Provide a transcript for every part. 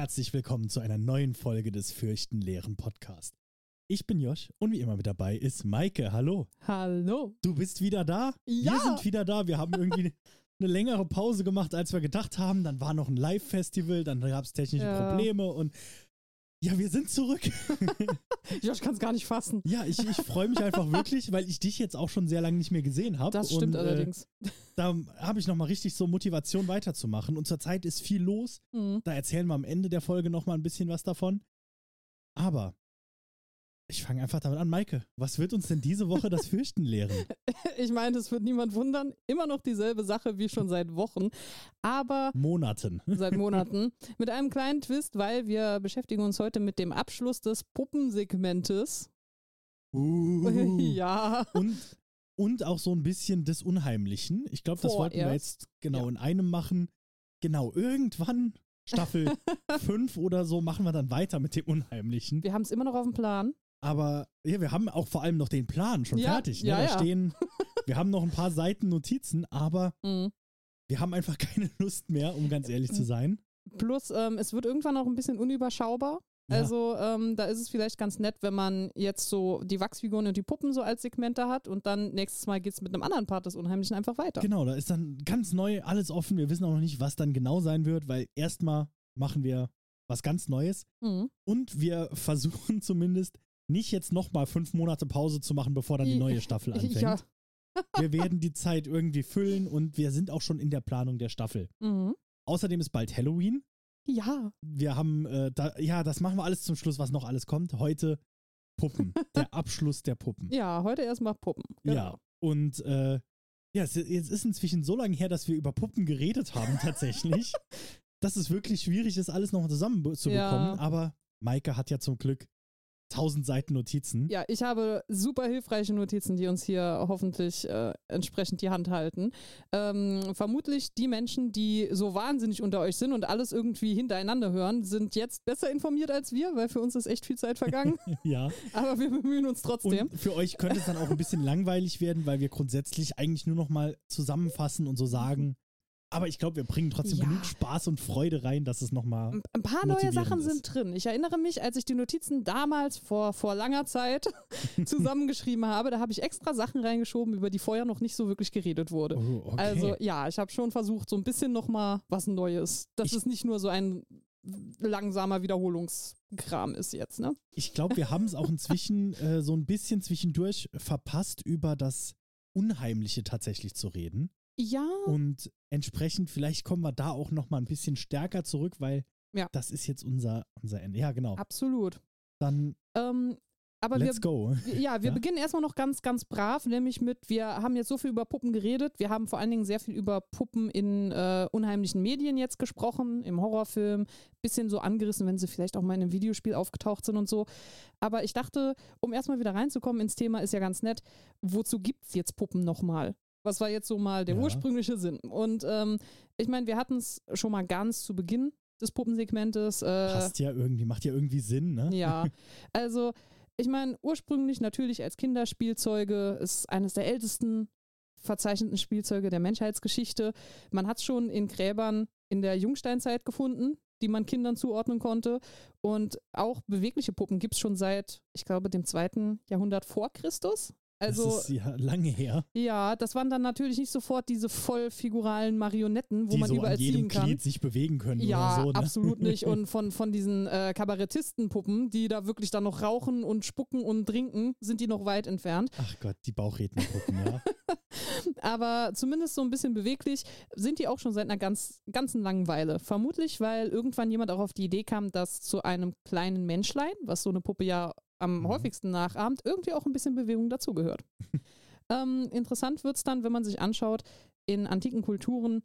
Herzlich willkommen zu einer neuen Folge des Fürchten leeren Podcast. Ich bin Josh und wie immer mit dabei ist Maike. Hallo. Hallo. Du bist wieder da? Ja. Wir sind wieder da. Wir haben irgendwie eine längere Pause gemacht, als wir gedacht haben. Dann war noch ein Live-Festival, dann gab es technische Ja. Probleme und ja, wir sind zurück. Josh kann es gar nicht fassen. ja, ich, ich freue mich einfach wirklich, weil ich dich jetzt auch schon sehr lange nicht mehr gesehen habe. Das stimmt und, allerdings. Äh, da habe ich nochmal richtig so Motivation weiterzumachen. Und zurzeit ist viel los. Mhm. Da erzählen wir am Ende der Folge nochmal ein bisschen was davon. Aber ich fange einfach damit an. Maike, was wird uns denn diese Woche das Fürchten lehren? Ich meine, es wird niemand wundern. Immer noch dieselbe Sache wie schon seit Wochen, aber Monaten. seit Monaten. Mit einem kleinen Twist, weil wir beschäftigen uns heute mit dem Abschluss des Puppensegmentes. Uh. ja. Und, und auch so ein bisschen des Unheimlichen. Ich glaube, das wollten wir jetzt genau Ja. in einem machen. Genau, irgendwann, Staffel 5 oder so, machen wir dann weiter mit dem Unheimlichen. Wir haben es immer noch auf dem Plan. Aber ja, wir haben auch vor allem noch den Plan schon Ja, fertig. Ne? ja, da ja. stehen, wir haben noch ein paar Seiten Notizen, aber Mhm. wir haben einfach keine Lust mehr, um ganz ehrlich zu sein. Plus, ähm, es wird irgendwann auch ein bisschen unüberschaubar. Also ähm, da ist es vielleicht ganz nett, wenn man jetzt so die Wachsfiguren und die Puppen so als Segmente hat und dann nächstes Mal geht es mit einem anderen Part des Unheimlichen einfach weiter. Genau, da ist dann ganz neu alles offen. Wir wissen auch noch nicht, was dann genau sein wird, weil erstmal machen wir was ganz Neues Mhm. und wir versuchen zumindest nicht jetzt nochmal fünf Monate Pause zu machen, bevor dann die neue Staffel anfängt. Ja. Wir werden die Zeit irgendwie füllen und wir sind auch schon in der Planung der Staffel. Mhm. Außerdem ist bald Halloween. Ja. Wir haben, äh, da, ja, das machen wir alles zum Schluss, was noch alles kommt. Heute Puppen. der Abschluss der Puppen. Ja, heute erstmal Puppen. Genau. Ja. Und äh, ja, es, jetzt ist inzwischen so lange her, dass wir über Puppen geredet haben, tatsächlich, dass es wirklich schwierig ist, alles noch zusammenzubekommen. Ja. Aber Maike hat ja zum Glück tausend Seiten Notizen. Ja, ich habe super hilfreiche Notizen, die uns hier hoffentlich äh, entsprechend die Hand halten. Ähm, vermutlich die Menschen, die so wahnsinnig unter euch sind und alles irgendwie hintereinander hören, sind jetzt besser informiert als wir, weil für uns ist echt viel Zeit vergangen. Ja. Aber wir bemühen uns trotzdem. Und für euch könnte es dann auch ein bisschen langweilig werden, weil wir grundsätzlich eigentlich nur noch mal zusammenfassen und so sagen. Aber ich glaube, wir bringen trotzdem Ja. genug Spaß und Freude rein, dass es nochmal. Ein paar neue Sachen ist. sind drin. Ich erinnere mich, als ich die Notizen damals vor, vor langer Zeit zusammengeschrieben habe, da habe ich extra Sachen reingeschoben, über die vorher noch nicht so wirklich geredet wurde. Oh, okay. Also ja, ich habe schon versucht, so ein bisschen nochmal was Neues. Dass Ich- es nicht nur so ein langsamer Wiederholungskram ist jetzt, ne? Ich glaube, wir haben es auch inzwischen äh, so ein bisschen zwischendurch verpasst, über das Unheimliche tatsächlich zu reden. Ja. Und entsprechend, vielleicht kommen wir da auch noch mal ein bisschen stärker zurück, weil Ja. das ist jetzt unser, unser Ende. Ja, genau. Absolut. Dann Ähm, aber wir, let's go. Ja, wir Ja? beginnen erstmal noch ganz, ganz brav, nämlich mit, wir haben jetzt so viel über Puppen geredet, wir haben vor allen Dingen sehr viel über Puppen in äh, unheimlichen Medien jetzt gesprochen, im Horrorfilm, bisschen so angerissen, wenn sie vielleicht auch mal in einem Videospiel aufgetaucht sind und so. Aber ich dachte, um erstmal wieder reinzukommen ins Thema, ist ja ganz nett, wozu gibt's jetzt Puppen nochmal? Was war jetzt so mal der Ja. ursprüngliche Sinn? Und ähm, ich meine, wir hatten es schon mal ganz zu Beginn des Puppensegmentes. Äh, Passt ja irgendwie, macht ja irgendwie Sinn, ne? ja, also ich meine, ursprünglich natürlich als Kinderspielzeuge, ist eines der ältesten verzeichneten Spielzeuge der Menschheitsgeschichte. Man hat es schon in Gräbern in der Jungsteinzeit gefunden, die man Kindern zuordnen konnte. Und auch bewegliche Puppen gibt es schon seit, ich glaube, dem zweiten Jahrhundert vor Christus. Also das ist ja lange her, ja, das waren dann natürlich nicht sofort diese voll figuralen Marionetten, wo die man so überall an jedem ziehen kann. Glied sich bewegen können Ja, oder so. Ne? absolut nicht. Und von, von diesen äh, Kabarettistenpuppen, die da wirklich dann noch rauchen und spucken und trinken, sind die noch weit entfernt. Ach Gott, die Bauchrednerpuppen, ja. Aber zumindest so ein bisschen beweglich sind die auch schon seit einer ganz, ganzen langen Weile. Vermutlich, weil irgendwann jemand auch auf die Idee kam, dass zu einem kleinen Menschlein, was so eine Puppe ja am Mhm. häufigsten nachahmt, irgendwie auch ein bisschen Bewegung dazugehört. ähm, interessant wird es dann, wenn man sich anschaut, in antiken Kulturen,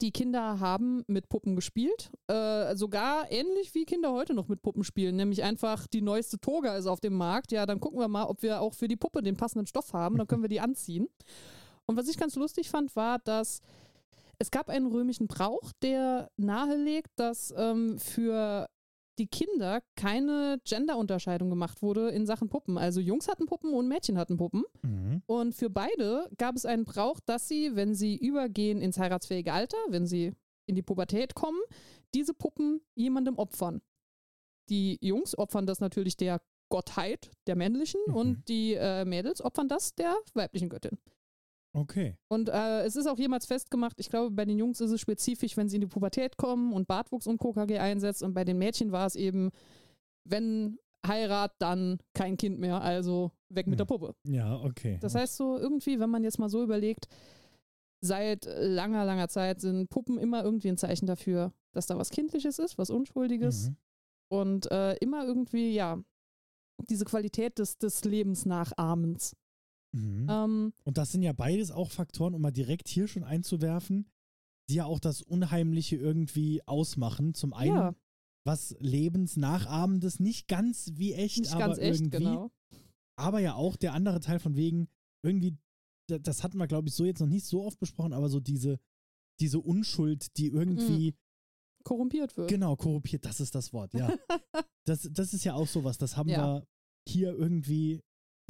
die Kinder haben mit Puppen gespielt, äh, sogar ähnlich wie Kinder heute noch mit Puppen spielen, nämlich einfach die neueste Toga ist auf dem Markt, ja, dann gucken wir mal, ob wir auch für die Puppe den passenden Stoff haben, dann können wir die anziehen. Und was ich ganz lustig fand, war, dass es gab einen römischen Brauch, der nahelegt, dass ähm, für die Kinder keine Genderunterscheidung gemacht wurde in Sachen Puppen. Also Jungs hatten Puppen und Mädchen hatten Puppen. Mhm. Und für beide gab es einen Brauch, dass sie, wenn sie übergehen ins heiratsfähige Alter, wenn sie in die Pubertät kommen, diese Puppen jemandem opfern. Die Jungs opfern das natürlich der Gottheit, der männlichen, Mhm. und die äh, Mädels opfern das der weiblichen Göttin. Okay. Und äh, es ist auch jemals festgemacht, ich glaube, bei den Jungs ist es spezifisch, wenn sie in die Pubertät kommen und Bartwuchs und KKG einsetzt. Und bei den Mädchen war es eben, wenn Heirat, dann kein Kind mehr, also weg mit Hm. der Puppe. Ja, okay. Das heißt so, irgendwie, wenn man jetzt mal so überlegt, seit langer, langer Zeit sind Puppen immer irgendwie ein Zeichen dafür, dass da was Kindliches ist, was Unschuldiges. Mhm. Und äh, immer irgendwie, ja, diese Qualität des, des Lebensnachahmens. Mhm. Ähm, Und das sind ja beides auch Faktoren, um mal direkt hier schon einzuwerfen, die ja auch das Unheimliche irgendwie ausmachen. Zum einen, ja, was Lebensnachahmendes, nicht ganz wie echt, nicht aber ganz echt, irgendwie. genau. Aber ja auch der andere Teil von wegen, irgendwie, da- das hatten wir, glaube ich, so jetzt noch nicht so oft besprochen, aber so diese, diese Unschuld, die irgendwie, Korrumpiert wird. genau, korrumpiert, das ist das Wort, ja. das, das ist ja auch sowas, das haben Ja. wir hier irgendwie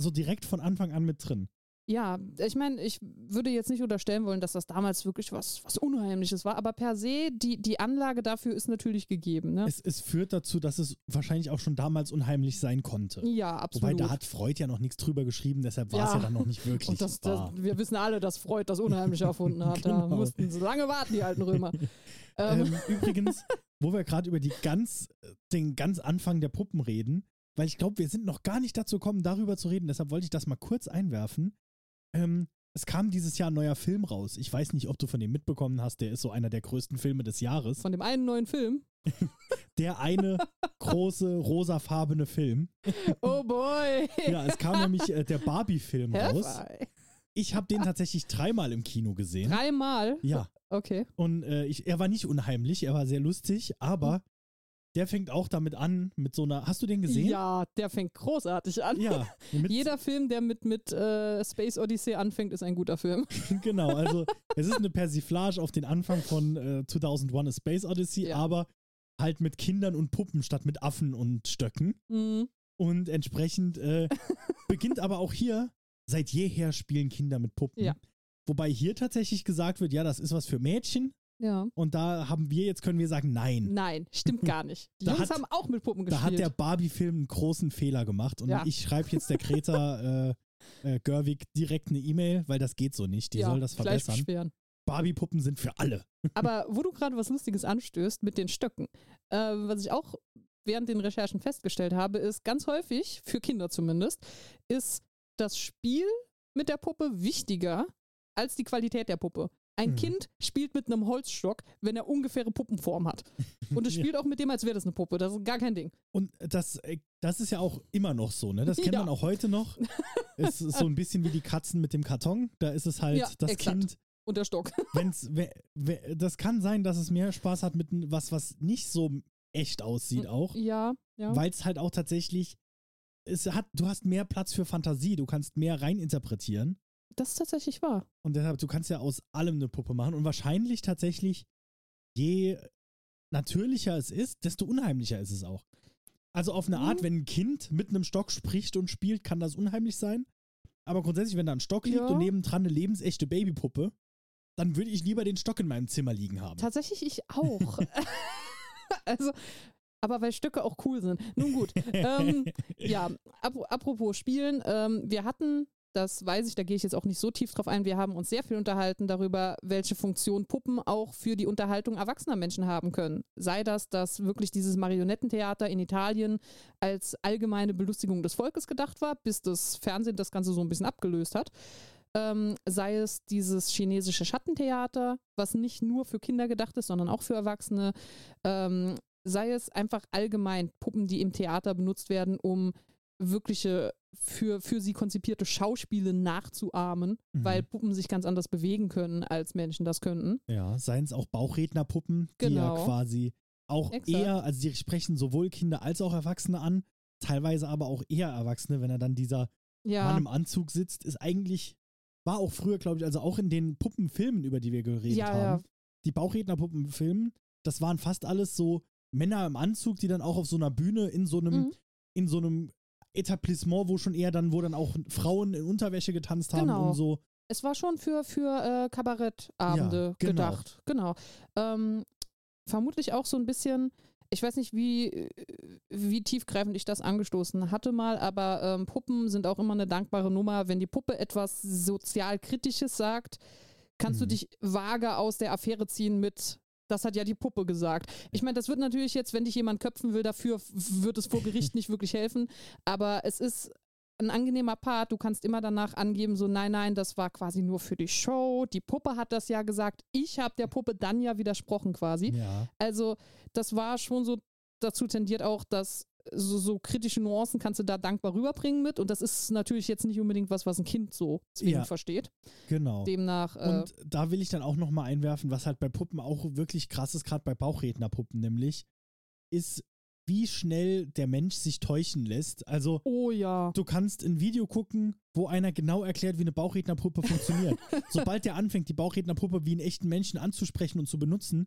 so direkt von Anfang an mit drin. Ja, ich meine, ich würde jetzt nicht unterstellen wollen, dass das damals wirklich was, was Unheimliches war, aber per se, die, die Anlage dafür ist natürlich gegeben. Ne? Es, es führt dazu, dass es wahrscheinlich auch schon damals unheimlich sein konnte. ja, absolut. Wobei, da hat Freud ja noch nichts drüber geschrieben, deshalb war es Ja. ja dann noch nicht wirklich Und das, das, wir wissen alle, dass Freud das Unheimliche erfunden hat. Da Genau. mussten sie lange warten, die alten Römer. Ähm, Ähm, übrigens, wo wir gerade über die ganz, den ganz Anfang der Puppen reden, weil ich glaube, wir sind noch gar nicht dazu gekommen, darüber zu reden, deshalb wollte ich das mal kurz einwerfen. Ähm, es kam dieses Jahr ein neuer Film raus. Ich weiß nicht, ob du von dem mitbekommen hast, der ist so einer der größten Filme des Jahres. von dem einen neuen Film. Der eine große rosafarbene Film. Oh boy! Ja, es kam nämlich äh, der Barbie-Film raus. Ich habe den tatsächlich dreimal im Kino gesehen. Dreimal? Ja, Okay. und äh, ich, er war nicht unheimlich, er war sehr lustig, aber der fängt auch damit an, mit so einer. Hast du den gesehen? Ja, der fängt großartig an. Ja, Jeder Film, der mit, mit äh, Space Odyssey anfängt, ist ein guter Film. genau. Also, es ist eine Persiflage auf den Anfang von äh, 2001 A Space Odyssey, Ja. aber halt mit Kindern und Puppen statt mit Affen und Stöcken. Mhm. Und entsprechend äh, beginnt aber auch hier, seit jeher spielen Kinder mit Puppen. Ja. Wobei hier tatsächlich gesagt wird, ja, das ist was für Mädchen. Ja. Und da haben wir, jetzt können wir sagen, nein. Nein, stimmt gar nicht. Die Da Jungs hat- haben auch mit Puppen Da gespielt. hat der Barbie-Film einen großen Fehler gemacht. Und Ja. ich schreibe jetzt der Greta äh, äh, Gerwig direkt eine E-Mail, weil das geht so nicht. Die ja, soll das verbessern. Barbie-Puppen sind für alle. Aber wo du gerade was Lustiges anstößt mit den Stöcken, äh, was ich auch während den Recherchen festgestellt habe, ist ganz häufig, für Kinder zumindest, ist das Spiel mit der Puppe wichtiger als die Qualität der Puppe. Ein Mhm. Kind spielt mit einem Holzstock, wenn er ungefähre Puppenform hat. Und es Ja. spielt auch mit dem, als wäre das eine Puppe. Das ist gar kein Ding. Und das, äh, das ist ja auch immer noch so, ne? Das kennt Ja. man auch heute noch. es ist so ein bisschen wie die Katzen mit dem Karton. Da ist es halt Ja, das exakt. Kind, Und der Stock. wenn's, we, we, das kann sein, dass es mehr Spaß hat mit was, was nicht so echt aussieht auch. Ja, ja. Weil es halt auch tatsächlich, es hat, du hast mehr Platz für Fantasie, du kannst mehr reininterpretieren. Das ist tatsächlich wahr. Und deshalb, du kannst ja aus allem eine Puppe machen. Und wahrscheinlich tatsächlich, je natürlicher es ist, desto unheimlicher ist es auch. Also auf eine Mhm. Art, wenn ein Kind mit einem Stock spricht und spielt, kann das unheimlich sein. Aber grundsätzlich, wenn da ein Stock liegt Ja. und nebendran eine lebensechte Babypuppe, dann würde ich lieber den Stock in meinem Zimmer liegen haben. Tatsächlich ich auch. also, aber weil Stücke auch cool sind. Nun gut. ähm, ja, ap apropos Spielen, ähm, wir hatten, das weiß ich, da gehe ich jetzt auch nicht so tief drauf ein, wir haben uns sehr viel unterhalten darüber, welche Funktion Puppen auch für die Unterhaltung erwachsener Menschen haben können. Sei das, dass wirklich dieses Marionettentheater in Italien als allgemeine Belustigung des Volkes gedacht war, bis das Fernsehen das Ganze so ein bisschen abgelöst hat. Ähm, sei es dieses chinesische Schattentheater, was nicht nur für Kinder gedacht ist, sondern auch für Erwachsene. Ähm, sei es einfach allgemein Puppen, die im Theater benutzt werden, um wirkliche für, für sie konzipierte Schauspiele nachzuahmen, Mhm. weil Puppen sich ganz anders bewegen können, als Menschen das könnten. Ja, seien es auch Bauchrednerpuppen, die ja Genau. quasi auch Exakt. eher, also die sprechen sowohl Kinder als auch Erwachsene an, teilweise aber auch eher Erwachsene, wenn er dann dieser Ja, Mann im Anzug sitzt, ist eigentlich, war auch früher, glaube ich, also auch in den Puppenfilmen, über die wir geredet Ja, haben, ja. die Bauchrednerpuppenfilmen, das waren fast alles so Männer im Anzug, die dann auch auf so einer Bühne in so einem, Mhm. in so einem Etablissement, wo schon eher dann, wo dann auch Frauen in Unterwäsche getanzt haben Genau. und so. es war schon für, für äh, Kabarettabende Ja, genau. gedacht. Genau. Ähm, vermutlich auch so ein bisschen, ich weiß nicht, wie, wie tiefgreifend ich das angestoßen hatte mal, aber ähm, Puppen sind auch immer eine dankbare Nummer. Wenn die Puppe etwas sozialkritisches sagt, kannst mhm. du dich vage aus der Affäre ziehen mit, das hat ja die Puppe gesagt. Ich meine, das wird natürlich jetzt, wenn dich jemand köpfen will, dafür wird es vor Gericht nicht wirklich helfen. Aber es ist ein angenehmer Part. Du kannst immer danach angeben, so nein, nein, das war quasi nur für die Show. Die Puppe hat das ja gesagt. Ich habe der Puppe dann ja widersprochen quasi. Ja. Also das war schon so dazu tendiert auch, dass so, so, kritische Nuancen kannst du da dankbar rüberbringen mit. Und das ist natürlich jetzt nicht unbedingt was, was ein Kind so ja, versteht. Genau. Demnach. Äh, und da will ich dann auch nochmal einwerfen, was halt bei Puppen auch wirklich krass ist, gerade bei Bauchrednerpuppen nämlich, ist, wie schnell der Mensch sich täuschen lässt. Also, oh ja. du kannst ein Video gucken, wo einer genau erklärt, wie eine Bauchrednerpuppe funktioniert. Sobald der anfängt, die Bauchrednerpuppe wie einen echten Menschen anzusprechen und zu benutzen,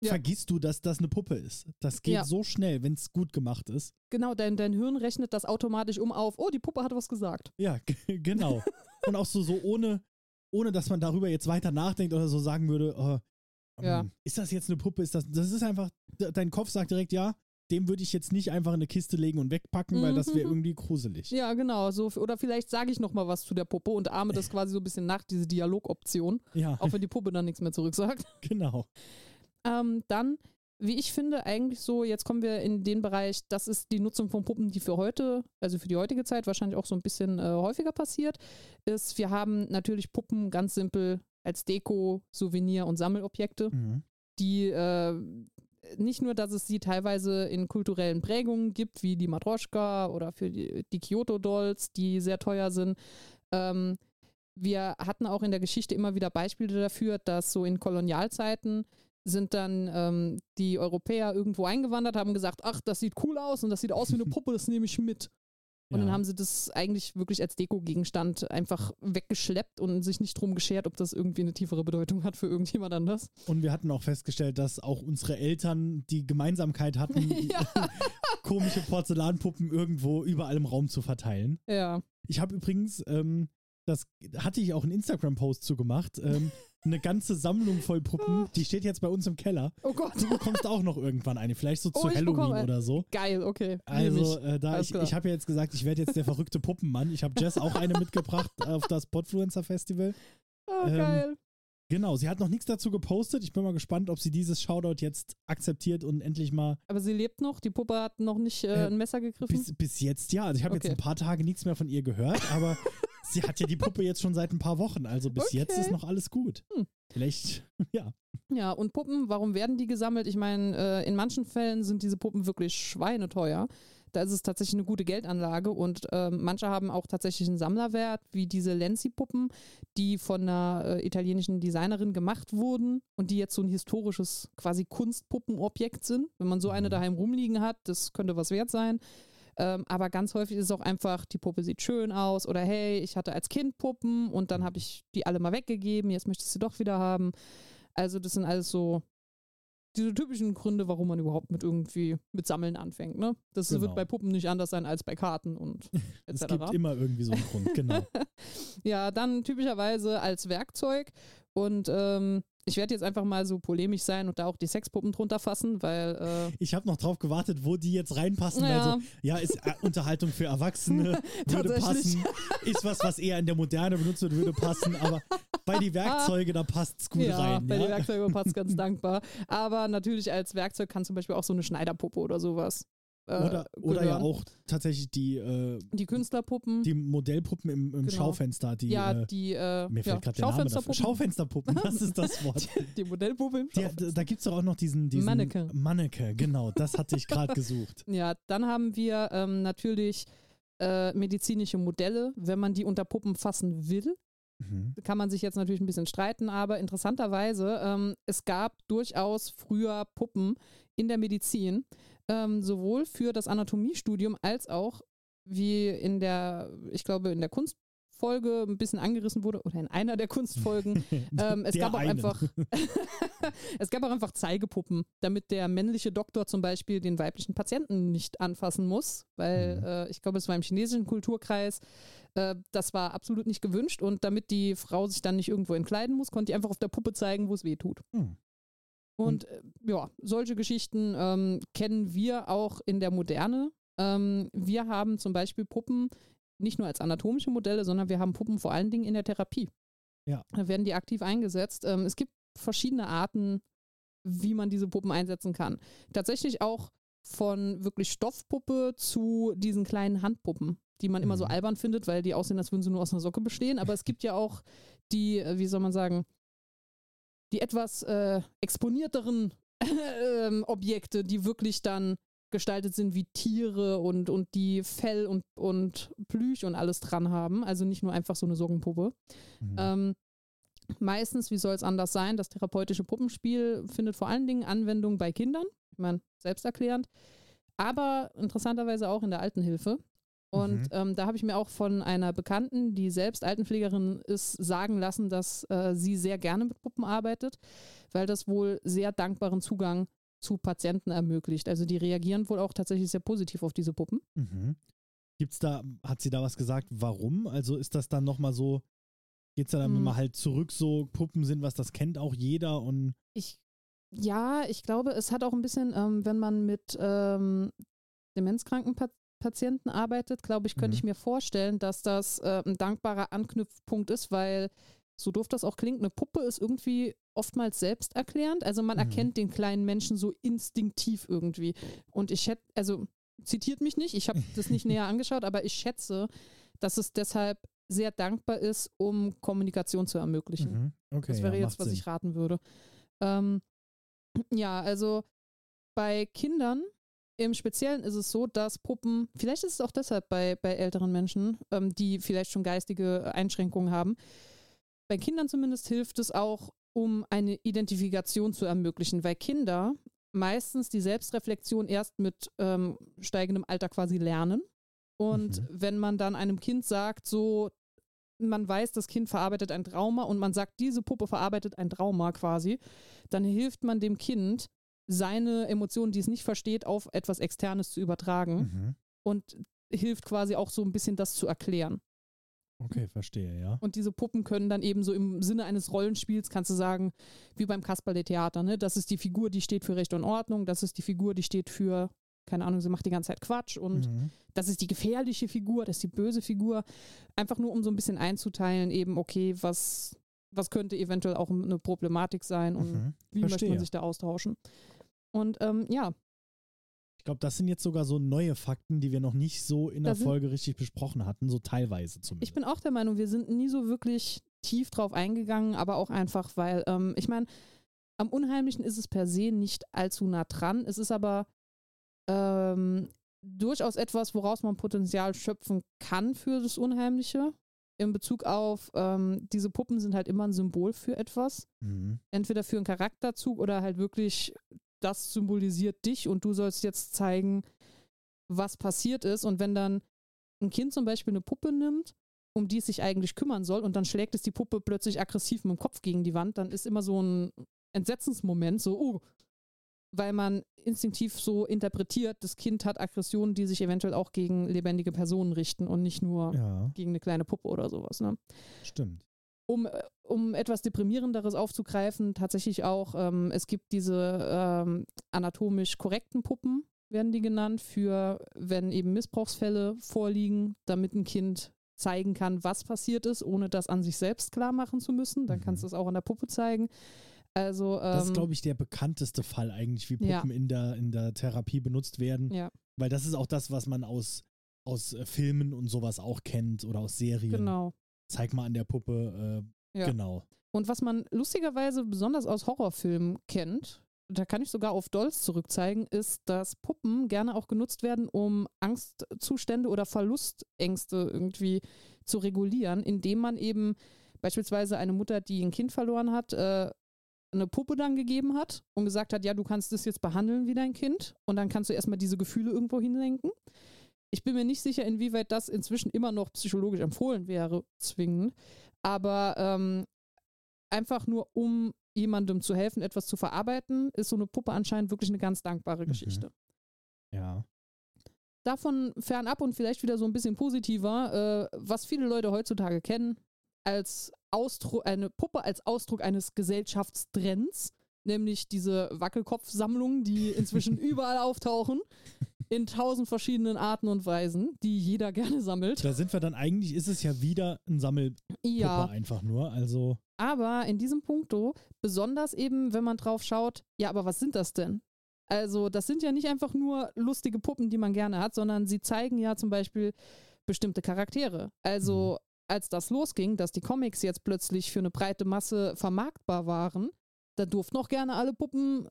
ja. vergisst du, dass das eine Puppe ist. Das geht ja. so schnell, wenn es gut gemacht ist. Genau, dein, dein Hirn rechnet das automatisch um auf, oh, die Puppe hat was gesagt. Ja, genau. und auch so, so ohne, ohne, dass man darüber jetzt weiter nachdenkt oder so sagen würde, oh, ja. um, ist das jetzt eine Puppe? Ist das, das ist einfach, dein Kopf sagt direkt, ja, dem würde ich jetzt nicht einfach in eine Kiste legen und wegpacken, weil das wäre mhm. irgendwie gruselig. Ja, genau. So, oder vielleicht sage ich noch mal was zu der Puppe und ahme das quasi so ein bisschen nach, diese Dialogoption. Ja. Auch wenn die Puppe dann nichts mehr zurücksagt. Genau. Ähm, dann, wie ich finde, eigentlich so, jetzt kommen wir in den Bereich, das ist die Nutzung von Puppen, die für heute, also für die heutige Zeit wahrscheinlich auch so ein bisschen äh, häufiger passiert, ist, wir haben natürlich Puppen ganz simpel als Deko, Souvenir und Sammelobjekte, mhm. die äh, nicht nur, dass es sie teilweise in kulturellen Prägungen gibt, wie die Matroschka oder für die, die Kyoto-Dolls, die sehr teuer sind. Ähm, wir hatten auch in der Geschichte immer wieder Beispiele dafür, dass so in Kolonialzeiten sind dann ähm, die Europäer irgendwo eingewandert, haben gesagt, ach, das sieht cool aus und das sieht aus wie eine Puppe, das nehme ich mit. Und ja. dann haben sie das eigentlich wirklich als Deko-Gegenstand einfach weggeschleppt und sich nicht drum geschert, ob das irgendwie eine tiefere Bedeutung hat für irgendjemand anders. Und wir hatten auch festgestellt, dass auch unsere Eltern die Gemeinsamkeit hatten, komische Porzellanpuppen irgendwo überall im Raum zu verteilen. Ja. Ich habe übrigens, ähm, das hatte ich auch einen Instagram-Post zu gemacht, ähm, eine ganze Sammlung voll Puppen. Die steht jetzt bei uns im Keller. Oh Gott. Du bekommst auch noch irgendwann eine. Vielleicht so oh, zu Halloween bekomme. oder so. Geil, okay. Also, äh, da ich, ich habe ja jetzt gesagt, ich werde jetzt der verrückte Puppenmann. Ich habe Jess auch eine mitgebracht auf das Podfluencer Festival. Oh, ähm, geil. Genau, sie hat noch nichts dazu gepostet. Ich bin mal gespannt, ob sie dieses Shoutout jetzt akzeptiert und endlich mal. Aber sie lebt noch? Die Puppe hat noch nicht äh, ein Messer gegriffen? Bis, bis jetzt ja. Also ich habe okay. jetzt ein paar Tage nichts mehr von ihr gehört, aber sie hat ja die Puppe jetzt schon seit ein paar Wochen. Also bis okay. jetzt ist noch alles gut. Hm. Vielleicht, ja. Ja, und Puppen, warum werden die gesammelt? Ich meine, äh, in manchen Fällen sind diese Puppen wirklich schweineteuer. Da ist es tatsächlich eine gute Geldanlage und äh, manche haben auch tatsächlich einen Sammlerwert, wie diese Lenzi-Puppen, die von einer äh, italienischen Designerin gemacht wurden und die jetzt so ein historisches quasi Kunstpuppenobjekt sind. Wenn man so eine mhm. daheim rumliegen hat, das könnte was wert sein. Ähm, aber ganz häufig ist es auch einfach, die Puppe sieht schön aus oder hey, ich hatte als Kind Puppen und dann habe ich die alle mal weggegeben, jetzt möchte ich sie doch wieder haben. Also das sind alles so diese typischen Gründe, warum man überhaupt mit irgendwie mit Sammeln anfängt. Ne? Das genau. wird bei Puppen nicht anders sein als bei Karten und etc. es gibt immer irgendwie so einen Grund, genau. ja, dann typischerweise als Werkzeug und ähm, ich werde jetzt einfach mal so polemisch sein und da auch die Sexpuppen drunter fassen, weil. Äh ich habe noch drauf gewartet, wo die jetzt reinpassen. Ja, also, ja ist äh, Unterhaltung für Erwachsene, würde passen. Ist was, was eher in der Moderne benutzt wird, würde passen. Aber bei die Werkzeuge, da passt es gut ja, rein. Bei ja, bei die Werkzeuge passt es ganz dankbar. Aber natürlich als Werkzeug kann zum Beispiel auch so eine Schneiderpuppe oder sowas äh, oder, oder ja auch tatsächlich die äh, die Künstlerpuppen, die Modellpuppen im, im genau. Schaufenster, die ja äh, die äh, mir fällt ja, gerade der Name dafür. Schaufensterpuppen, das ist das Wort. Die, die Modellpuppe im Schaufenster. Die, da gibt es doch auch noch diesen, diesen Manneke. Manneke, genau, das hatte ich gerade gesucht. Ja, dann haben wir ähm, natürlich äh, medizinische Modelle, wenn man die unter Puppen fassen will. Mhm. Kann man sich jetzt natürlich ein bisschen streiten, aber interessanterweise, ähm, es gab durchaus früher Puppen in der Medizin, ähm, sowohl für das Anatomiestudium als auch wie in der, ich glaube, in der Kunstfolge ein bisschen angerissen wurde oder in einer der Kunstfolgen. ähm, es gab auch einfach, es gab auch einfach Zeigepuppen, damit der männliche Doktor zum Beispiel den weiblichen Patienten nicht anfassen muss, weil mhm. äh, ich glaube, es war im chinesischen Kulturkreis. Äh, das war absolut nicht gewünscht und damit die Frau sich dann nicht irgendwo entkleiden muss, konnte die einfach auf der Puppe zeigen, wo es weh tut. Mhm. Und, äh, ja, solche Geschichten ähm, kennen wir auch in der Moderne. Ähm, wir haben zum Beispiel Puppen nicht nur als anatomische Modelle, sondern wir haben Puppen vor allen Dingen in der Therapie. Ja. Da werden die aktiv eingesetzt. Ähm, es gibt verschiedene Arten, wie man diese Puppen einsetzen kann. Tatsächlich auch von wirklich Stoffpuppe zu diesen kleinen Handpuppen, die man immer so Mhm. albern findet, weil die aussehen, als würden sie nur aus einer Socke bestehen. Aber es gibt ja auch die, äh, wie soll man sagen, die etwas äh, exponierteren ähm, Objekte, die wirklich dann gestaltet sind wie Tiere und, und die Fell und, und Plüsch und alles dran haben. Also nicht nur einfach so eine Sockenpuppe. Mhm. Ähm, meistens, wie soll es anders sein, das therapeutische Puppenspiel findet vor allen Dingen Anwendung bei Kindern. Ich meine, selbsterklärend. Aber interessanterweise auch in der Altenhilfe. Und Mhm. ähm, da habe ich mir auch von einer Bekannten, die selbst Altenpflegerin ist, sagen lassen, dass äh, sie sehr gerne mit Puppen arbeitet, weil das wohl sehr dankbaren Zugang zu Patienten ermöglicht. Also die reagieren wohl auch tatsächlich sehr positiv auf diese Puppen. Mhm. Gibt's da, hat sie da was gesagt, warum? Also ist das dann nochmal so, geht's da dann Hm. mal halt zurück, so Puppen sind was, das kennt auch jeder und Ich, ja, ich glaube, es hat auch ein bisschen, ähm, wenn man mit ähm, demenzkranken Patienten arbeitet, glaube ich, könnte Mhm. ich mir vorstellen, dass das äh, ein dankbarer Anknüpfpunkt ist, weil so doof das auch klingt, eine Puppe ist irgendwie oftmals selbsterklärend. Also man Mhm. erkennt den kleinen Menschen so instinktiv irgendwie. Und ich hätte, also zitiert mich nicht, ich habe das nicht näher angeschaut, aber ich schätze, dass es deshalb sehr dankbar ist, um Kommunikation zu ermöglichen. Mhm. okay, Das wäre ja, jetzt, was Sinn. ich raten würde. Ähm, ja, also bei Kindern im Speziellen ist es so, dass Puppen, vielleicht ist es auch deshalb bei, bei älteren Menschen, ähm, die vielleicht schon geistige Einschränkungen haben, bei Kindern zumindest hilft es auch, um eine Identifikation zu ermöglichen, weil Kinder meistens die Selbstreflexion erst mit ähm, steigendem Alter quasi lernen. Und Mhm. wenn man dann einem Kind sagt, so, man weiß, das Kind verarbeitet ein Trauma und man sagt, diese Puppe verarbeitet ein Trauma quasi, dann hilft man dem Kind, seine Emotionen, die es nicht versteht, auf etwas Externes zu übertragen Mhm. und hilft quasi auch so ein bisschen das zu erklären. Okay, verstehe, ja. Und diese Puppen können dann eben so im Sinne eines Rollenspiels, kannst du sagen, wie beim Kasperle-Theater, ne? Das ist die Figur, die steht für Recht und Ordnung, das ist die Figur, die steht für, keine Ahnung, sie macht die ganze Zeit Quatsch und Mhm. das ist die gefährliche Figur, das ist die böse Figur. Einfach nur, um so ein bisschen einzuteilen, eben, okay, was, was könnte eventuell auch eine Problematik sein und Mhm. wie möchte Verstehe. man sich da austauschen. Und ähm, ja, Ich glaube, das sind jetzt sogar so neue Fakten, die wir noch nicht so in der Da sind- Folge richtig besprochen hatten, so teilweise zumindest. ich bin auch der Meinung, wir sind nie so wirklich tief drauf eingegangen, aber auch einfach, weil, ähm, ich meine, am Unheimlichen ist es per se nicht allzu nah dran. Es ist aber ähm, durchaus etwas, woraus man Potenzial schöpfen kann für das Unheimliche. In Bezug auf, ähm, diese Puppen sind halt immer ein Symbol für etwas. mhm. Entweder für einen Charakterzug oder halt wirklich, das symbolisiert dich und du sollst jetzt zeigen, was passiert ist. Und wenn dann ein Kind zum Beispiel eine Puppe nimmt, um die es sich eigentlich kümmern soll, und dann schlägt es die Puppe plötzlich aggressiv mit dem Kopf gegen die Wand, dann ist immer so ein Entsetzensmoment, so, oh, weil man instinktiv so interpretiert, das Kind hat Aggressionen, die sich eventuell auch gegen lebendige Personen richten und nicht nur Ja, gegen eine kleine Puppe oder sowas. Ne? stimmt. um, äh, um etwas Deprimierenderes aufzugreifen, tatsächlich auch, ähm, es gibt diese ähm, anatomisch korrekten Puppen, werden die genannt, für wenn eben Missbrauchsfälle vorliegen, damit ein Kind zeigen kann, was passiert ist, ohne das an sich selbst klar machen zu müssen. Dann kannst Mhm. du es auch an der Puppe zeigen. Also, ähm, Das ist, glaube ich, der bekannteste Fall eigentlich, wie Puppen Ja. in, der, in der Therapie benutzt werden. ja, Weil das ist auch das, was man aus, aus äh, Filmen und sowas auch kennt oder aus Serien. genau. Zeig mal an der Puppe. Äh, Ja. Genau. Und was man lustigerweise besonders aus Horrorfilmen kennt, da kann ich sogar auf Dolls zurückzeigen, ist, dass Puppen gerne auch genutzt werden, um Angstzustände oder Verlustängste irgendwie zu regulieren, indem man eben beispielsweise eine Mutter, die ein Kind verloren hat, äh, eine Puppe dann gegeben hat und gesagt hat, ja, du kannst das jetzt behandeln wie dein Kind und dann kannst du erstmal diese Gefühle irgendwo hinlenken. Ich bin mir nicht sicher, inwieweit das inzwischen immer noch psychologisch empfohlen wäre, zwingend. Aber ähm, einfach nur, um jemandem zu helfen, etwas zu verarbeiten, ist so eine Puppe anscheinend wirklich eine ganz dankbare Mhm. Geschichte. Ja. Davon fernab und vielleicht wieder so ein bisschen positiver, äh, was viele Leute heutzutage kennen, als Ausdruck, eine Puppe als Ausdruck eines Gesellschaftstrends nämlich diese Wackelkopfsammlungen, die inzwischen überall auftauchen, in tausend verschiedenen Arten und Weisen, die jeder gerne sammelt. Da sind wir dann eigentlich, ist es ja wieder ein Sammelpuppe Ja, einfach nur. Also, aber in diesem Punkto, besonders eben, wenn man drauf schaut, ja, aber was sind das denn? Also, das sind ja nicht einfach nur lustige Puppen, die man gerne hat, sondern sie zeigen ja zum Beispiel bestimmte Charaktere. Also, als das losging, dass die Comics jetzt plötzlich für eine breite Masse vermarktbar waren, da durften auch gerne alle Puppen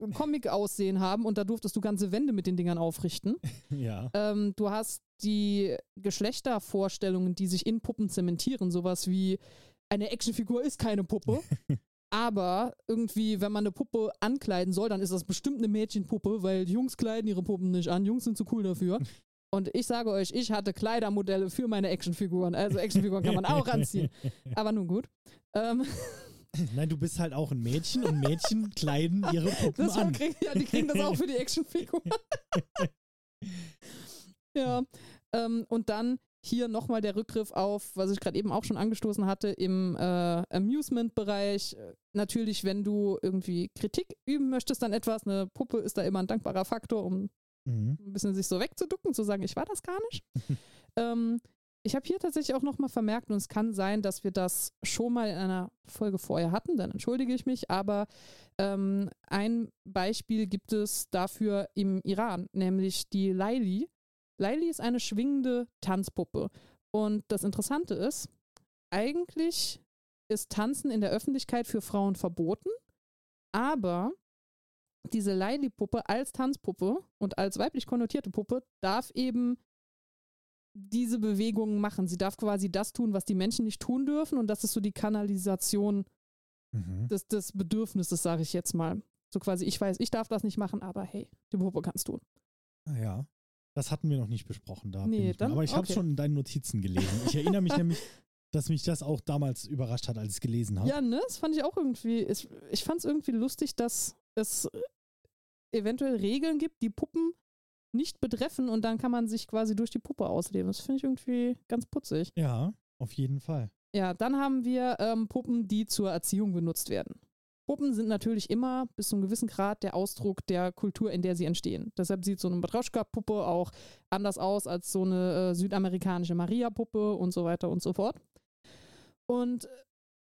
äh, Comic-Aussehen haben und da durftest du ganze Wände mit den Dingern aufrichten. ja. Ähm, du hast die Geschlechtervorstellungen, die sich in Puppen zementieren, sowas wie eine Actionfigur ist keine Puppe. Aber irgendwie, wenn man eine Puppe ankleiden soll, dann ist das bestimmt eine Mädchenpuppe, weil Jungs kleiden ihre Puppen nicht an. Jungs sind zu cool dafür. Und ich sage euch, ich hatte Kleidermodelle für meine Actionfiguren. Also Actionfiguren kann man auch anziehen. Aber nun gut. Ähm, Nein, du bist halt auch ein Mädchen und Mädchen kleiden ihre Puppen das an. krieg, ja, die kriegen das auch für die Actionfiguren. ja. Ähm, und dann hier nochmal der Rückgriff auf, was ich gerade eben auch schon angestoßen hatte, im äh, Amusement-Bereich. Natürlich, wenn du irgendwie Kritik üben möchtest an etwas, eine Puppe ist da immer ein dankbarer Faktor, um Mhm. ein bisschen sich so wegzuducken, zu sagen, ich war das gar nicht. ähm, ich habe hier tatsächlich auch nochmal vermerkt, und es kann sein, dass wir das schon mal in einer Folge vorher hatten, dann entschuldige ich mich, aber ähm, ein Beispiel gibt es dafür im Iran, nämlich die Laili. Laili ist eine schwingende Tanzpuppe. Und das Interessante ist, eigentlich ist Tanzen in der Öffentlichkeit für Frauen verboten, aber diese Laili-Puppe als Tanzpuppe und als weiblich konnotierte Puppe darf eben diese Bewegungen machen. Sie darf quasi das tun, was die Menschen nicht tun dürfen und das ist so die Kanalisation Mhm. des, des Bedürfnisses, sage ich jetzt mal. So quasi, ich weiß, ich darf das nicht machen, aber hey, die Puppe kannst tun. Ah, ja. Das hatten wir noch nicht besprochen. Da Nee, dann-. Aber ich habe okay. schon in deinen Notizen gelesen. Ich erinnere mich nämlich, dass mich das auch damals überrascht hat, als ich es gelesen habe. Ja, ne? Das fand ich auch irgendwie. Ich, ich fand es irgendwie lustig, dass es eventuell Regeln gibt, die Puppen nicht betreffen und dann kann man sich quasi durch die Puppe ausleben. Das finde ich irgendwie ganz putzig. Ja, auf jeden Fall. Ja, dann haben wir ähm, Puppen, die zur Erziehung benutzt werden. Puppen sind natürlich immer bis zu einem gewissen Grad der Ausdruck der Kultur, in der sie entstehen. Deshalb sieht so eine Matroschka-Puppe auch anders aus als so eine äh, südamerikanische Maria-Puppe und so weiter und so fort. Und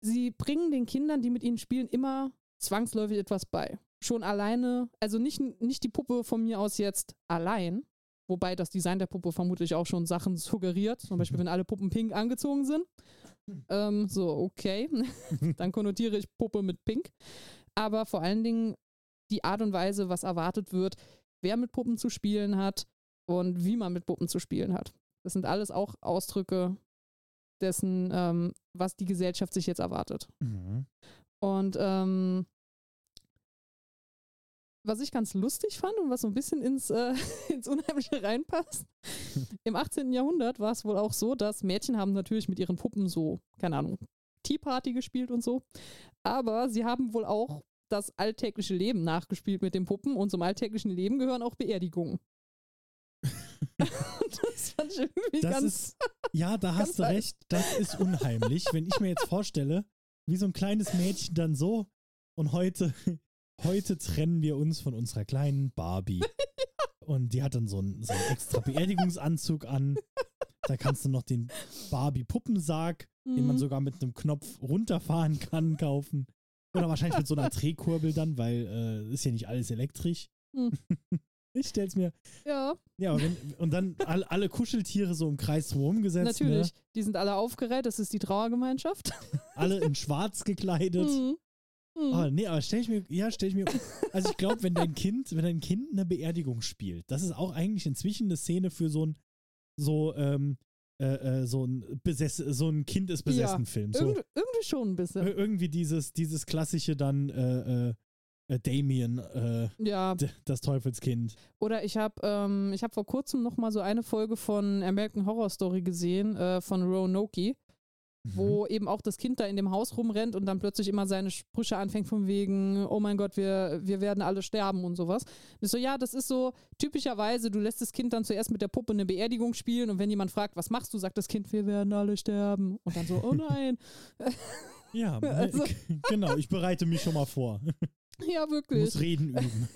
sie bringen den Kindern, die mit ihnen spielen, immer zwangsläufig etwas bei. Schon alleine, also nicht, nicht die Puppe von mir aus jetzt allein, wobei das Design der Puppe vermutlich auch schon Sachen suggeriert, zum Beispiel wenn alle Puppen pink angezogen sind. Ähm, so, okay, dann konnotiere ich Puppe mit pink. Aber vor allen Dingen die Art und Weise, was erwartet wird, wer mit Puppen zu spielen hat und wie man mit Puppen zu spielen hat. Das sind alles auch Ausdrücke dessen, ähm, was die Gesellschaft sich jetzt erwartet. Mhm. Und ähm, was ich ganz lustig fand und was so ein bisschen ins, äh, ins Unheimliche reinpasst, im 18. Jahrhundert war es wohl auch so, dass Mädchen haben natürlich mit ihren Puppen so, keine Ahnung, Tea Party gespielt und so, aber sie haben wohl auch das alltägliche Leben nachgespielt mit den Puppen und zum alltäglichen Leben gehören auch Beerdigungen. Das fand ich irgendwie Das ganz ist, ja, da hast du recht. Das ist unheimlich. Wenn ich mir jetzt vorstelle, wie so ein kleines Mädchen dann so und heute, heute trennen wir uns von unserer kleinen Barbie. Und die hat dann so einen, so einen extra Beerdigungsanzug an. Da kannst du noch den Barbie-Puppensarg, den man Mhm. sogar mit einem Knopf runterfahren kann, kaufen. Oder wahrscheinlich mit so einer Drehkurbel dann, weil äh, ist ja nicht alles elektrisch. Mhm. Ich stell's mir. Ja, Ja, wenn, und dann all, alle Kuscheltiere so im Kreis drumherum gesetzt. natürlich. Ne? Die sind alle aufgereiht, das ist die Trauergemeinschaft. Alle in schwarz gekleidet. Mhm. Mhm. Ah, nee, aber stell ich mir, ja, stell ich mir, also ich glaube, wenn dein Kind, wenn dein Kind eine Beerdigung spielt, das ist auch eigentlich inzwischen eine Szene für so ein, so, ähm, äh, äh, so ein Besess, so ein Kind ist besessen Film. So, Irgend, irgendwie schon ein bisschen. Ir- irgendwie dieses, dieses klassische dann, äh, äh, äh, Damien, äh, Ja, das Teufelskind. oder ich habe ähm, ich hab vor kurzem noch mal so eine Folge von American Horror Story gesehen, äh, von Roanoke, Mhm. wo eben auch das Kind da in dem Haus rumrennt und dann plötzlich immer seine Sprüche anfängt von wegen, oh mein Gott, wir, wir werden alle sterben und sowas. Und ich so, ja, das ist so typischerweise, du lässt das Kind dann zuerst mit der Puppe eine Beerdigung spielen und wenn jemand fragt, was machst du, sagt das Kind, wir werden alle sterben. Und dann so, oh nein. Ja, ne, Also- genau, ich bereite mich schon mal vor. Ja, Ich wirklich. muss reden üben.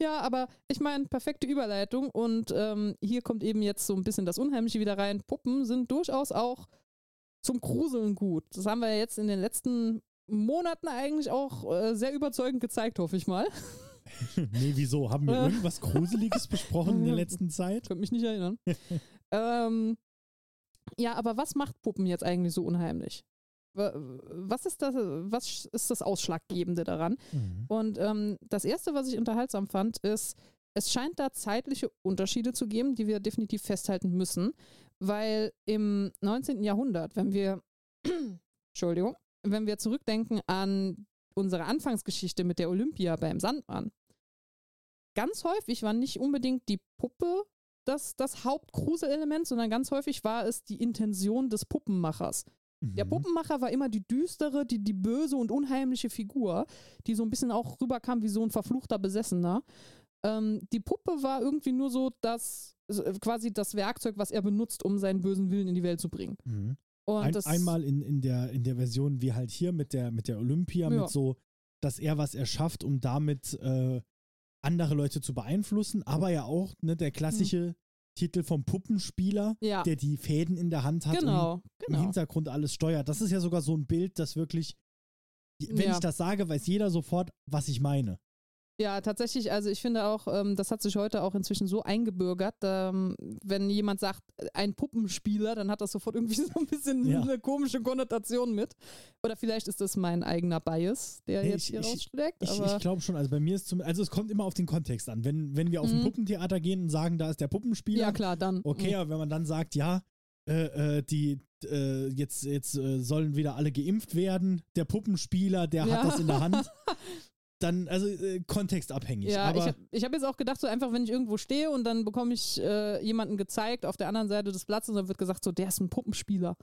Ja, aber ich meine, perfekte Überleitung und ähm, hier kommt eben jetzt so ein bisschen das Unheimliche wieder rein. Puppen sind durchaus auch zum Gruseln gut. Das haben wir ja jetzt in den letzten Monaten eigentlich auch äh, sehr überzeugend gezeigt, hoffe ich mal. nee, wieso? Haben wir Äh. irgendwas Gruseliges besprochen in der letzten Zeit? Könnte mich nicht erinnern. ähm, ja, aber was macht Puppen jetzt eigentlich so unheimlich? Wa- Was ist das, was ist das Ausschlaggebende daran? Mhm. Und ähm, das Erste, was ich unterhaltsam fand, ist, es scheint da zeitliche Unterschiede zu geben, die wir definitiv festhalten müssen, weil im 19. Jahrhundert, wenn wir, Entschuldigung, wenn wir zurückdenken an unsere Anfangsgeschichte mit der Olympia beim Sandmann, ganz häufig war nicht unbedingt die Puppe das, das Hauptgruselelement, sondern ganz häufig war es die Intention des Puppenmachers. Der Mhm. Puppenmacher war immer die düstere, die, die böse und unheimliche Figur, die so ein bisschen auch rüberkam wie so ein verfluchter Besessener. Ähm, die Puppe war irgendwie nur so das, äh, quasi das Werkzeug, was er benutzt, um seinen bösen Willen in die Welt zu bringen. Mhm. Ein, das, einmal in, in, der, in der Version wie halt hier mit der, mit der Olympia, Ja. mit so, dass er was erschafft, um damit äh, andere Leute zu beeinflussen, aber ja auch ne, der klassische Titel vom Puppenspieler, ja, der die Fäden in der Hand hat und genau, im genau. Hintergrund alles steuert. Das ist ja sogar so ein Bild, das wirklich, wenn Ja. ich das sage, weiß jeder sofort, was ich meine. Ja, tatsächlich, also ich finde auch, ähm, das hat sich heute auch inzwischen so eingebürgert, ähm, wenn jemand sagt, äh, ein Puppenspieler, dann hat das sofort irgendwie so ein bisschen Ja. eine komische Konnotation mit. Oder vielleicht ist das mein eigener Bias, der Nee, jetzt ich- hier ich- rausschlägt. Ich, ich glaube schon, also bei mir ist zum, also es kommt immer auf den Kontext an. Wenn, wenn wir auf ein Mhm. Puppentheater gehen und sagen, da ist der Puppenspieler, ja, klar, dann. okay, aber wenn man dann sagt, ja, äh, äh, die äh, jetzt, jetzt äh, sollen wieder alle geimpft werden, der Puppenspieler, der Ja. hat das in der Hand, dann, also äh, kontextabhängig. Ja, aber ich habe hab jetzt auch gedacht, so einfach, wenn ich irgendwo stehe und dann bekomme ich äh, jemanden gezeigt auf der anderen Seite des Platzes und dann wird gesagt, so, der ist ein Puppenspieler.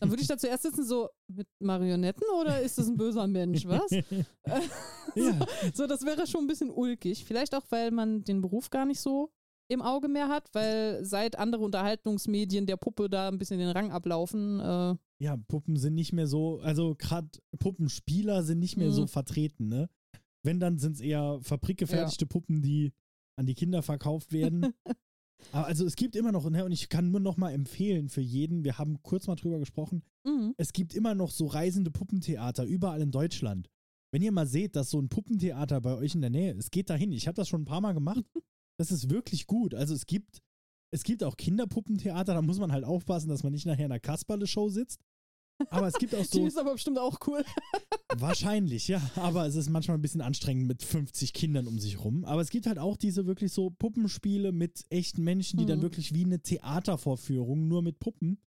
Dann würde ich da zuerst sitzen, so, mit Marionetten oder ist das ein böser Mensch, was? ja, So, das wäre schon ein bisschen ulkig. Vielleicht auch, weil man den Beruf gar nicht so im Auge mehr hat, weil seit andere Unterhaltungsmedien der Puppe da ein bisschen den Rang ablaufen. Äh, ja, Puppen sind nicht mehr so, also gerade Puppenspieler sind nicht mehr Mhm. so vertreten, ne? Wenn, dann sind es eher fabrikgefertigte Puppen, die an die Kinder verkauft werden. Aber also es gibt immer noch, ne, und ich kann nur noch mal empfehlen für jeden, wir haben kurz mal drüber gesprochen, mhm. es gibt immer noch so reisende Puppentheater überall in Deutschland. Wenn ihr mal seht, dass so ein Puppentheater bei euch in der Nähe ist, geht dahin. Ich habe das schon ein paar Mal gemacht. Das ist wirklich gut. Also es gibt, es gibt auch Kinderpuppentheater, da muss man halt aufpassen, dass man nicht nachher in einer Kasperle-Show sitzt. Aber es gibt auch Die so, ist aber bestimmt auch cool. wahrscheinlich, ja, aber es ist manchmal ein bisschen anstrengend mit 50 Kindern um sich rum. Aber es gibt halt auch diese wirklich so Puppenspiele mit echten Menschen, die dann Mhm. wirklich wie eine Theatervorführung, nur mit Puppen,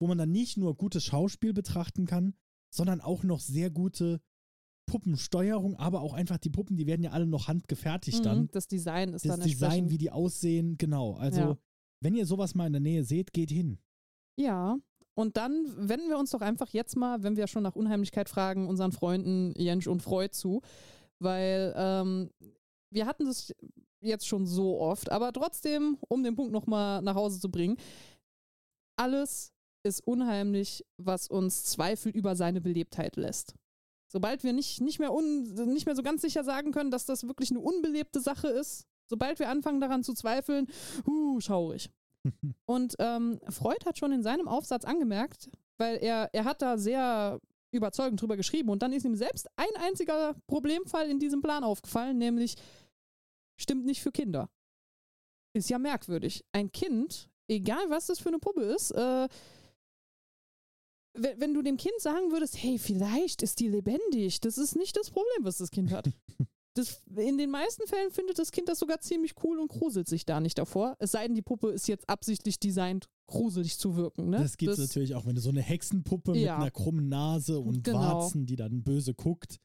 wo man dann nicht nur gutes Schauspiel betrachten kann, sondern auch noch sehr gute Puppensteuerung, aber auch einfach die Puppen, die werden ja alle noch handgefertigt dann. Mhm, Das Design ist Das dann Design, entsprechend. wie die aussehen, genau. Also, Ja. wenn ihr sowas mal in der Nähe seht, geht hin. Ja, und dann wenden wir uns doch einfach jetzt mal, wenn wir schon nach Unheimlichkeit fragen, unseren Freunden Jensch und Freud zu, weil ähm, wir hatten das jetzt schon so oft, aber trotzdem, um den Punkt nochmal nach Hause zu bringen, alles ist unheimlich, was uns Zweifel über seine Belebtheit lässt. Sobald wir nicht, nicht, mehr un, nicht mehr so ganz sicher sagen können, dass das wirklich eine unbelebte Sache ist, sobald wir anfangen daran zu zweifeln, huh, schaurig. Und ähm, Freud hat schon in seinem Aufsatz angemerkt, weil er, er hat da sehr überzeugend drüber geschrieben und dann ist ihm selbst ein einziger Problemfall in diesem Plan aufgefallen, nämlich stimmt nicht für Kinder. Ist ja merkwürdig. Ein Kind, egal was das für eine Puppe ist, äh, wenn, wenn du dem Kind sagen würdest, hey, vielleicht ist die lebendig, das ist nicht das Problem, was das Kind hat. Das, in den meisten Fällen findet das Kind das sogar ziemlich cool und gruselt sich da nicht davor. Es sei denn, die Puppe ist jetzt absichtlich designt, gruselig zu wirken. Ne? Das gibt es natürlich auch, wenn du so eine Hexenpuppe Ja. mit einer krummen Nase und Genau. Warzen, die dann böse guckt,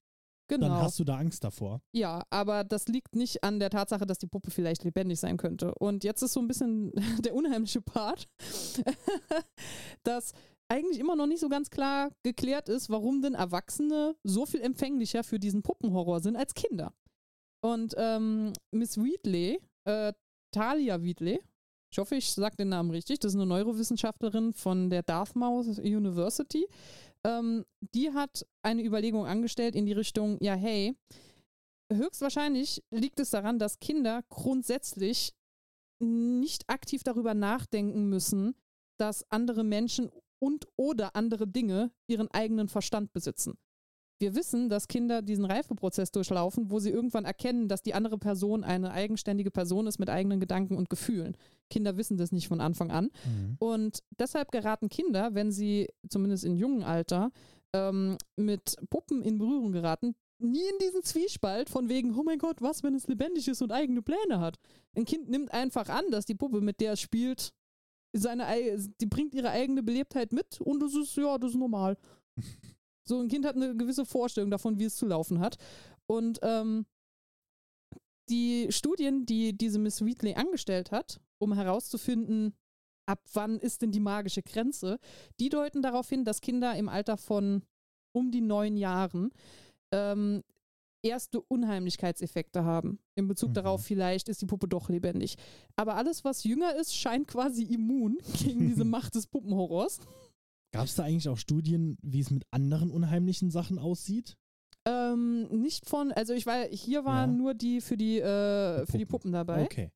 Genau. dann hast du da Angst davor. Ja, aber das liegt nicht an der Tatsache, dass die Puppe vielleicht lebendig sein könnte. Und jetzt ist so ein bisschen der unheimliche Part, dass eigentlich immer noch nicht so ganz klar geklärt ist, warum denn Erwachsene so viel empfänglicher für diesen Puppenhorror sind als Kinder. Und ähm, Miss Wheatley, äh, Talia Wheatley, Ich hoffe, ich sage den Namen richtig. Das ist eine Neurowissenschaftlerin von der Dartmouth University. Ähm, die hat eine Überlegung angestellt in die Richtung, ja, hey, höchstwahrscheinlich liegt es daran, dass Kinder grundsätzlich nicht aktiv darüber nachdenken müssen, dass andere Menschen und oder andere Dinge ihren eigenen Verstand besitzen. Wir wissen, dass Kinder diesen Reifeprozess durchlaufen, wo sie irgendwann erkennen, dass die andere Person eine eigenständige Person ist mit eigenen Gedanken und Gefühlen. Kinder wissen das nicht von Anfang an. Mhm. Und deshalb geraten Kinder, wenn sie zumindest in jungen Alter ähm, mit Puppen in Berührung geraten, nie in diesen Zwiespalt von wegen, oh mein Gott, was, wenn es lebendig ist und eigene Pläne hat. Ein Kind nimmt einfach an, dass die Puppe, mit der es spielt, seine, die bringt ihre eigene Belebtheit mit und das ist, ja, das ist normal. So ein Kind hat eine gewisse Vorstellung davon, wie es zu laufen hat. Und ähm, die Studien, die diese Miss Wheatley angestellt hat, um herauszufinden, ab wann ist denn die magische Grenze, die deuten darauf hin, dass Kinder im Alter von um die neun Jahren ähm, erste Unheimlichkeitseffekte haben. In Bezug mhm. darauf, vielleicht ist die Puppe doch lebendig. Aber alles, was jünger ist, scheint quasi immun gegen diese Macht des Puppenhorrors. Gab es da eigentlich auch Studien, wie es mit anderen unheimlichen Sachen aussieht? Ähm, nicht von, also ich war, hier waren ja. nur die für die, äh, Puppen. für die Puppen dabei. Okay.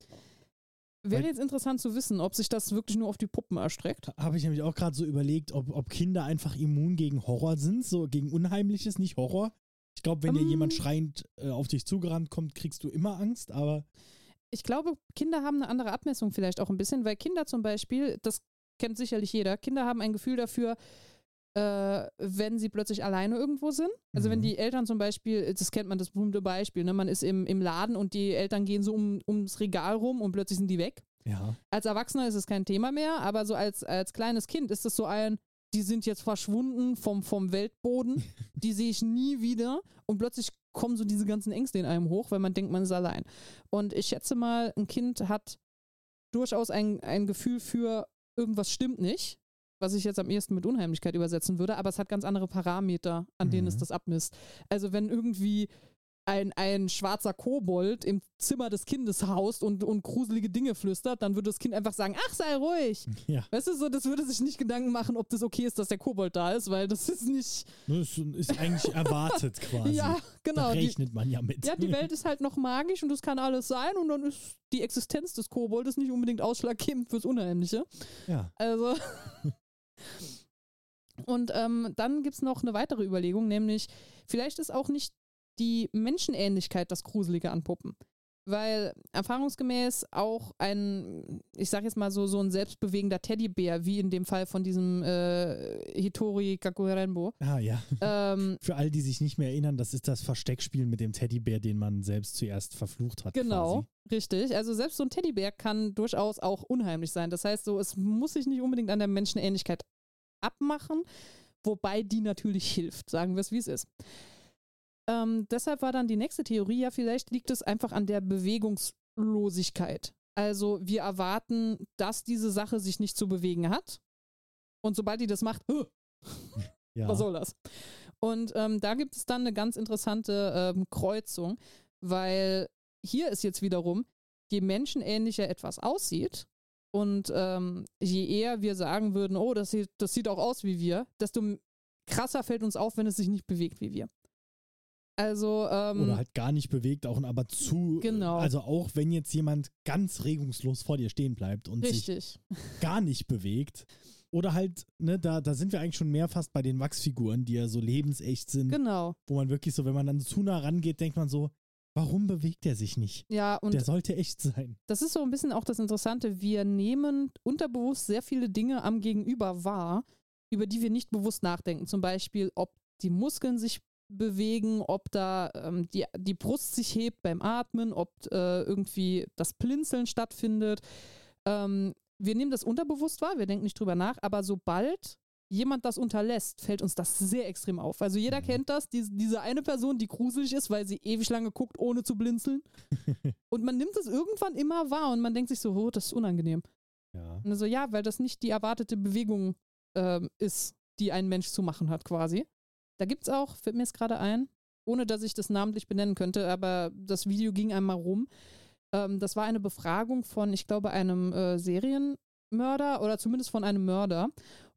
Wäre Weil, jetzt interessant zu wissen, ob sich das wirklich nur auf die Puppen erstreckt. Habe ich nämlich auch gerade so überlegt, ob, ob Kinder einfach immun gegen Horror sind, so gegen Unheimliches, nicht Horror. Ich glaube, wenn um, dir ähm. jemand schreiend äh, auf dich zugerannt kommt, kriegst du immer Angst, aber. Ich glaube, Kinder haben eine andere Abmessung vielleicht auch ein bisschen, weil Kinder zum Beispiel, das kennt sicherlich jeder. Kinder haben ein Gefühl dafür, äh, wenn sie plötzlich alleine irgendwo sind. Also mhm. wenn die Eltern zum Beispiel, das kennt man das berühmte Beispiel, ne? man ist im, im Laden und die Eltern gehen so um, ums Regal rum und plötzlich sind die weg. Ja. Als Erwachsener ist es kein Thema mehr, aber so als, als kleines Kind ist es so ein, die sind jetzt verschwunden vom, vom Weltboden, die sehe ich nie wieder und plötzlich kommen so diese ganzen Ängste in einem hoch, weil man denkt, man ist allein. Und ich schätze mal, ein Kind hat durchaus ein, ein Gefühl für, irgendwas stimmt nicht, was ich jetzt am ehesten mit Unheimlichkeit übersetzen würde, aber es hat ganz andere Parameter, an denen es mhm. das abmisst. Also wenn irgendwie ein, ein schwarzer Kobold im Zimmer des Kindes haust und, und gruselige Dinge flüstert, dann würde das Kind einfach sagen, ach, sei ruhig. Ja. Weißt du, so, das würde sich nicht Gedanken machen, ob das okay ist, dass der Kobold da ist, weil das ist nicht... Das ist eigentlich erwartet quasi. Ja, genau. Da rechnet man ja mit. Ja, die Welt ist halt noch magisch und das kann alles sein und dann ist die Existenz des Koboldes nicht unbedingt ausschlaggebend fürs Unheimliche. Ja. Also... Und ähm, dann gibt es noch eine weitere Überlegung, nämlich vielleicht ist auch nicht die Menschenähnlichkeit das Gruselige an Puppen. Weil erfahrungsgemäß auch ein, ich sag jetzt mal so, so ein selbstbewegender Teddybär, wie in dem Fall von diesem äh, Hitori Kakurenbo. Ah ja. Ähm, Für all die sich nicht mehr erinnern, das ist das Versteckspiel mit dem Teddybär, den man selbst zuerst verflucht hat. Genau, quasi. richtig. Also selbst so ein Teddybär kann durchaus auch unheimlich sein. Das heißt so, es muss sich nicht unbedingt an der Menschenähnlichkeit abmachen, wobei die natürlich hilft, sagen wir es wie es ist. Ähm, deshalb war dann die nächste Theorie, ja, vielleicht liegt es einfach an der Bewegungslosigkeit. Also wir erwarten, dass diese Sache sich nicht zu bewegen hat. Und sobald die das macht, ja. was soll das? Und ähm, da gibt es dann eine ganz interessante ähm, Kreuzung, weil hier ist jetzt wiederum, je menschenähnlicher etwas aussieht und ähm, je eher wir sagen würden, oh, das sieht, das sieht auch aus wie wir, desto krasser fällt uns auf, wenn es sich nicht bewegt wie wir. Also, ähm, Oder halt gar nicht bewegt, auch aber zu. Genau. Also auch wenn jetzt jemand ganz regungslos vor dir stehen bleibt und Richtig. sich gar nicht bewegt. Oder halt, ne, da, da sind wir eigentlich schon mehr fast bei den Wachsfiguren, die ja so lebensecht sind. Genau. Wo man wirklich so, wenn man dann zu nah rangeht, denkt man so, warum bewegt er sich nicht? Ja, und. Der sollte echt sein. Das ist so ein bisschen auch das Interessante. Wir nehmen unterbewusst sehr viele Dinge am Gegenüber wahr, über die wir nicht bewusst nachdenken. Zum Beispiel, ob die Muskeln sich bewegen, ob da ähm, die, die Brust sich hebt beim Atmen, ob äh, irgendwie das Blinzeln stattfindet. Ähm, wir nehmen das unterbewusst wahr, wir denken nicht drüber nach, aber sobald jemand das unterlässt, fällt uns das sehr extrem auf. Also jeder mhm. kennt das, die, diese eine Person, die gruselig ist, weil sie ewig lange guckt, ohne zu blinzeln. und man nimmt es irgendwann immer wahr und man denkt sich so, oh, das ist unangenehm. Ja. Und so, ja, weil das nicht die erwartete Bewegung ähm, ist, die ein Mensch zu machen hat, quasi. Da gibt es auch, fällt mir jetzt gerade ein, ohne dass ich das namentlich benennen könnte, aber das Video ging einmal rum. Ähm, das war eine Befragung von, ich glaube, einem äh, Serienmörder oder zumindest von einem Mörder.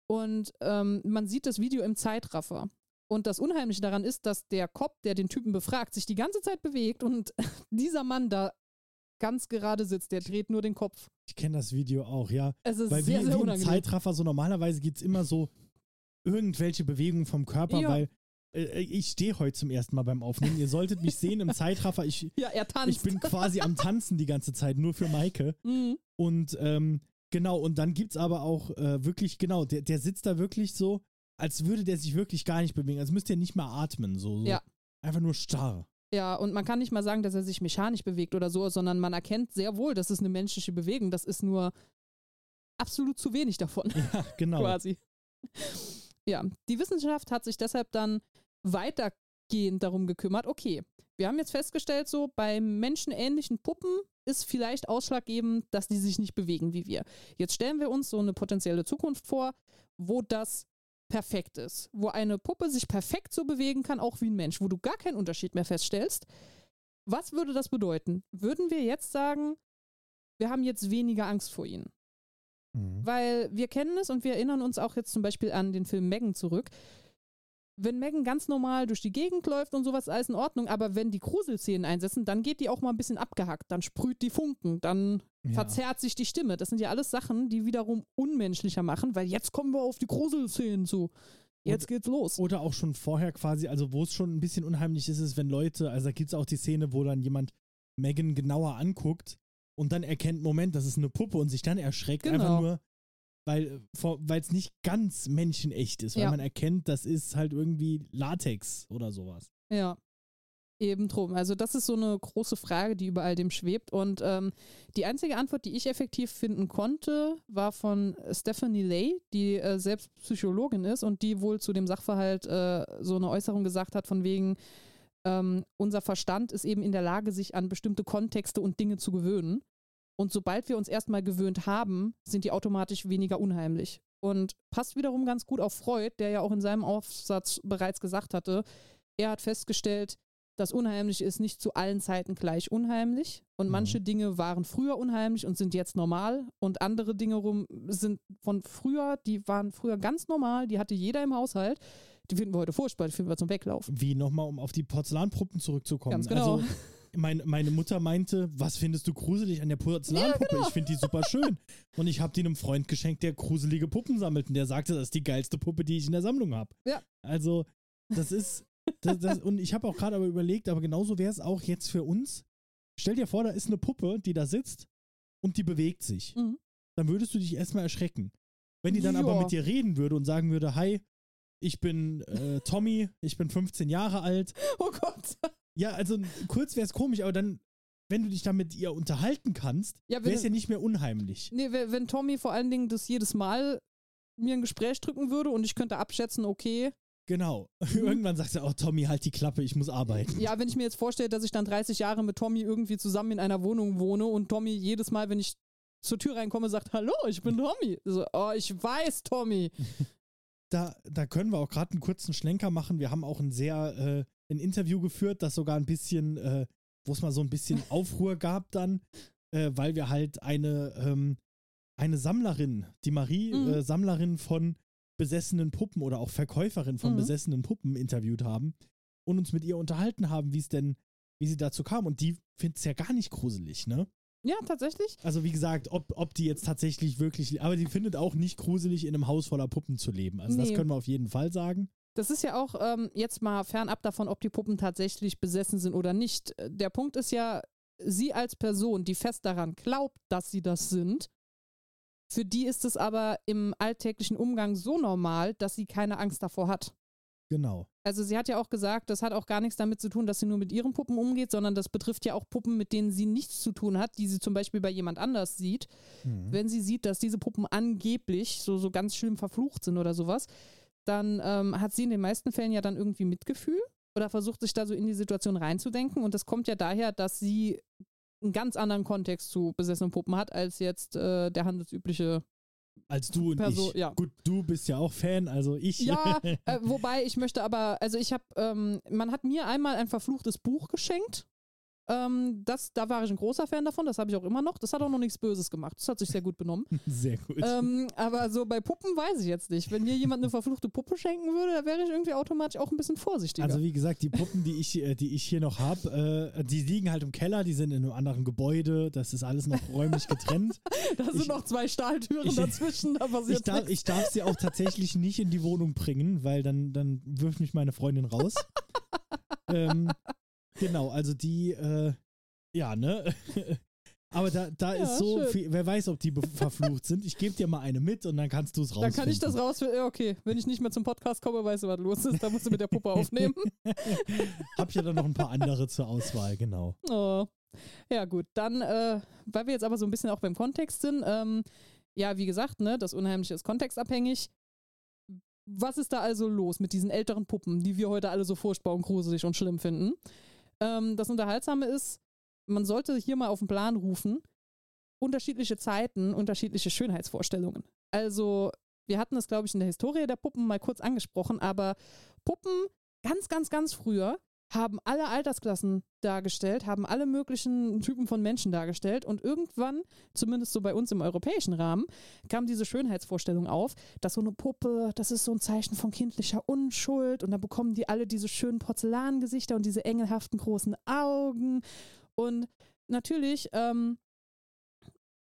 Und ähm, man sieht das Video im Zeitraffer. Und das Unheimliche daran ist, dass der Cop, der den Typen befragt, sich die ganze Zeit bewegt und dieser Mann da ganz gerade sitzt, der dreht nur den Kopf. Ich kenne das Video auch, ja. Es ist Weil sehr, wie, sehr wie unangenehm. Zeitraffer, so normalerweise gibt es immer so irgendwelche Bewegungen vom Körper, Ja. weil äh, ich stehe heute zum ersten Mal beim Aufnehmen. Ihr solltet mich sehen im Zeitraffer. Ich, Ja, er tanzt. ich bin quasi am Tanzen die ganze Zeit, nur für Maike. Mhm. Und ähm, genau, und dann gibt es aber auch äh, wirklich, genau, der, der sitzt da wirklich so, als würde der sich wirklich gar nicht bewegen. Als müsste er nicht mal atmen. So, so. Ja. Einfach nur starr. Ja, und man kann nicht mal sagen, dass er sich mechanisch bewegt oder so, sondern man erkennt sehr wohl, das ist eine menschliche Bewegung. Das ist nur absolut zu wenig davon, Ja, genau. quasi. Ja, die Wissenschaft hat sich deshalb dann weitergehend darum gekümmert, okay, wir haben jetzt festgestellt, so bei menschenähnlichen Puppen ist vielleicht ausschlaggebend, dass die sich nicht bewegen wie wir. Jetzt stellen wir uns so eine potenzielle Zukunft vor, wo das perfekt ist, wo eine Puppe sich perfekt so bewegen kann, auch wie ein Mensch, wo du gar keinen Unterschied mehr feststellst. Was würde das bedeuten? Würden wir jetzt sagen, wir haben jetzt weniger Angst vor ihnen? Mhm. Weil wir kennen es und wir erinnern uns auch jetzt zum Beispiel an den Film Megan zurück. Wenn Megan ganz normal durch die Gegend läuft und sowas, alles in Ordnung, aber wenn die Gruselszenen einsetzen, dann geht die auch mal ein bisschen abgehackt, dann sprüht die Funken, dann Ja. verzerrt sich die Stimme. Das sind ja alles Sachen, die wiederum unmenschlicher machen, weil jetzt kommen wir auf die Gruselszenen zu. Jetzt geht's los. Oder auch schon vorher quasi, also wo es schon ein bisschen unheimlich ist, ist, wenn Leute, also da gibt es auch die Szene, wo dann jemand Megan genauer anguckt und dann erkennt, Moment, das ist eine Puppe und sich dann erschreckt, Genau. einfach nur, weil es nicht ganz menschenecht ist, weil Ja. man erkennt, das ist halt irgendwie Latex oder sowas. Ja. Eben drum. Also das ist so eine große Frage, die über all dem schwebt. Und ähm, die einzige Antwort, die ich effektiv finden konnte, war von Stephanie Lay, die äh, selbst Psychologin ist und die wohl zu dem Sachverhalt äh, so eine Äußerung gesagt hat, von wegen, ähm, unser Verstand ist eben in der Lage, sich an bestimmte Kontexte und Dinge zu gewöhnen. Und sobald wir uns erstmal gewöhnt haben, sind die automatisch weniger unheimlich. Und passt wiederum ganz gut auf Freud, der ja auch in seinem Aufsatz bereits gesagt hatte, er hat festgestellt, das Unheimliche ist nicht zu allen Zeiten gleich unheimlich. Und Mhm. manche Dinge waren früher unheimlich und sind jetzt normal. Und andere Dinge rum sind von früher, die waren früher ganz normal, die hatte jeder im Haushalt. Die finden wir heute furchtbar, die finden wir zum Weglaufen. Wie nochmal, um auf die Porzellanpuppen zurückzukommen. Ganz genau. Also, mein, meine Mutter meinte, was findest du gruselig an der Porzellanpuppe? genau. Ich finde die super schön. Und ich habe die einem Freund geschenkt, der gruselige Puppen sammelt. Und der sagte, das ist die geilste Puppe, die ich in der Sammlung habe. Ja. Also, das ist. Das, das, und ich habe auch gerade aber überlegt, aber genauso wäre es auch jetzt für uns. Stell dir vor, da ist eine Puppe, die da sitzt und die bewegt sich. Mhm. Dann würdest du dich erstmal erschrecken. Wenn die dann aber Ja. mit dir reden würde und sagen würde, hi, ich bin äh, Tommy, ich bin 15 Jahre alt. Oh Gott. Ja, also kurz wäre es komisch, aber dann, wenn du dich dann mit ihr unterhalten kannst, Ja, wäre es ja nicht mehr unheimlich. nee, wenn Tommy vor allen Dingen das jedes Mal mir ein Gespräch drücken würde und ich könnte abschätzen, okay, Genau. Mhm. Irgendwann sagt er, oh Tommy, halt die Klappe, ich muss arbeiten. Ja, wenn ich mir jetzt vorstelle, dass ich dann 30 Jahre mit Tommy irgendwie zusammen in einer Wohnung wohne und Tommy jedes Mal, wenn ich zur Tür reinkomme, sagt, hallo, ich bin Tommy. So, oh, ich weiß, Tommy. Da, da können wir auch gerade einen kurzen Schlenker machen. Wir haben auch ein sehr, äh, ein Interview geführt, das sogar ein bisschen, äh, wo es mal so ein bisschen Aufruhr gab dann, äh, weil wir halt eine, ähm, eine Sammlerin, die Marie, Mhm. äh, Sammlerin von besessenen Puppen oder auch Verkäuferin von Mhm. besessenen Puppen interviewt haben und uns mit ihr unterhalten haben, wie es denn, wie sie dazu kam. Und die findet es ja gar nicht gruselig, ne? Ja, tatsächlich. Also wie gesagt, ob, ob die jetzt tatsächlich wirklich, aber die findet auch nicht gruselig, in einem Haus voller Puppen zu leben. Also das Nee. können wir auf jeden Fall sagen. Das ist ja auch ähm, jetzt mal fernab davon, ob die Puppen tatsächlich besessen sind oder nicht. Der Punkt ist ja, sie als Person, die fest daran glaubt, dass sie das sind, für die ist es aber im alltäglichen Umgang so normal, dass sie keine Angst davor hat. Genau. Also sie hat ja auch gesagt, das hat auch gar nichts damit zu tun, dass sie nur mit ihren Puppen umgeht, sondern das betrifft ja auch Puppen, mit denen sie nichts zu tun hat, die sie zum Beispiel bei jemand anders sieht. Mhm. Wenn sie sieht, dass diese Puppen angeblich so, so ganz schlimm verflucht sind oder sowas, dann ähm, hat sie in den meisten Fällen ja dann irgendwie Mitgefühl oder versucht sich da so in die Situation reinzudenken. Und das kommt ja daher, dass sie einen ganz anderen Kontext zu besessenen Puppen hat, als jetzt äh, der handelsübliche. Als du und Perso- ich. ja. Gut, du bist ja auch Fan, also ich. Ja, äh, wobei ich möchte aber, also ich habe, ähm, man hat mir einmal ein verfluchtes Buch geschenkt. Ähm, das, da war ich ein großer Fan davon, das habe ich auch immer noch. Das hat auch noch nichts Böses gemacht. Das hat sich sehr gut benommen. Sehr gut. ähm, aber so bei Puppen weiß ich jetzt nicht. Wenn mir jemand eine verfluchte Puppe schenken würde, da wäre ich irgendwie automatisch auch ein bisschen vorsichtiger. Also wie gesagt, die Puppen, die ich, äh, die ich hier noch habe, äh, die liegen halt im Keller, die sind in einem anderen Gebäude, das ist alles noch räumlich getrennt. da sind ich- noch zwei Stahltüren ich- dazwischen, da passiert Ich darf, nichts. ich darf sie auch tatsächlich nicht in die Wohnung bringen, weil dann, dann wirft mich meine Freundin raus. ähm, genau, also die, äh, ja, ne? Aber da, da Ja, ist so, schön. viel, wer weiß, ob die verflucht sind. Ich gebe dir mal eine mit und dann kannst du es Dann rausfinden. kann ich das rausfinden. Ja, okay, wenn ich nicht mehr zum Podcast komme, weißt du, was los ist. Da musst du mit der Puppe aufnehmen. Hab ja dann noch ein paar andere zur Auswahl, genau. Oh. Ja, gut. Dann, äh, weil wir jetzt aber so ein bisschen auch beim Kontext sind, ähm, ja, wie gesagt, ne, das Unheimliche ist kontextabhängig. Was ist da also los mit diesen älteren Puppen, die wir heute alle so furchtbar und gruselig und schlimm finden? Ähm, das Unterhaltsame ist, man sollte hier mal auf den Plan rufen, unterschiedliche Zeiten, unterschiedliche Schönheitsvorstellungen. Also, wir hatten es, glaube ich, in der Historie der Puppen mal kurz angesprochen, aber Puppen ganz, ganz, ganz früher haben alle Altersklassen dargestellt, haben alle möglichen Typen von Menschen dargestellt und irgendwann, zumindest so bei uns im europäischen Rahmen, kam diese Schönheitsvorstellung auf, dass so eine Puppe, das ist so ein Zeichen von kindlicher Unschuld und dann bekommen die alle diese schönen Porzellangesichter und diese engelhaften großen Augen und natürlich, ähm,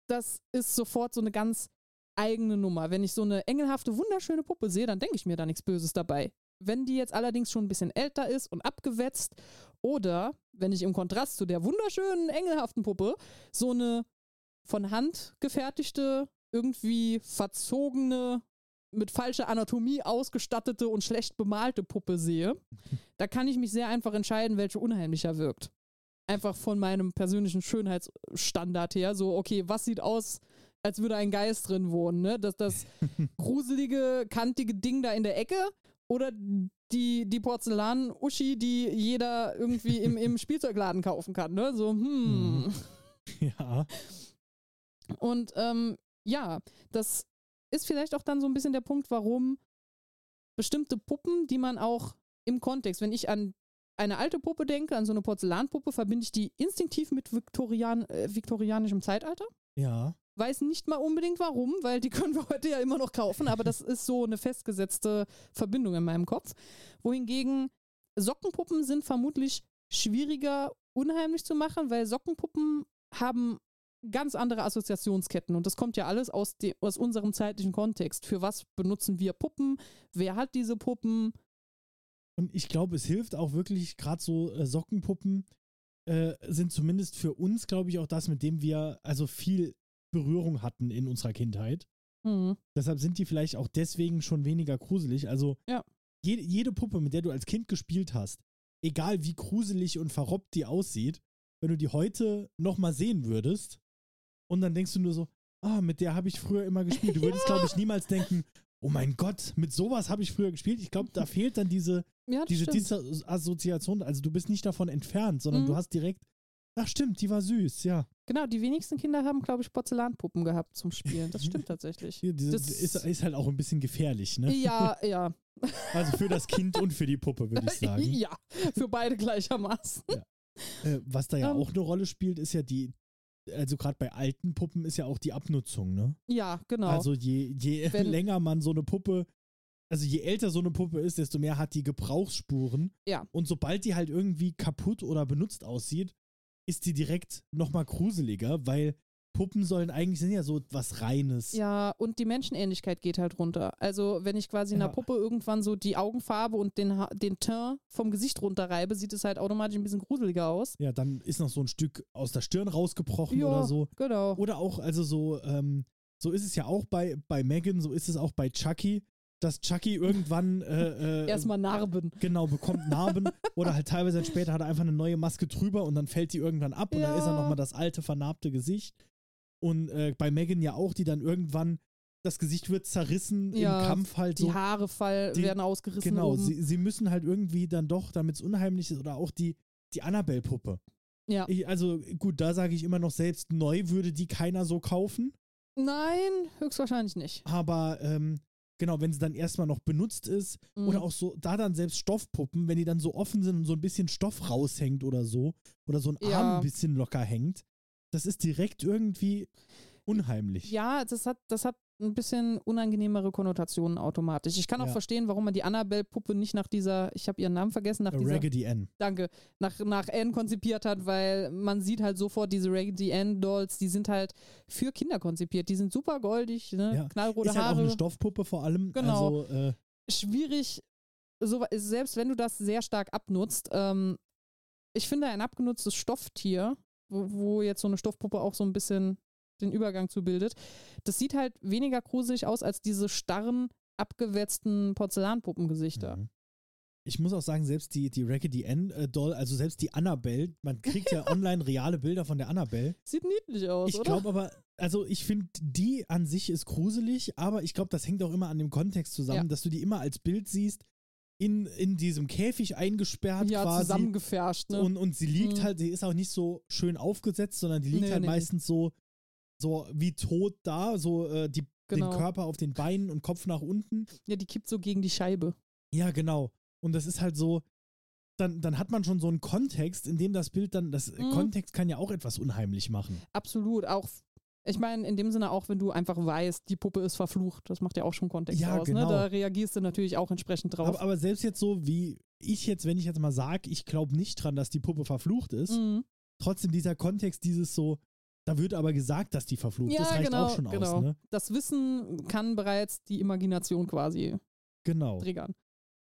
das ist sofort so eine ganz eigene Nummer. Wenn ich so eine engelhafte, wunderschöne Puppe sehe, dann denke ich mir da nichts Böses dabei. Wenn die jetzt allerdings schon ein bisschen älter ist und abgewetzt oder wenn ich im Kontrast zu der wunderschönen, engelhaften Puppe so eine von Hand gefertigte, irgendwie verzogene, mit falscher Anatomie ausgestattete und schlecht bemalte Puppe sehe, da kann ich mich sehr einfach entscheiden, welche unheimlicher wirkt. Einfach von meinem persönlichen Schönheitsstandard her. So, okay, was sieht aus, als würde ein Geist drin wohnen, ne? Das, das gruselige, kantige Ding da in der Ecke oder die, die Porzellan-Uschi, die jeder irgendwie im, im Spielzeugladen kaufen kann, ne? So, hm. Mhm. Ja. Und ähm, ja, das ist vielleicht auch dann so ein bisschen der Punkt, warum bestimmte Puppen, die man auch im Kontext, wenn ich an eine alte Puppe denke, an so eine Porzellanpuppe, verbinde ich die instinktiv mit Viktorian, äh, viktorianischem Zeitalter. Ja. Weiß nicht mal unbedingt warum, weil die können wir heute ja immer noch kaufen, aber das ist so eine festgesetzte Verbindung in meinem Kopf. Wohingegen Sockenpuppen sind vermutlich schwieriger unheimlich zu machen, weil Sockenpuppen haben ganz andere Assoziationsketten und das kommt ja alles aus, de, aus unserem zeitlichen Kontext. Für was benutzen wir Puppen? Wer hat diese Puppen? Und ich glaube, es hilft auch wirklich, gerade so äh, Sockenpuppen äh, sind zumindest für uns, glaube ich, auch das, mit dem wir also viel Berührung hatten in unserer Kindheit. Hm. Deshalb sind die vielleicht auch deswegen schon weniger gruselig. Also Ja. jede, jede Puppe, mit der du als Kind gespielt hast, egal wie gruselig und verrobbt die aussieht, wenn du die heute nochmal sehen würdest und dann denkst du nur so, ah, mit der habe ich früher immer gespielt. Du würdest, glaube ich, niemals denken, oh mein Gott, mit sowas habe ich früher gespielt. Ich glaube, da fehlt dann diese, Ja, diese. Disassoziation. Also du bist nicht davon entfernt, sondern Mhm. du hast direkt, ach stimmt, die war süß, ja. Genau, die wenigsten Kinder haben, glaube ich, Porzellanpuppen gehabt zum Spielen. Das stimmt tatsächlich. Diese, Das- ist, ist halt auch ein bisschen gefährlich, ne? Ja, ja. Also für das Kind und für die Puppe, würde ich sagen. Ja, für beide gleichermaßen. Äh, was da ja Ähm. auch eine Rolle spielt, ist ja die, also gerade bei alten Puppen ist ja auch die Abnutzung, ne? Ja, genau. Also je, je Wenn- länger man so eine Puppe, also je älter so eine Puppe ist, desto mehr hat die Gebrauchsspuren. Ja. Und sobald die halt irgendwie kaputt oder benutzt aussieht, ist die direkt nochmal gruseliger, weil Puppen sollen eigentlich sind ja so was Reines. Ja, und die Menschenähnlichkeit geht halt runter. Also, wenn ich quasi einer Ja. Puppe irgendwann so die Augenfarbe und den, Ha- den Teint vom Gesicht runterreibe, sieht es halt automatisch ein bisschen gruseliger aus. Ja, dann ist noch so ein Stück aus der Stirn rausgebrochen Ja. oder so. Genau. Oder auch, also so, ähm, so ist es ja auch bei, bei Megan, so ist es auch bei Chucky, dass Chucky irgendwann äh, äh, Erstmal Narben. genau bekommt Narben oder halt teilweise später hat er einfach eine neue Maske drüber und dann fällt die irgendwann ab und dann Ja. ist er nochmal das alte, vernarbte Gesicht. Und äh, bei Megan ja auch, die dann irgendwann, das Gesicht wird zerrissen Ja, im Kampf halt Die so. Haare fall, die- werden ausgerissen. Genau, oben. sie, sie müssen halt irgendwie dann doch, damit es unheimlich ist, oder auch die, die Annabelle-Puppe. Ja. Ich, also gut, da sage ich immer noch, selbst neu würde die keiner so kaufen. Nein, höchstwahrscheinlich nicht. Aber ähm, Genau, wenn sie dann erstmal noch benutzt ist. Mhm. Oder auch so, da dann selbst Stoffpuppen, wenn die dann so offen sind und so ein bisschen Stoff raushängt oder so. Oder so ein Arm Ja. ein bisschen locker hängt. Das ist direkt irgendwie unheimlich. Ja, das hat, das hat ein bisschen unangenehmere Konnotationen automatisch. Ich kann auch Ja. verstehen, warum man die Annabelle-Puppe nicht nach dieser, ich habe ihren Namen vergessen, nach dieser, Raggedy Ann. danke, nach, nach Anne konzipiert hat, weil man sieht halt sofort diese Raggedy Ann Dolls, die sind halt für Kinder konzipiert. Die sind super goldig, ne? Ja. knallrote Ist halt auch Haare. eine Stoffpuppe vor allem. Genau. Also, äh, schwierig, so, selbst wenn du das sehr stark abnutzt. Ähm, ich finde, ein abgenutztes Stofftier, wo, wo jetzt so eine Stoffpuppe auch so ein bisschen den Übergang zu bildet, das sieht halt weniger gruselig aus als diese starren, abgewetzten Porzellanpuppengesichter. Mhm. Ich muss auch sagen, selbst die, die Raggedy Ann äh, Doll, also selbst die Annabelle, man kriegt ja online reale Bilder von der Annabelle. Sieht niedlich aus, Ich glaube aber, also ich finde, die an sich ist gruselig, aber ich glaube, das hängt auch immer an dem Kontext zusammen, Ja. dass du die immer als Bild siehst, in, in diesem Käfig eingesperrt ja, quasi. zusammengefärscht, ne? Und, und sie liegt Mhm. halt, sie ist auch nicht so schön aufgesetzt, sondern die liegt Nee, halt nee. meistens so, so wie tot da, so äh, die, Genau. den Körper auf den Beinen und Kopf nach unten. ja, die kippt so gegen die Scheibe. Ja, genau. Und das ist halt so, dann, dann hat man schon so einen Kontext, in dem das Bild dann, das Mhm. Kontext kann ja auch etwas unheimlich machen. Absolut. Auch, ich meine, in dem Sinne auch, wenn du einfach weißt, die Puppe ist verflucht. Das macht ja auch schon Kontext Ja, aus. genau. Ne? Da reagierst du natürlich auch entsprechend drauf. Aber, aber selbst jetzt so, wie ich jetzt, wenn ich jetzt mal sage, ich glaube nicht dran, dass die Puppe verflucht ist, Mhm. trotzdem dieser Kontext, dieses so, da wird aber gesagt, dass die verflucht ist, Ja, reicht genau, auch schon genau. aus, ne? Das Wissen kann bereits die Imagination quasi Genau. triggern.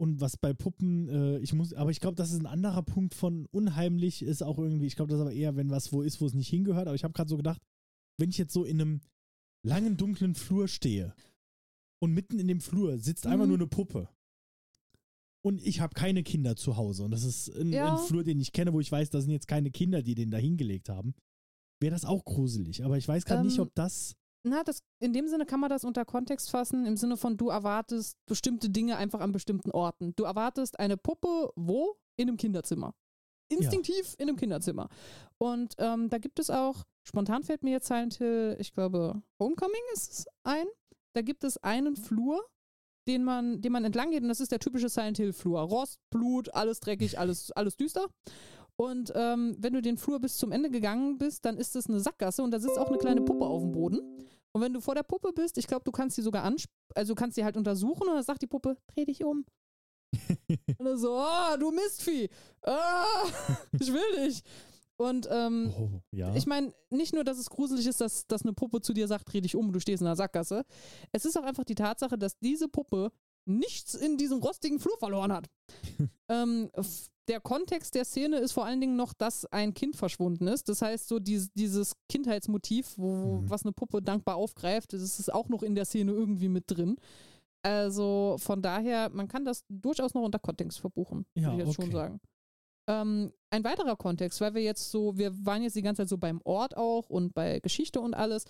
Und was bei Puppen, äh, ich muss, aber ich glaube, das ist ein anderer Punkt von unheimlich, ist auch irgendwie, ich glaube, das ist aber eher, wenn was wo ist, wo es nicht hingehört, aber ich habe gerade so gedacht, wenn ich jetzt so in einem langen, dunklen Flur stehe und mitten in dem Flur sitzt einfach Mhm. nur eine Puppe und ich habe keine Kinder zu Hause und das ist ein, Ja. ein Flur, den ich kenne, wo ich weiß, da sind jetzt keine Kinder, die den da hingelegt haben, wäre das auch gruselig. Aber ich weiß gerade nicht, Ähm, ob das, Na, das, in dem Sinne kann man das unter Kontext fassen, im Sinne von, du erwartest bestimmte Dinge einfach an bestimmten Orten. Du erwartest eine Puppe wo? In einem Kinderzimmer. Instinktiv in einem Kinderzimmer. Und ähm, da gibt es auch, spontan fällt mir jetzt Silent Hill, ich glaube, Homecoming ist es ein. Da gibt es einen Flur, den man, den man entlang geht, und das ist der typische Silent Hill-Flur. Rost, Blut, alles dreckig, alles, alles düster. Und ähm, wenn du den Flur bis zum Ende gegangen bist, dann ist es eine Sackgasse und da sitzt auch eine kleine Puppe auf dem Boden. Und wenn du vor der Puppe bist, ich glaube, du kannst sie sogar ansp also du kannst sie halt untersuchen und dann sagt die Puppe, dreh dich um. und dann so, ah, du Mistvieh. Ah, ich will dich. Und ähm, oh, ja. ich meine, nicht nur, dass es gruselig ist, dass, dass eine Puppe zu dir sagt, dreh dich um, du stehst in der Sackgasse. Es ist auch einfach die Tatsache, dass diese Puppe nichts in diesem rostigen Flur verloren hat. ähm, der Kontext der Szene ist vor allen Dingen noch, dass ein Kind verschwunden ist. Das heißt, so dies, dieses Kindheitsmotiv, wo, Mhm. was eine Puppe dankbar aufgreift, das ist auch noch in der Szene irgendwie mit drin. Also von daher, man kann das durchaus noch unter Kontext verbuchen, Ja, würde ich jetzt schon okay. sagen. Ähm, ein weiterer Kontext, weil wir jetzt so, wir waren jetzt die ganze Zeit so beim Ort auch und bei Geschichte und alles.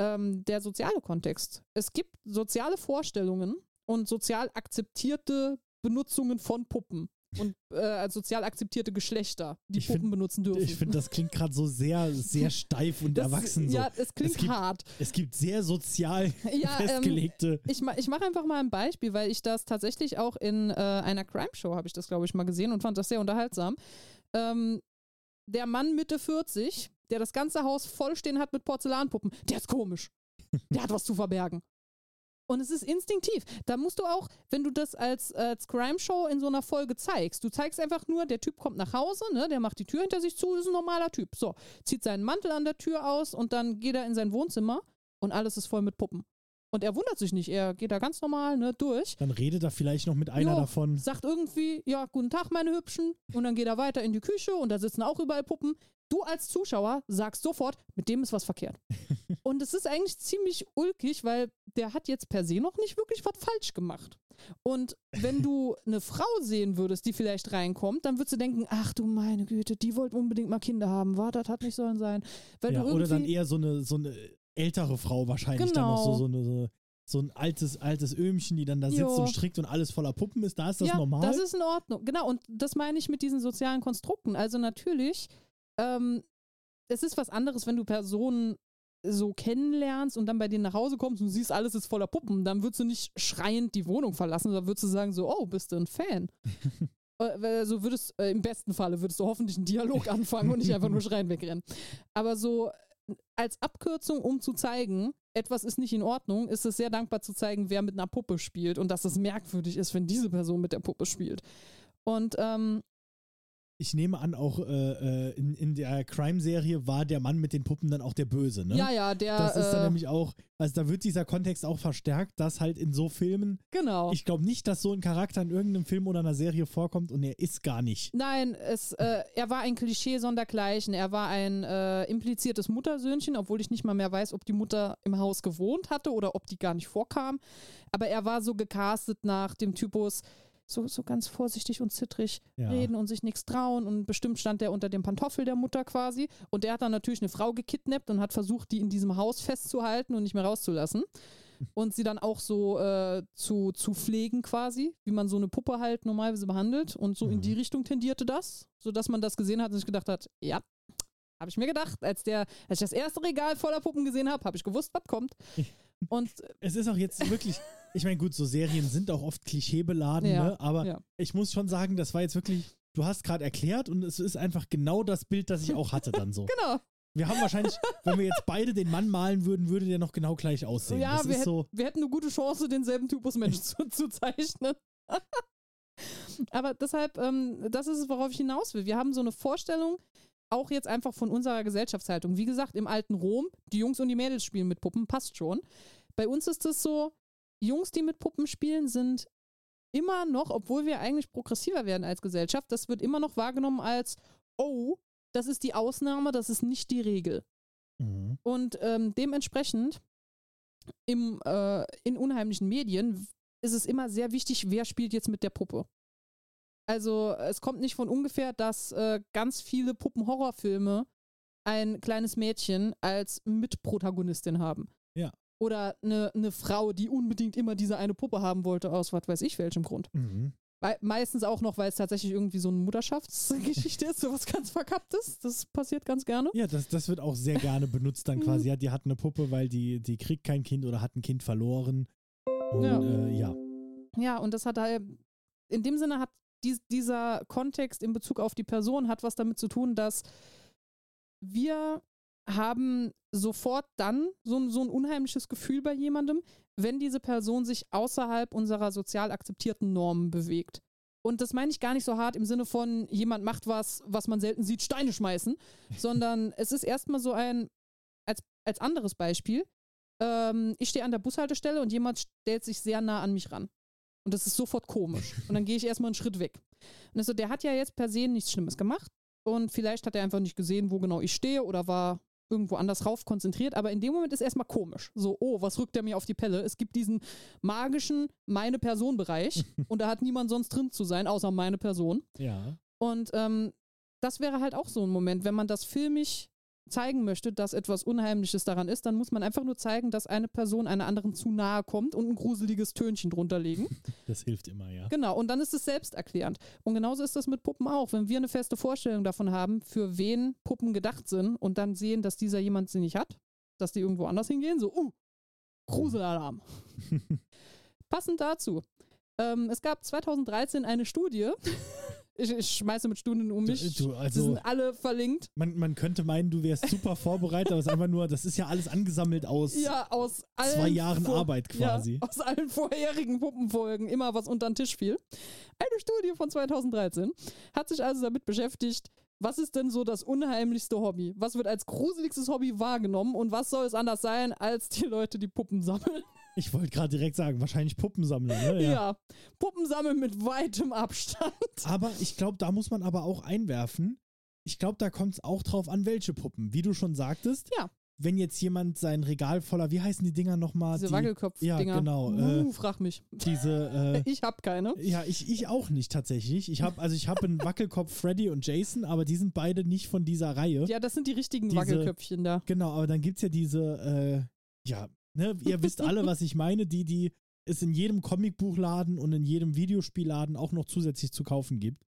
Ähm, der soziale Kontext. Es gibt soziale Vorstellungen und sozial akzeptierte Benutzungen von Puppen und äh, als sozial akzeptierte Geschlechter, die Ich Puppen find- benutzen dürfen. ich finde, das klingt gerade so sehr, sehr steif und Das- erwachsen. So. Ja, es klingt gibt- hart. Es gibt sehr sozial Ja, ähm, festgelegte. ich, ma- ich mache einfach mal ein Beispiel, weil ich das tatsächlich auch in äh, einer Crime-Show habe ich das, glaube ich, mal gesehen und fand das sehr unterhaltsam. Ähm, der Mann Mitte 40, der das ganze Haus vollstehen hat mit Porzellanpuppen, der ist komisch. Der hat was zu verbergen. Und es ist instinktiv. Da musst du auch, wenn du das als, als Crime-Show in so einer Folge zeigst, du zeigst einfach nur, der Typ kommt nach Hause, ne, der macht die Tür hinter sich zu, ist ein normaler Typ. So, zieht seinen Mantel an der Tür aus und dann geht er in sein Wohnzimmer und alles ist voll mit Puppen. Und er wundert sich nicht, er geht da ganz normal ne, durch, Dann redet er vielleicht noch mit einer Jo. davon. sagt irgendwie, ja, guten Tag, meine Hübschen, und dann geht er weiter in die Küche und da sitzen auch überall Puppen. Du als Zuschauer sagst sofort, mit dem ist was verkehrt. und es ist eigentlich ziemlich ulkig, weil der hat jetzt per se noch nicht wirklich was falsch gemacht. Und wenn du eine Frau sehen würdest, die vielleicht reinkommt, dann würdest du denken, ach du meine Güte, die wollte unbedingt mal Kinder haben, war das hat nicht sollen sein. Weil Ja, oder dann eher so eine, so eine ältere Frau wahrscheinlich dann noch so, Genau. so, eine, so, so ein altes, altes Öhmchen, die dann da sitzt Jo. und strickt und alles voller Puppen ist. Da ist das ja, normal. das ist in Ordnung. Genau, und das meine ich mit diesen sozialen Konstrukten. Also natürlich, ähm, es ist was anderes, wenn du Personen so kennenlernst und dann bei denen nach Hause kommst und siehst, alles ist voller Puppen, dann würdest du nicht schreiend die Wohnung verlassen, sondern würdest du sagen so, oh, bist du ein Fan? Äh, so würdest, äh, im besten Falle würdest du hoffentlich einen Dialog anfangen und nicht einfach nur schreien wegrennen. Aber so als Abkürzung, um zu zeigen, etwas ist nicht in Ordnung, ist es sehr dankbar zu zeigen, wer mit einer Puppe spielt und dass es merkwürdig ist, wenn diese Person mit der Puppe spielt. Und ähm, ich nehme an, auch äh, äh, in, in der Crime-Serie war der Mann mit den Puppen dann auch der Böse, ne? Ja, ja, der. Das ist dann äh, nämlich auch, also da wird dieser Kontext auch verstärkt, dass halt in so Filmen. Genau. Ich glaube nicht, dass so ein Charakter in irgendeinem Film oder einer Serie vorkommt und er ist gar nicht. Nein, es, äh, er war ein Klischee sondergleichen. Er war ein äh, impliziertes Muttersöhnchen, obwohl ich nicht mal mehr weiß, ob die Mutter im Haus gewohnt hatte oder ob die gar nicht vorkam. Aber er war so gecastet nach dem Typus so, so ganz vorsichtig und zittrig Ja. reden und sich nichts trauen. Und bestimmt stand er unter dem Pantoffel der Mutter quasi. Und der hat dann natürlich eine Frau gekidnappt und hat versucht, die in diesem Haus festzuhalten und nicht mehr rauszulassen. Und sie dann auch so äh, zu, zu pflegen quasi, wie man so eine Puppe halt normalerweise behandelt. Und so in Mhm. die Richtung tendierte das, sodass man das gesehen hat und sich gedacht hat, ja, habe ich mir gedacht. Als, der, als ich das erste Regal voller Puppen gesehen habe, habe ich gewusst, was kommt. Und Es ist auch jetzt wirklich, ich meine, gut, so Serien sind auch oft klischeebeladen, Ja, ne? aber ja. ich muss schon sagen, das war jetzt wirklich, du hast gerade erklärt und es ist einfach genau das Bild, das ich auch hatte dann so. genau. Wir haben wahrscheinlich, wenn wir jetzt beide den Mann malen würden, würde der noch genau gleich aussehen. Ja, das wir, ist hätt, so, wir hätten eine gute Chance, denselben Typus Mensch zu, zu zeichnen. Aber deshalb, ähm, das ist es, worauf ich hinaus will. Wir haben so eine Vorstellung, auch jetzt einfach von unserer Gesellschaftshaltung. Wie gesagt, im alten Rom, die Jungs und die Mädels spielen mit Puppen, passt schon. Bei uns ist es so, Jungs, die mit Puppen spielen, sind immer noch, obwohl wir eigentlich progressiver werden als Gesellschaft, das wird immer noch wahrgenommen als, oh, das ist die Ausnahme, das ist nicht die Regel. Mhm. Und ähm, dementsprechend im, äh, in unheimlichen Medien ist es immer sehr wichtig, wer spielt jetzt mit der Puppe. Also es kommt nicht von ungefähr, dass äh, ganz viele Puppenhorrorfilme ein kleines Mädchen als Mitprotagonistin haben. Ja. Oder eine, eine Frau, die unbedingt immer diese eine Puppe haben wollte, aus was weiß ich welchem Grund. Mhm. Weil, meistens auch noch, weil es tatsächlich irgendwie so eine Mutterschaftsgeschichte ist, sowas ganz Verkapptes. Das passiert ganz gerne. Ja, das, das wird auch sehr gerne benutzt dann quasi. Ja, die hat eine Puppe, weil die, die kriegt kein Kind oder hat ein Kind verloren. Und Ja. ja, äh, ja. Ja, und das hat halt, in dem Sinne hat dies, dieser Kontext in Bezug auf die Person hat was damit zu tun, dass wir haben sofort dann so, ein- so ein unheimliches Gefühl bei jemandem, wenn diese Person sich außerhalb unserer sozial akzeptierten Normen bewegt. Und das meine ich gar nicht so hart im Sinne von, jemand macht was, was man selten sieht, Steine schmeißen, sondern es ist erstmal so ein, als, als anderes Beispiel, ähm, ich stehe an der Bushaltestelle und jemand stellt sich sehr nah an mich ran. Und das ist sofort komisch. Und dann gehe ich erstmal einen Schritt weg. Und so, der hat ja jetzt per se nichts Schlimmes gemacht. Und vielleicht hat er einfach nicht gesehen, wo genau ich stehe oder war irgendwo anders rauf konzentriert. Aber in dem Moment ist erstmal komisch. So, oh, was rückt er mir auf die Pelle? Es gibt diesen magischen meine Person-Bereich und da hat niemand sonst drin zu sein, außer meine Person. ja. Und ähm, das wäre halt auch so ein Moment, wenn man das filmisch zeigen möchte, dass etwas Unheimliches daran ist, dann muss man einfach nur zeigen, dass eine Person einer anderen zu nahe kommt und ein gruseliges Tönchen drunter legen. Das hilft immer, ja. Genau, und dann ist es selbsterklärend. Und genauso ist das mit Puppen auch. Wenn wir eine feste Vorstellung davon haben, für wen Puppen gedacht sind und dann sehen, dass dieser jemand sie nicht hat, dass die irgendwo anders hingehen, so, uh, Gruselalarm. Passend dazu. Ähm, es gab 2013 eine Studie. ich, ich schmeiße mit Studien um mich. Du, Sie also, sind alle verlinkt. man, man könnte meinen, du wärst super vorbereitet, aber es ist einfach nur, das ist ja alles angesammelt aus Ja, aus zwei Jahren vor- Arbeit quasi. Ja, aus allen vorherigen Puppenfolgen immer was unter den Tisch fiel. Eine Studie von 2013 hat sich also damit beschäftigt, was ist denn so das unheimlichste Hobby? Was wird als gruseligstes Hobby wahrgenommen und was soll es anders sein als die Leute, die Puppen sammeln? Ich wollte gerade direkt sagen, wahrscheinlich Puppensammler, ne? Ja, Puppen sammeln mit weitem Abstand. Aber ich glaube, da muss man aber auch einwerfen. Ich glaube, da kommt es auch drauf an, welche Puppen. Wie du schon sagtest, Ja. wenn jetzt jemand sein Regal voller, wie heißen die Dinger nochmal? Diese die, Wackelkopf-Dinger. Ja, genau. Uh, Äh, frag mich. diese, äh, Ich hab keine. ja, ich, ich auch nicht tatsächlich. Ich habe also ich habe einen Wackelkopf Freddy und Jason, aber die sind beide nicht von dieser Reihe. Ja, das sind die richtigen Diese- Wackelköpfchen da. Genau, aber dann gibt es ja diese, äh, ja, ne, ihr wisst alle, was ich meine, die, die es in jedem Comicbuchladen und in jedem Videospielladen auch noch zusätzlich zu kaufen gibt.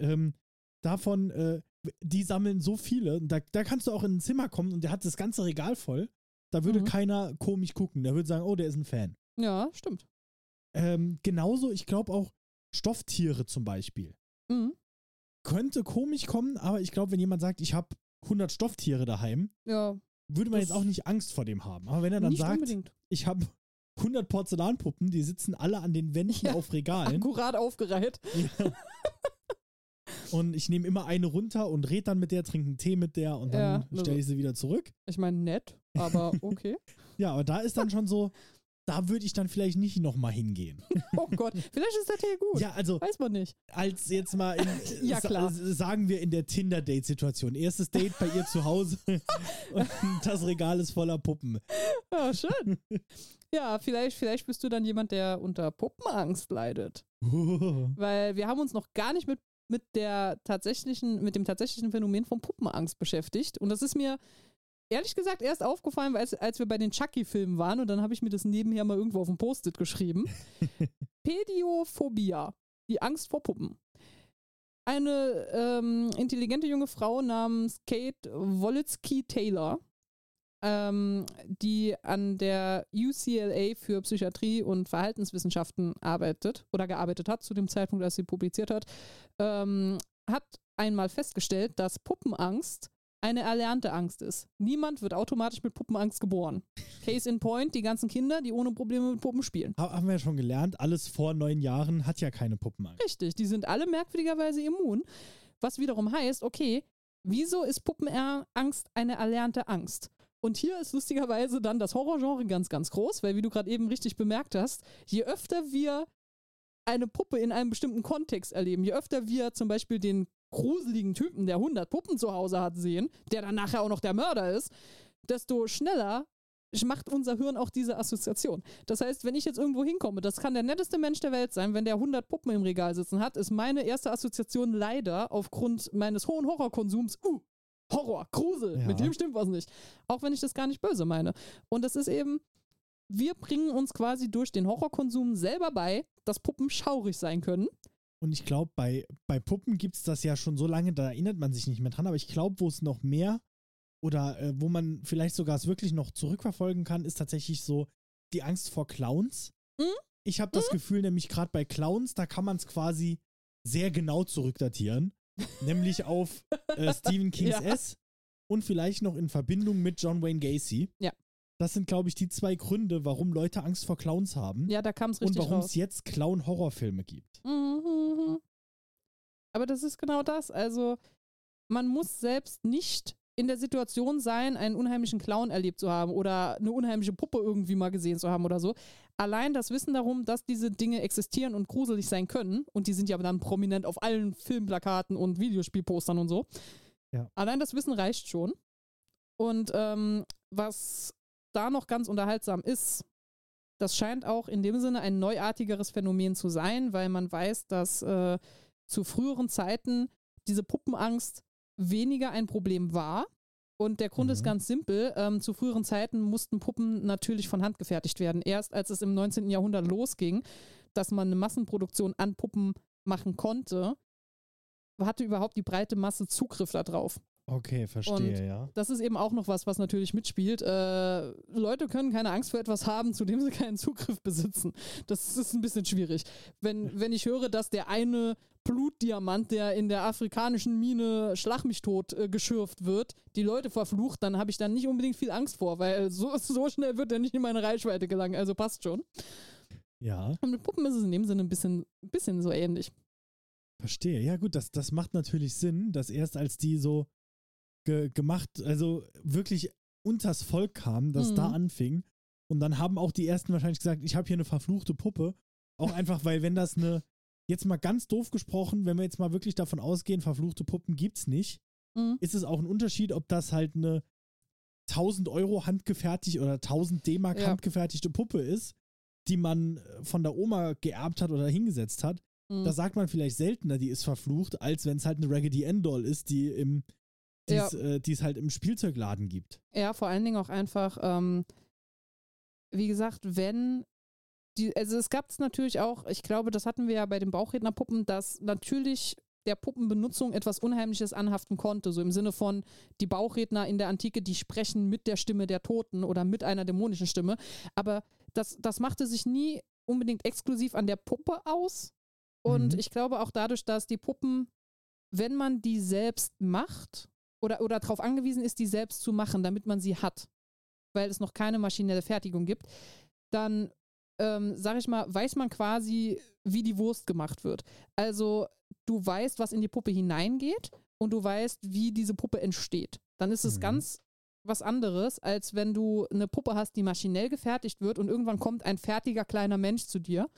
Ähm, davon, äh, die sammeln so viele. Da, da kannst du auch in ein Zimmer kommen und der hat das ganze Regal voll. Da würde Mhm. keiner komisch gucken. Der würde sagen, oh, der ist ein Fan. Ja, stimmt. Ähm, genauso, ich glaube auch Stofftiere zum Beispiel. Mhm. Könnte komisch kommen, aber ich glaube, wenn jemand sagt, ich habe 100 Stofftiere daheim, Ja, würde man Das- jetzt auch nicht Angst vor dem haben. Aber wenn er dann sagt, unbedingt. ich habe 100 Porzellanpuppen, die sitzen alle an den Wänden Ja, auf Regalen. Akkurat aufgereiht. Ja. Und ich nehme immer eine runter und rede dann mit der, trinke einen Tee mit der und dann Ja, also- stelle ich sie wieder zurück. Ich meine, nett, aber okay. Ja, aber da ist dann schon so, da würde ich dann vielleicht nicht nochmal hingehen. Oh Gott, vielleicht ist der Tee gut. Ja, also Weiß man nicht. als jetzt mal in, Ja, klar. sagen wir in der Tinder-Date-Situation. Erstes Date bei ihr zu Hause und das Regal ist voller Puppen. Ja, schön. Ja, vielleicht, vielleicht bist du dann jemand, der unter Puppenangst leidet. Weil wir haben uns noch gar nicht mit, mit der tatsächlichen, mit dem tatsächlichen Phänomen von Puppenangst beschäftigt. Und das ist mir ehrlich gesagt erst aufgefallen, als, als wir bei den Chucky-Filmen waren und dann habe ich mir das nebenher mal irgendwo auf dem Post-it geschrieben. Pädiophobia, die Angst vor Puppen. Eine ähm, intelligente junge Frau namens Kate Wolitzki-Taylor, ähm, die an der UCLA für Psychiatrie und Verhaltenswissenschaften arbeitet oder gearbeitet hat zu dem Zeitpunkt, als sie publiziert hat, ähm, hat einmal festgestellt, dass Puppenangst eine erlernte Angst ist. Niemand wird automatisch mit Puppenangst geboren. Case in point, die ganzen Kinder, die ohne Probleme mit Puppen spielen. Ha- Haben wir ja schon gelernt, alles vor neun Jahren hat ja keine Puppenangst. Richtig, die sind alle merkwürdigerweise immun. Was wiederum heißt, okay, wieso ist Puppenangst eine erlernte Angst? Und hier ist lustigerweise dann das Horrorgenre ganz, ganz groß, weil wie du gerade eben richtig bemerkt hast, je öfter wir eine Puppe in einem bestimmten Kontext erleben, je öfter wir zum Beispiel den gruseligen Typen, der 100 Puppen zu Hause hat, sehen, der dann nachher auch noch der Mörder ist, desto schneller macht unser Hirn auch diese Assoziation. Das heißt, wenn ich jetzt irgendwo hinkomme, das kann der netteste Mensch der Welt sein, wenn der 100 Puppen im Regal sitzen hat, ist meine erste Assoziation leider aufgrund meines hohen Horrorkonsums, uh, Horror, Grusel, Ja. mit dem stimmt was nicht. Auch wenn ich das gar nicht böse meine. Und das ist eben, wir bringen uns quasi durch den Horrorkonsum selber bei, dass Puppen schaurig sein können. Und ich glaube, bei, bei Puppen gibt es das ja schon so lange, da erinnert man sich nicht mehr dran. Aber ich glaube, wo es noch mehr oder äh, wo man vielleicht sogar es wirklich noch zurückverfolgen kann, ist tatsächlich so die Angst vor Clowns. Mhm. Ich habe das Gefühl, nämlich gerade bei Clowns, da kann man es quasi sehr genau zurückdatieren. nämlich auf äh, Stephen Kings Ja. S und vielleicht noch in Verbindung mit John Wayne Gacy. Ja. Das sind, glaube ich, die zwei Gründe, warum Leute Angst vor Clowns haben Ja, da kam es und richtig warum raus. es jetzt Clown-Horrorfilme gibt. Mhm. Aber das ist genau das. Also, man muss selbst nicht in der Situation sein, einen unheimlichen Clown erlebt zu haben oder eine unheimliche Puppe irgendwie mal gesehen zu haben oder so. Allein das Wissen darum, dass diese Dinge existieren und gruselig sein können, und die sind ja dann prominent auf allen Filmplakaten und Videospielpostern und so. Ja. Allein das Wissen reicht schon. Und ähm, was da noch ganz unterhaltsam ist, das scheint auch in dem Sinne ein neuartigeres Phänomen zu sein, weil man weiß, dass äh, zu früheren Zeiten diese Puppenangst weniger ein Problem war. Und der Grund Mhm. ist ganz simpel. Ähm, zu früheren Zeiten mussten Puppen natürlich von Hand gefertigt werden. Erst als es im 19. Jahrhundert losging, dass man eine Massenproduktion an Puppen machen konnte, hatte überhaupt die breite Masse Zugriff darauf. Okay, verstehe, Und- ja. Das ist eben auch noch was, was natürlich mitspielt. Äh, Leute können keine Angst vor etwas haben, zu dem sie keinen Zugriff besitzen. Das ist ein bisschen schwierig. Wenn, wenn ich höre, dass der eine Blutdiamant, der in der afrikanischen Mine Schlag mich tot äh, geschürft wird, die Leute verflucht, dann habe ich dann nicht unbedingt viel Angst vor, weil so, so schnell wird er nicht in meine Reichweite gelangen. Also passt schon. Ja, Und mit Puppen ist es in dem Sinne ein bisschen, ein bisschen so ähnlich. verstehe. Ja, gut, das, das macht natürlich Sinn, dass erst als die so ge gemacht, also wirklich unters Volk kamen, dass Mhm. da anfing. Und dann haben auch die ersten wahrscheinlich gesagt, ich habe hier eine verfluchte Puppe. Auch einfach, weil wenn das eine, jetzt mal ganz doof gesprochen, wenn wir jetzt mal wirklich davon ausgehen, verfluchte Puppen gibt's nicht, Mhm. ist es auch ein Unterschied, ob das halt eine 1000 Euro handgefertigt oder 1000 D-Mark Ja. handgefertigte Puppe ist, die man äh, von der Oma geerbt hat oder hingesetzt hat. Mhm. Da sagt man vielleicht seltener, die ist verflucht, als wenn es halt eine Raggedy Ann-Doll ist, die im die Ja. es, äh, es halt im Spielzeugladen gibt. Ja, vor allen Dingen auch einfach, ähm, wie gesagt, wenn die, also es gab es natürlich auch, ich glaube, das hatten wir ja bei den Bauchrednerpuppen, dass natürlich der Puppenbenutzung etwas Unheimliches anhaften konnte. So im Sinne von, die Bauchredner in der Antike, die sprechen mit der Stimme der Toten oder mit einer dämonischen Stimme. Aber das, das machte sich nie unbedingt exklusiv an der Puppe aus. Und Mhm. ich glaube auch dadurch, dass die Puppen, wenn man die selbst macht oder, oder darauf angewiesen ist, die selbst zu machen, damit man sie hat, weil es noch keine maschinelle Fertigung gibt, dann, ähm, sag ich mal, weiß man quasi, wie die Wurst gemacht wird. Also du weißt, was in die Puppe hineingeht und du weißt, wie diese Puppe entsteht. Dann ist es Mhm. ganz was anderes, als wenn du eine Puppe hast, die maschinell gefertigt wird und irgendwann kommt ein fertiger kleiner Mensch zu dir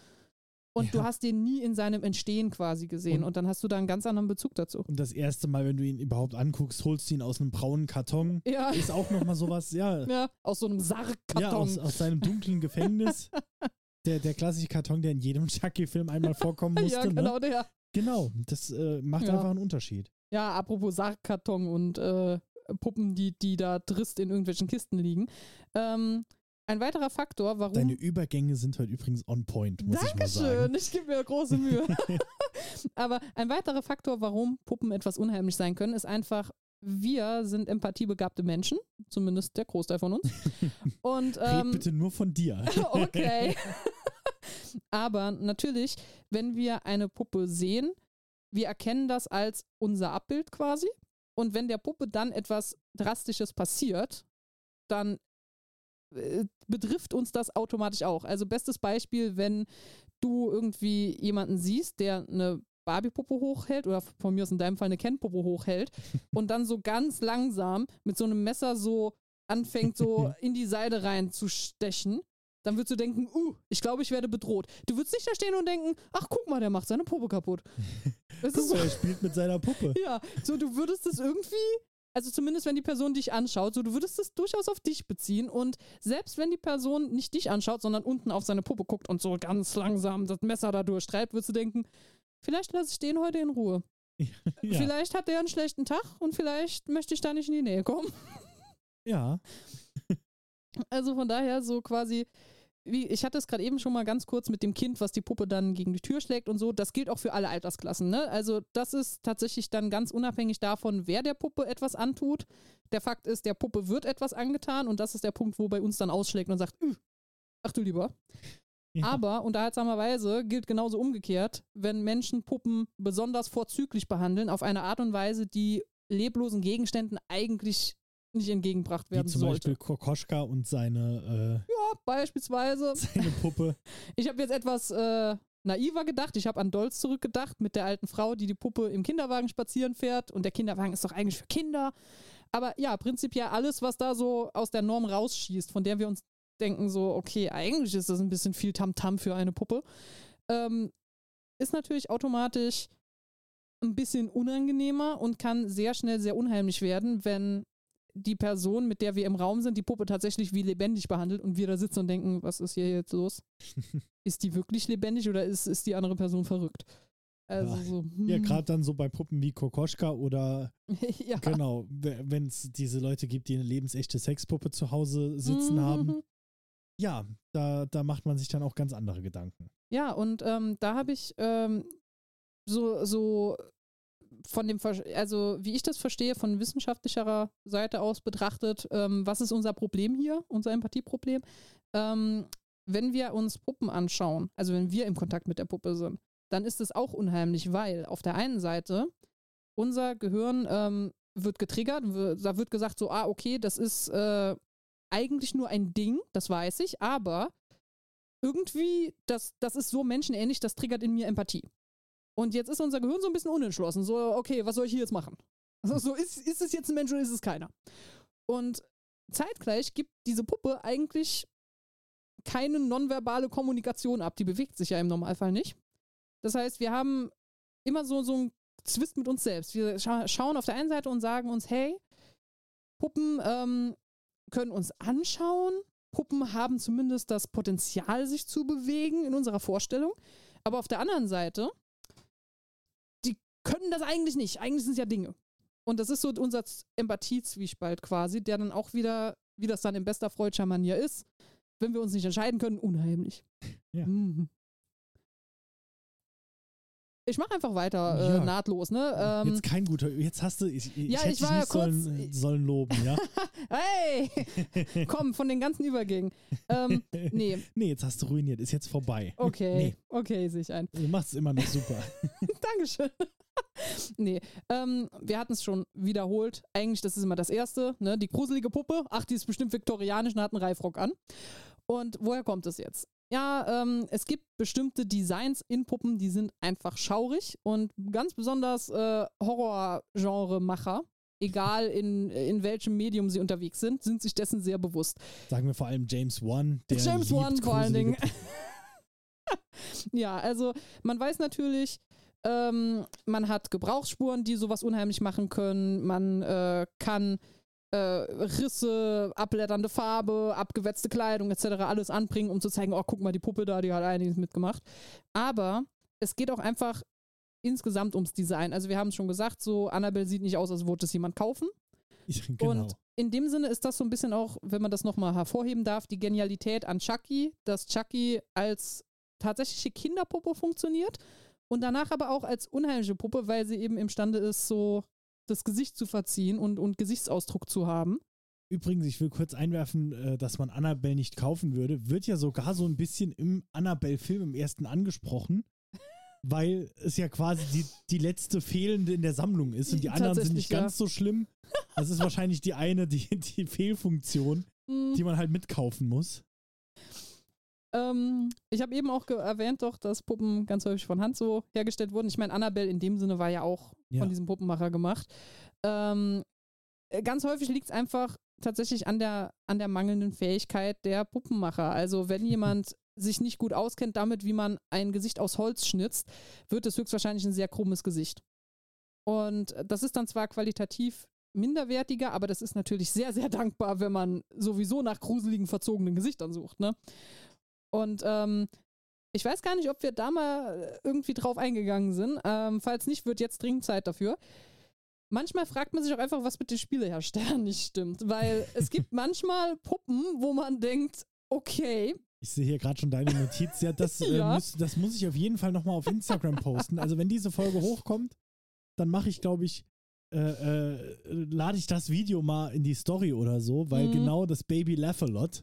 und du Ja. hast den nie in seinem Entstehen quasi gesehen Und- und, dann hast du da einen ganz anderen Bezug dazu. Und das erste Mal, wenn du ihn überhaupt anguckst, holst du ihn aus einem braunen Karton. Ja, Ist auch nochmal sowas, ja. ja aus so einem Ja, Sargkarton. aus, aus seinem dunklen Gefängnis. Der, der klassische Karton, der in jedem Chucky-Film einmal vorkommen musste. ja, ne? genau der. Genau, das äh, macht Ja. einfach einen Unterschied. Ja, apropos Sargkarton und äh, Puppen, die, die da trist in irgendwelchen Kisten liegen. Ähm, ein weiterer Faktor, warum. Deine Übergänge sind heute übrigens on point, muss ich mal sagen. Dankeschön, ich gebe mir große Mühe. Aber ein weiterer Faktor, warum Puppen etwas unheimlich sein können, ist einfach, wir sind empathiebegabte Menschen, zumindest der Großteil von uns. Und Red ähm, bitte nur von dir. okay. Aber natürlich, wenn wir eine Puppe sehen, wir erkennen das als unser Abbild quasi. Und wenn der Puppe dann etwas Drastisches passiert, dann betrifft uns das automatisch auch. Also bestes Beispiel, wenn du irgendwie jemanden siehst, der eine Barbie-Puppe hochhält oder von mir aus in deinem Fall eine Ken-Puppe hochhält und dann so ganz langsam mit so einem Messer so anfängt, so in die Seide reinzustechen, dann würdest du denken, uh, ich glaube, ich werde bedroht. Du würdest nicht da stehen und denken, ach, guck mal, der macht seine Puppe kaputt. Guck ist so, er spielt mit seiner Puppe. ja, so du würdest es irgendwie, also zumindest wenn die Person dich anschaut, so du würdest es durchaus auf dich beziehen und selbst wenn die Person nicht dich anschaut, sondern unten auf seine Puppe guckt und so ganz langsam das Messer da durchtreibt, würdest du denken, vielleicht lasse ich den heute in Ruhe. Ja, Vielleicht hat der einen schlechten Tag und vielleicht möchte ich da nicht in die Nähe kommen. ja. Also von daher so quasi, wie ich hatte es gerade eben schon mal ganz kurz mit dem Kind, was die Puppe dann gegen die Tür schlägt und so. Das gilt auch für alle Altersklassen. Ne? Also das ist tatsächlich dann ganz unabhängig davon, wer der Puppe etwas antut. Der Fakt ist, der Puppe wird etwas angetan und das ist der Punkt, wo bei uns dann ausschlägt und sagt, "Üh, ach du lieber. ja. Aber unterhaltsamerweise gilt genauso umgekehrt, wenn Menschen Puppen besonders vorzüglich behandeln, auf eine Art und Weise, die leblosen Gegenständen eigentlich nicht entgegengebracht Wie werden zum sollte. Beispiel Kokoschka und seine, Ja, beispielsweise. äh, seine Puppe. Ich habe jetzt etwas äh, naiver gedacht. Ich habe an Dolz zurückgedacht mit der alten Frau, die die Puppe im Kinderwagen spazieren fährt. Und der Kinderwagen ist doch eigentlich für Kinder. Aber ja, prinzipiell alles, was da so aus der Norm rausschießt, von der wir uns denken, so, okay, eigentlich ist das ein bisschen viel Tamtam für eine Puppe, ähm, ist natürlich automatisch ein bisschen unangenehmer und kann sehr schnell sehr unheimlich werden, wenn die Person, mit der wir im Raum sind, die Puppe tatsächlich wie lebendig behandelt und wir da sitzen und denken, was ist hier jetzt los? ist die wirklich lebendig oder ist, ist die andere Person verrückt? Also Ja. so. Ja, hm. gerade dann so bei Puppen wie Kokoschka oder ja. genau, wenn es diese Leute gibt, die eine lebensechte Sexpuppe zu Hause sitzen Mhm. haben. Ja, da, da macht man sich dann auch ganz andere Gedanken. Ja, und ähm, da habe ich ähm, so, so von dem, also wie ich das verstehe, von wissenschaftlicherer Seite aus betrachtet, ähm, was ist unser Problem hier, unser Empathieproblem? Ähm, wenn wir uns Puppen anschauen, also wenn wir im Kontakt mit der Puppe sind, dann ist es auch unheimlich, weil auf der einen Seite unser Gehirn ähm, wird getriggert, da wird gesagt so, ah, okay, das ist äh, eigentlich nur ein Ding, das weiß ich, aber irgendwie, das, das ist so menschenähnlich, das triggert in mir Empathie. Und jetzt ist unser Gehirn so ein bisschen unentschlossen. So, okay, was soll ich hier jetzt machen? Also, so, ist, ist es jetzt ein Mensch oder ist es keiner? Und zeitgleich gibt diese Puppe eigentlich keine nonverbale Kommunikation ab. Die bewegt sich ja im Normalfall nicht. Das heißt, wir haben immer so, so einen Zwist mit uns selbst. Wir scha schauen auf der einen Seite und sagen uns, hey, Puppen ähm, können uns anschauen. Puppen haben zumindest das Potenzial, sich zu bewegen in unserer Vorstellung. Aber auf der anderen Seite, können das eigentlich nicht. Eigentlich sind es ja Dinge. Und das ist so unser Empathie-Zwiespalt quasi, der dann auch wieder, wie das dann in bester freudscher Manier ist, wenn wir uns nicht entscheiden können, unheimlich. Ja. Mhm. Ich mache einfach weiter, äh, Ja. nahtlos, ne? Ähm, jetzt kein guter, jetzt hast du, ich, ich Ja, hätte ich dich war ja nicht kurz- sollen, sollen loben, ja? hey! Komm, von den ganzen Übergängen. Ähm, nee, nee, jetzt hast du ruiniert, ist jetzt vorbei. okay. Nee, Okay, sehe ich ein. du machst es immer noch super. Dankeschön. nee, ähm, wir hatten es schon wiederholt. Eigentlich, das ist immer das Erste, ne? Die gruselige Puppe. Ach, die ist bestimmt viktorianisch und hat einen Reifrock an. Und woher kommt es jetzt? Ja, ähm, es gibt bestimmte Designs in Puppen, die sind einfach schaurig und ganz besonders äh, Horror-Genre-Macher, egal in, in welchem Medium sie unterwegs sind, sind sich dessen sehr bewusst. Sagen wir vor allem James Wan, der James Wan vor allen Dingen. ja, also man weiß natürlich, ähm, man hat Gebrauchsspuren, die sowas unheimlich machen können. Man äh, kann äh, Risse, abblätternde Farbe, abgewetzte Kleidung etc. alles anbringen, um zu zeigen, oh, guck mal, die Puppe da, die hat einiges mitgemacht. Aber es geht auch einfach insgesamt ums Design. Also wir haben es schon gesagt, so Annabelle sieht nicht aus, als würde es jemand kaufen. genau. Und in dem Sinne ist das so ein bisschen auch, wenn man das nochmal hervorheben darf, die Genialität an Chucky, dass Chucky als tatsächliche Kinderpuppe funktioniert und danach aber auch als unheimliche Puppe, weil sie eben imstande ist, so das Gesicht zu verziehen und, und Gesichtsausdruck zu haben. Übrigens, ich will kurz einwerfen, äh, dass man Annabelle nicht kaufen würde. Wird ja sogar so ein bisschen im Annabelle-Film im ersten angesprochen, weil es ja quasi die, die letzte fehlende in der Sammlung ist und die anderen sind nicht ja. ganz so schlimm. Das ist wahrscheinlich die eine, die, die Fehlfunktion, Hm, die man halt mitkaufen muss. Ähm, ich habe eben auch erwähnt, doch, dass Puppen ganz häufig von Hand so hergestellt wurden. Ich meine, Annabelle in dem Sinne war ja auch Ja. von diesem Puppenmacher gemacht. Ähm, äh, ganz häufig liegt es einfach tatsächlich an der, an der mangelnden Fähigkeit der Puppenmacher. Also wenn jemand sich nicht gut auskennt damit, wie man ein Gesicht aus Holz schnitzt, wird es höchstwahrscheinlich ein sehr krummes Gesicht. Und das ist dann zwar qualitativ minderwertiger, aber das ist natürlich sehr, sehr dankbar, wenn man sowieso nach gruseligen, verzogenen Gesichtern sucht. Ne? Und ähm, ich weiß gar nicht, ob wir da mal irgendwie drauf eingegangen sind. Ähm, falls nicht, wird jetzt dringend Zeit dafür. Manchmal fragt man sich auch einfach, was mit den Spieleherstellern nicht stimmt. Weil es gibt manchmal Puppen, wo man denkt, okay, Ich sehe hier gerade schon deine Notiz. Ja, das, äh, Ja. Muss, das muss ich auf jeden Fall nochmal auf Instagram posten. Also wenn diese Folge hochkommt, dann mache ich, glaube ich, äh, äh, lade ich das Video mal in die Story oder so, weil Mhm. genau das Baby Laugh a Lot.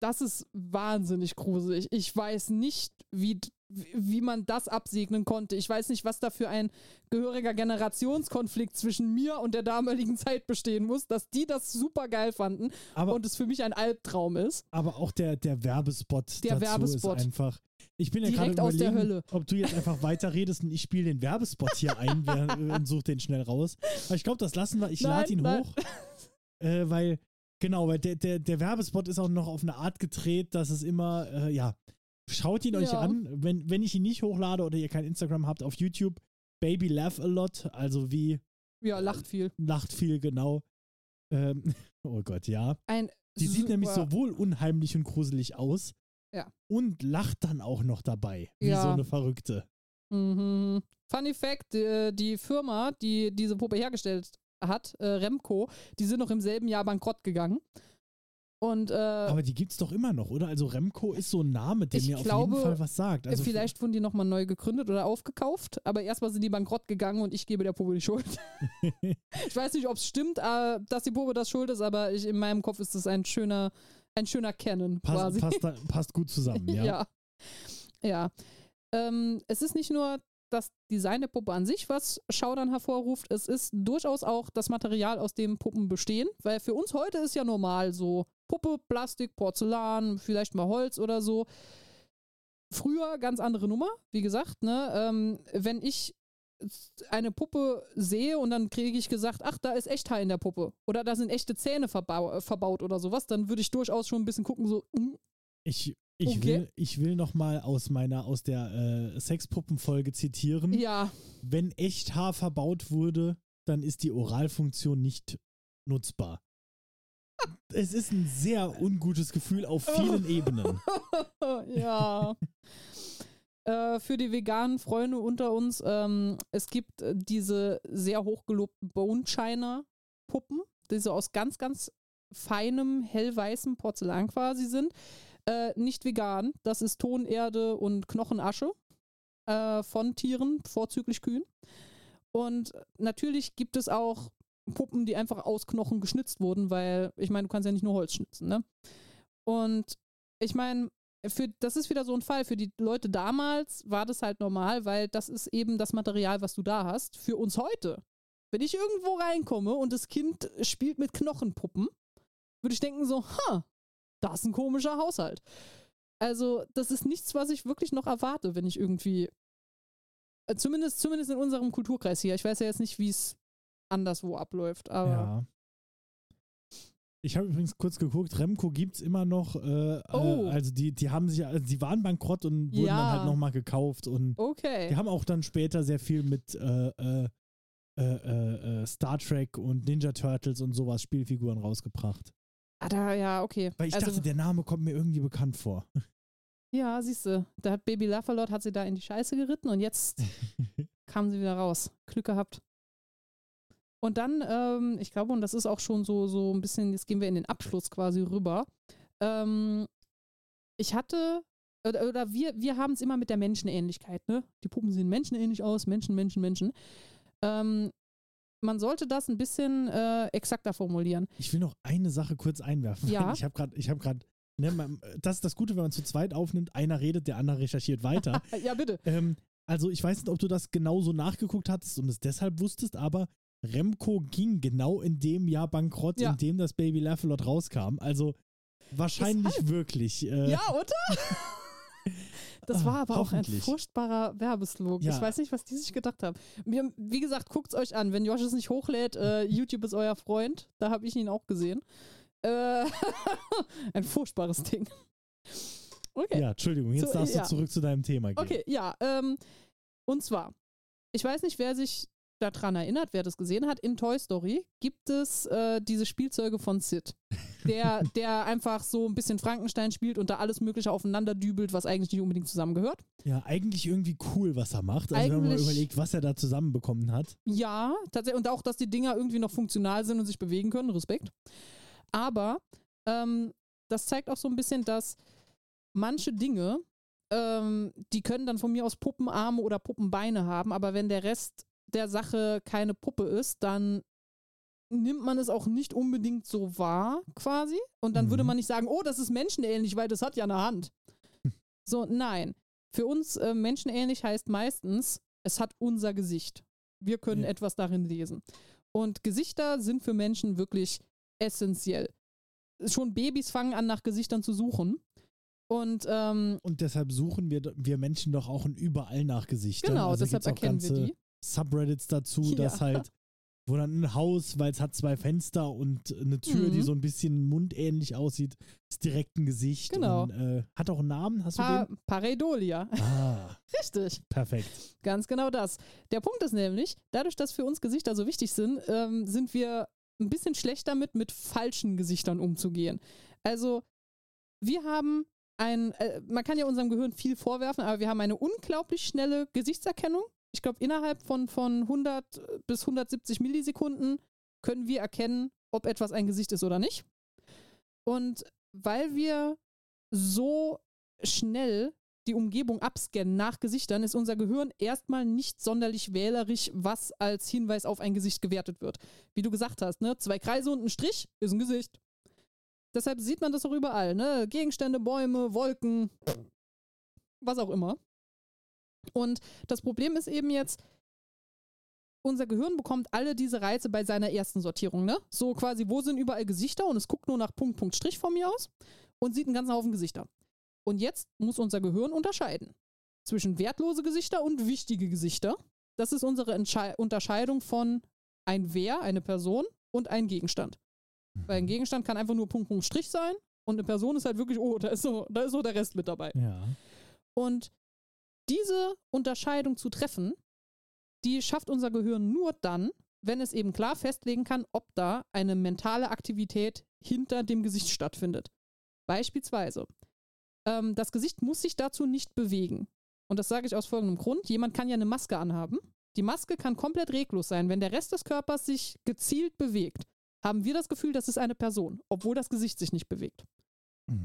Das ist wahnsinnig gruselig. Ich weiß nicht, wie, wie man das absegnen konnte. Ich weiß nicht, was da für ein gehöriger Generationskonflikt zwischen mir und der damaligen Zeit bestehen muss, dass die das super geil fanden Aber, und es für mich ein Albtraum ist. aber auch der, der Werbespot Der dazu Werbespot. ist einfach. Ich bin ja gerade Direkt aus der Hölle. ob du jetzt einfach weiterredest und ich spiele den Werbespot hier ein und suche den schnell raus. Aber ich glaube, das lassen wir. Ich lade ihn nein. hoch, äh, weil genau, weil der, der, der Werbespot ist auch noch auf eine Art gedreht, dass es immer, äh, ja, schaut ihn euch Ja. an. Wenn, wenn ich ihn nicht hochlade oder ihr kein Instagram habt, auf YouTube, Baby Laugh a Lot, also wie Ja, lacht viel. lacht viel genau. Ähm, oh Gott, ja. Ein Die sieht nämlich sowohl unheimlich und gruselig aus Ja. und lacht dann auch noch dabei, wie Ja. so eine Verrückte. Mhm. Funny Fact: die, die Firma, die diese Puppe hergestellt hat, äh, Remco, die sind noch im selben Jahr bankrott gegangen. Und äh, Aber die gibt's doch immer noch, oder? Also Remco ist so ein Name, der mir auf glaube, jeden Fall was sagt. Also vielleicht wurden die nochmal neu gegründet oder aufgekauft, aber erstmal sind die bankrott gegangen und ich gebe der Puppe die Schuld. ich weiß nicht, ob es stimmt, äh, dass die Puppe das schuld ist, aber ich, in meinem Kopf ist das ein schöner, ein schöner Canon quasi. passt, passt gut zusammen, ja. ja. Ja. Ähm, es ist nicht nur das Design der Puppe an sich, was Schaudern hervorruft. Es ist durchaus auch das Material, aus dem Puppen bestehen, weil für uns heute ist ja normal so Puppe, Plastik, Porzellan, vielleicht mal Holz oder so. Früher ganz andere Nummer, wie gesagt, ne? Ähm, wenn ich eine Puppe sehe und dann kriege ich gesagt, ach, da ist Echthaar in der Puppe oder da sind echte Zähne verbau verbaut oder sowas, dann würde ich durchaus schon ein bisschen gucken, so, hm, Ich, ich Okay. will, ich will noch mal aus meiner, aus der äh, Sexpuppenfolge zitieren. ja, Wenn echt Haar verbaut wurde, dann ist die Oralfunktion nicht nutzbar. Es ist ein sehr ungutes Gefühl auf vielen Ebenen. ja. äh, für die veganen Freunde unter uns, ähm, es gibt äh, diese sehr hochgelobten Bone China Puppen, die so aus ganz, ganz feinem, hellweißem Porzellan quasi sind. Äh, nicht vegan, das ist Tonerde und Knochenasche. äh, von Tieren, vorzüglich Kühen. Und natürlich gibt es auch Puppen, die einfach aus Knochen geschnitzt wurden, weil ich meine, du kannst ja nicht nur Holz schnitzen, ne? Und ich meine, für, das ist wieder so ein Fall. Für die Leute damals war das halt normal, weil das ist eben das Material, was du da hast. Für uns heute, wenn ich irgendwo reinkomme und das Kind spielt mit Knochenpuppen, würde ich denken so, ha, das ist ein komischer Haushalt. Also, das ist nichts, was ich wirklich noch erwarte, wenn ich irgendwie, äh, zumindest, zumindest in unserem Kulturkreis hier. Ich weiß ja jetzt nicht, wie es anderswo abläuft, aber. Ja. Ich habe übrigens kurz geguckt, Remco gibt es immer noch. Äh, Oh. äh, also die, die haben sich, also die waren bankrott und wurden Ja. dann halt nochmal gekauft und Okay. die haben auch dann später sehr viel mit äh, äh, äh, Star Trek und Ninja Turtles und sowas Spielfiguren rausgebracht. Ah, da, ja, okay. Weil ich also, dachte, der Name kommt mir irgendwie bekannt vor. ja, siehst du, da hat Baby Laffalot hat sie da in die Scheiße geritten und jetzt kam sie wieder raus. Glück gehabt. Und dann, ähm, ich glaube, und das ist auch schon so, so ein bisschen, jetzt gehen wir in den Abschluss quasi rüber. Ähm, ich hatte, oder, oder wir, wir haben es immer mit der Menschenähnlichkeit, ne? Die Puppen sehen menschenähnlich aus, Menschen, Menschen, Menschen. Ähm, man sollte das ein bisschen äh, exakter formulieren. Ich will noch eine Sache kurz einwerfen. Ja. Ich habe gerade, ich habe gerade, ne, man- das ist das Gute, wenn man zu zweit aufnimmt, einer redet, der andere recherchiert weiter. ja, bitte. ähm, also ich weiß nicht, ob du das genauso nachgeguckt hattest und es deshalb wusstest, aber Remco ging genau in dem Jahr bankrott, Ja. in dem das Baby Laughalot rauskam. Also wahrscheinlich wirklich. Äh, Ja, oder? Das Ah, war aber auch ein furchtbarer Werbeslogan. Ja. Ich weiß nicht, was die sich gedacht haben. Mir, wie gesagt, guckt es euch an. Wenn Josh es nicht hochlädt, äh, YouTube ist euer Freund. Da habe ich ihn auch gesehen. Äh, ein furchtbares Ding. Okay. Ja, Entschuldigung, jetzt So, darfst ja. du zurück zu deinem Thema gehen. Okay, ja. Ähm, und zwar, ich weiß nicht, wer sich daran erinnert, wer das gesehen hat. In Toy Story gibt es äh, diese Spielzeuge von Sid, der, der einfach so ein bisschen Frankenstein spielt und da alles Mögliche aufeinander dübelt, was eigentlich nicht unbedingt zusammengehört. Ja, eigentlich irgendwie cool, was er macht. Also wenn man mal Eigentlich- überlegt, was er da zusammenbekommen hat. Ja, tatsächlich. Und auch, dass die Dinger irgendwie noch funktional sind und sich bewegen können. Respekt. Aber ähm, das zeigt auch so ein bisschen, dass manche Dinge, ähm, die können dann von mir aus Puppenarme oder Puppenbeine haben, aber wenn der Rest der Sache keine Puppe ist, dann nimmt man es auch nicht unbedingt so wahr, quasi. Und dann würde Mhm. man nicht sagen, oh, das ist menschenähnlich, weil das hat ja eine Hand. So, nein. Für uns äh, menschenähnlich heißt meistens, es hat unser Gesicht. Wir können Ja. etwas darin lesen. Und Gesichter sind für Menschen wirklich essentiell. Schon Babys fangen an, nach Gesichtern zu suchen. Und ähm, Und deshalb suchen wir, wir Menschen doch auch überall nach Gesichtern. genau, also deshalb erkennen wir die. Subreddits dazu, Ja. dass halt, wo dann ein Haus, weil es hat zwei Fenster und eine Tür, die Mhm. so ein bisschen mundähnlich aussieht, ist direkt ein Gesicht. Genau. Und, äh, hat auch einen Namen, hast du Pa den? Pareidolia. Ah, Richtig. perfekt. Ganz genau das. Der Punkt ist nämlich, dadurch, dass für uns Gesichter so wichtig sind, ähm, sind wir ein bisschen schlecht damit, mit falschen Gesichtern umzugehen. Also, wir haben ein, äh, man kann ja unserem Gehirn viel vorwerfen, aber wir haben eine unglaublich schnelle Gesichtserkennung. Ich glaube, innerhalb von, von 100 bis 170 Millisekunden können wir erkennen, ob etwas ein Gesicht ist oder nicht. Und weil wir so schnell die Umgebung abscannen nach Gesichtern, ist unser Gehirn erstmal nicht sonderlich wählerisch, was als Hinweis auf ein Gesicht gewertet wird. Wie du gesagt hast, ne? Zwei Kreise und ein Strich ist ein Gesicht. Deshalb sieht man das auch überall, ne? Gegenstände, Bäume, Wolken, was auch immer. Und das Problem ist eben jetzt, unser Gehirn bekommt alle diese Reize bei seiner ersten Sortierung, ne? So quasi, wo sind überall Gesichter und es guckt nur nach Punkt, Punkt, Strich von mir aus und sieht einen ganzen Haufen Gesichter. Und jetzt muss unser Gehirn unterscheiden zwischen wertlose Gesichter und wichtige Gesichter. Das ist unsere Entschei Unterscheidung von ein Wer, eine Person und ein Gegenstand. Weil ein Gegenstand kann einfach nur Punkt, Punkt, Strich sein und eine Person ist halt wirklich, oh, da ist so, da ist so der Rest mit dabei. Ja. Und diese Unterscheidung zu treffen, die schafft unser Gehirn nur dann, wenn es eben klar festlegen kann, ob da eine mentale Aktivität hinter dem Gesicht stattfindet. Beispielsweise, ähm, das Gesicht muss sich dazu nicht bewegen. Und das sage ich aus folgendem Grund. Jemand kann ja eine Maske anhaben. Die Maske kann komplett reglos sein. Wenn der Rest des Körpers sich gezielt bewegt, haben wir das Gefühl, das ist eine Person, obwohl das Gesicht sich nicht bewegt.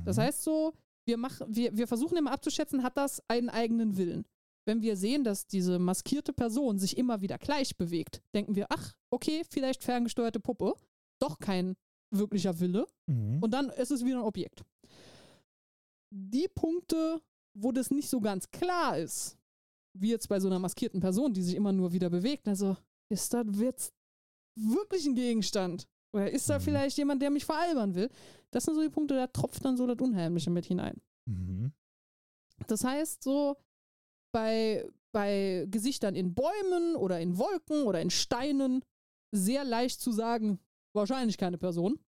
Das Mhm. heißt so, wir, mach, wir, wir versuchen immer abzuschätzen, hat das einen eigenen Willen? wenn wir sehen, dass diese maskierte Person sich immer wieder gleich bewegt, denken wir, ach, okay, vielleicht ferngesteuerte Puppe, doch kein wirklicher Wille. Mhm. Und dann ist es wieder ein Objekt. Die Punkte, wo das nicht so ganz klar ist, wie jetzt bei so einer maskierten Person, die sich immer nur wieder bewegt, also ist das jetzt wirklich ein Gegenstand? Oder ist da Mhm. vielleicht jemand, der mich veralbern will? Das sind so die Punkte, da tropft dann so das Unheimliche mit hinein. Mhm. Das heißt, so bei, bei Gesichtern in Bäumen oder in Wolken oder in Steinen sehr leicht zu sagen, wahrscheinlich keine Person.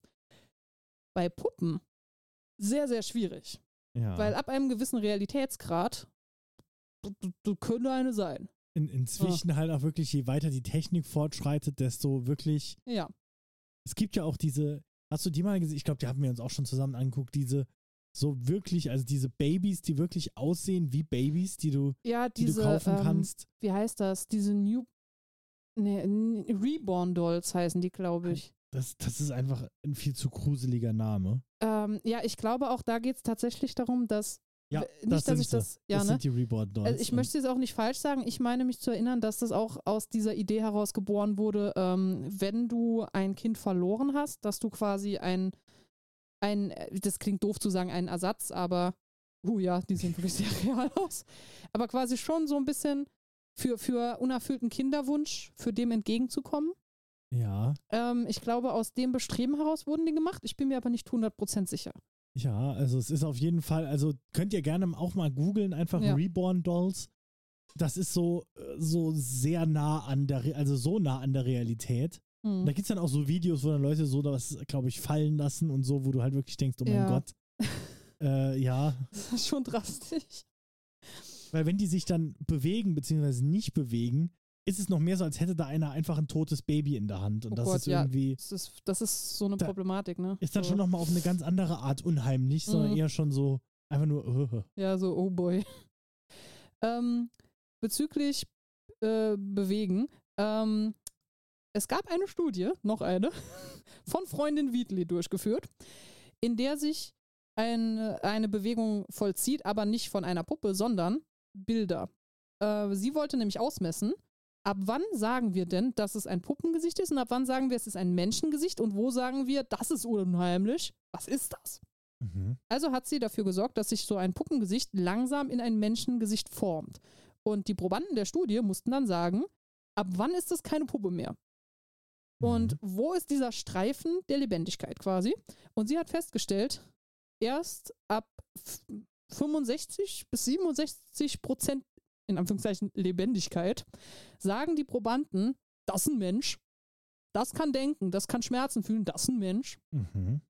Bei Puppen sehr, sehr schwierig. Ja. Weil ab einem gewissen Realitätsgrad könnte eine sein. In, inzwischen halt auch wirklich, je weiter die Technik fortschreitet, desto wirklich. Ja. Es gibt ja auch diese. Hast du die mal gesehen? Ich glaube, die haben wir uns auch schon zusammen angeguckt. Diese so wirklich, also diese Babys, die wirklich aussehen wie Babys, die du, Ja, die diese, du kaufen ähm, kannst. wie heißt das? Diese New. Nee, Reborn Dolls heißen die, glaube ich. Das, das ist einfach ein viel zu gruseliger Name. Ähm, ja, ich glaube auch, da geht es tatsächlich darum, dass. Ja, w- das nicht, dass sind ich das. Ja, das ne? sind die Reborn Dolls. Also ich möchte es auch nicht falsch sagen. Ich meine mich zu erinnern, dass das auch aus dieser Idee heraus geboren wurde, ähm, wenn du ein Kind verloren hast, dass du quasi ein, ein, äh, das klingt doof zu sagen, einen Ersatz, aber, uh ja, die sehen wirklich sehr real aus. Aber quasi schon so ein bisschen für, für unerfüllten Kinderwunsch, für dem entgegenzukommen. ja, Ähm, ich glaube, aus dem Bestreben heraus wurden die gemacht. Ich bin mir aber nicht 100% sicher. Ja, also es ist auf jeden Fall, also könnt ihr gerne auch mal googeln, einfach Ja. Reborn Dolls. Das ist so, äh, so sehr nah an der, also so nah an der Realität. Hm. Und da gibt es dann auch so Videos, wo dann Leute so das, glaube ich, fallen lassen und so, wo du halt wirklich denkst, oh mein Ja. Gott. Äh, ja, Das ist schon drastisch. weil wenn die sich dann bewegen, beziehungsweise nicht bewegen, ist es noch mehr so, als hätte da einer einfach ein totes Baby in der Hand. Und Oh das Gott, ist ja. irgendwie, Das ist, das ist so eine Da Problematik, ne? ist dann so. schon nochmal auf eine ganz andere Art unheimlich, sondern Mhm. eher schon so einfach nur, uh, Ja, so, oh boy. ähm, bezüglich äh, Bewegen, ähm, es gab eine Studie, noch eine, von Freundin Wheatley durchgeführt, in der sich ein, eine Bewegung vollzieht, aber nicht von einer Puppe, sondern Bilder. Äh, sie wollte nämlich ausmessen, ab wann sagen wir denn, dass es ein Puppengesicht ist und ab wann sagen wir, es ist ein Menschengesicht und wo sagen wir, das ist unheimlich. Was ist das? mhm. Also hat sie dafür gesorgt, dass sich so ein Puppengesicht langsam in ein Menschengesicht formt. Und die Probanden der Studie mussten dann sagen, ab wann ist es keine Puppe mehr? Und Mhm. wo ist dieser Streifen der Lebendigkeit quasi? Und sie hat festgestellt, erst ab f- 65 bis 67 Prozent, in Anführungszeichen Lebendigkeit, sagen die Probanden, das ist ein Mensch. Das kann denken, das kann Schmerzen fühlen, das ist ein Mensch. Mhm.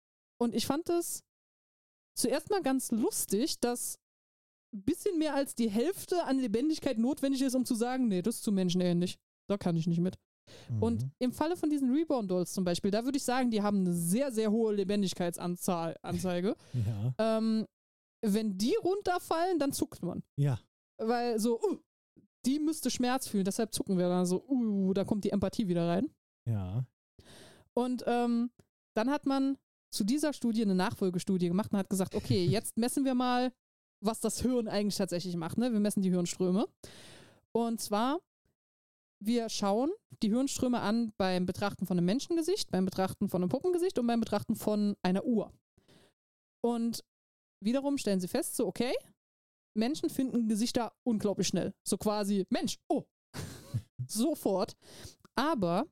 Und ich fand es zuerst mal ganz lustig, dass ein bisschen mehr als die Hälfte an Lebendigkeit notwendig ist, um zu sagen, nee, das ist zu menschenähnlich. Da kann ich nicht mit. Und Mhm. im Falle von diesen Reborn Dolls zum Beispiel, da würde ich sagen, die haben eine sehr, sehr hohe Lebendigkeitsanzahl, Anzeige. ja, ähm, wenn die runterfallen, dann zuckt man. ja, Weil so, uh, die müsste Schmerz fühlen, deshalb zucken wir dann so, uh, da kommt die Empathie wieder rein. ja. Und ähm, dann hat man zu dieser Studie eine Nachfolgestudie gemacht und hat gesagt, okay, jetzt messen wir mal, was das Hirn eigentlich tatsächlich macht. Ne? Wir messen die Hirnströme. Und zwar, wir schauen die Hirnströme an beim Betrachten von einem Menschengesicht, beim Betrachten von einem Puppengesicht und beim Betrachten von einer Uhr. Und wiederum stellen sie fest, so, okay, Menschen finden Gesichter unglaublich schnell. So quasi, Mensch, oh, sofort. Aber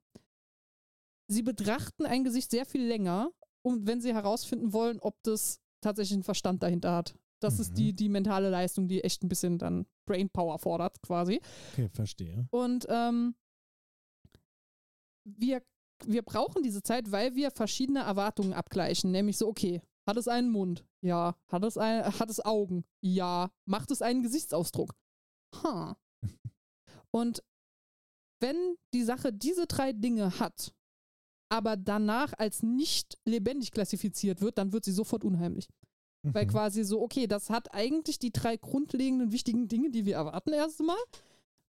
sie betrachten ein Gesicht sehr viel länger, und wenn sie herausfinden wollen, ob das tatsächlich einen Verstand dahinter hat. Das ist Mhm. die, die mentale Leistung, die echt ein bisschen dann Brainpower fordert, quasi. Okay, verstehe. Und ähm, wir, wir brauchen diese Zeit, weil wir verschiedene Erwartungen abgleichen. Nämlich so, okay, hat es einen Mund? Ja. Hat es, ein, hat es Augen? Ja. Macht es einen Gesichtsausdruck? Ha. Und wenn die Sache diese drei Dinge hat, aber danach als nicht lebendig klassifiziert wird, dann wird sie sofort unheimlich. Weil Mhm. quasi so, okay, das hat eigentlich die drei grundlegenden wichtigen Dinge, die wir erwarten erstmal.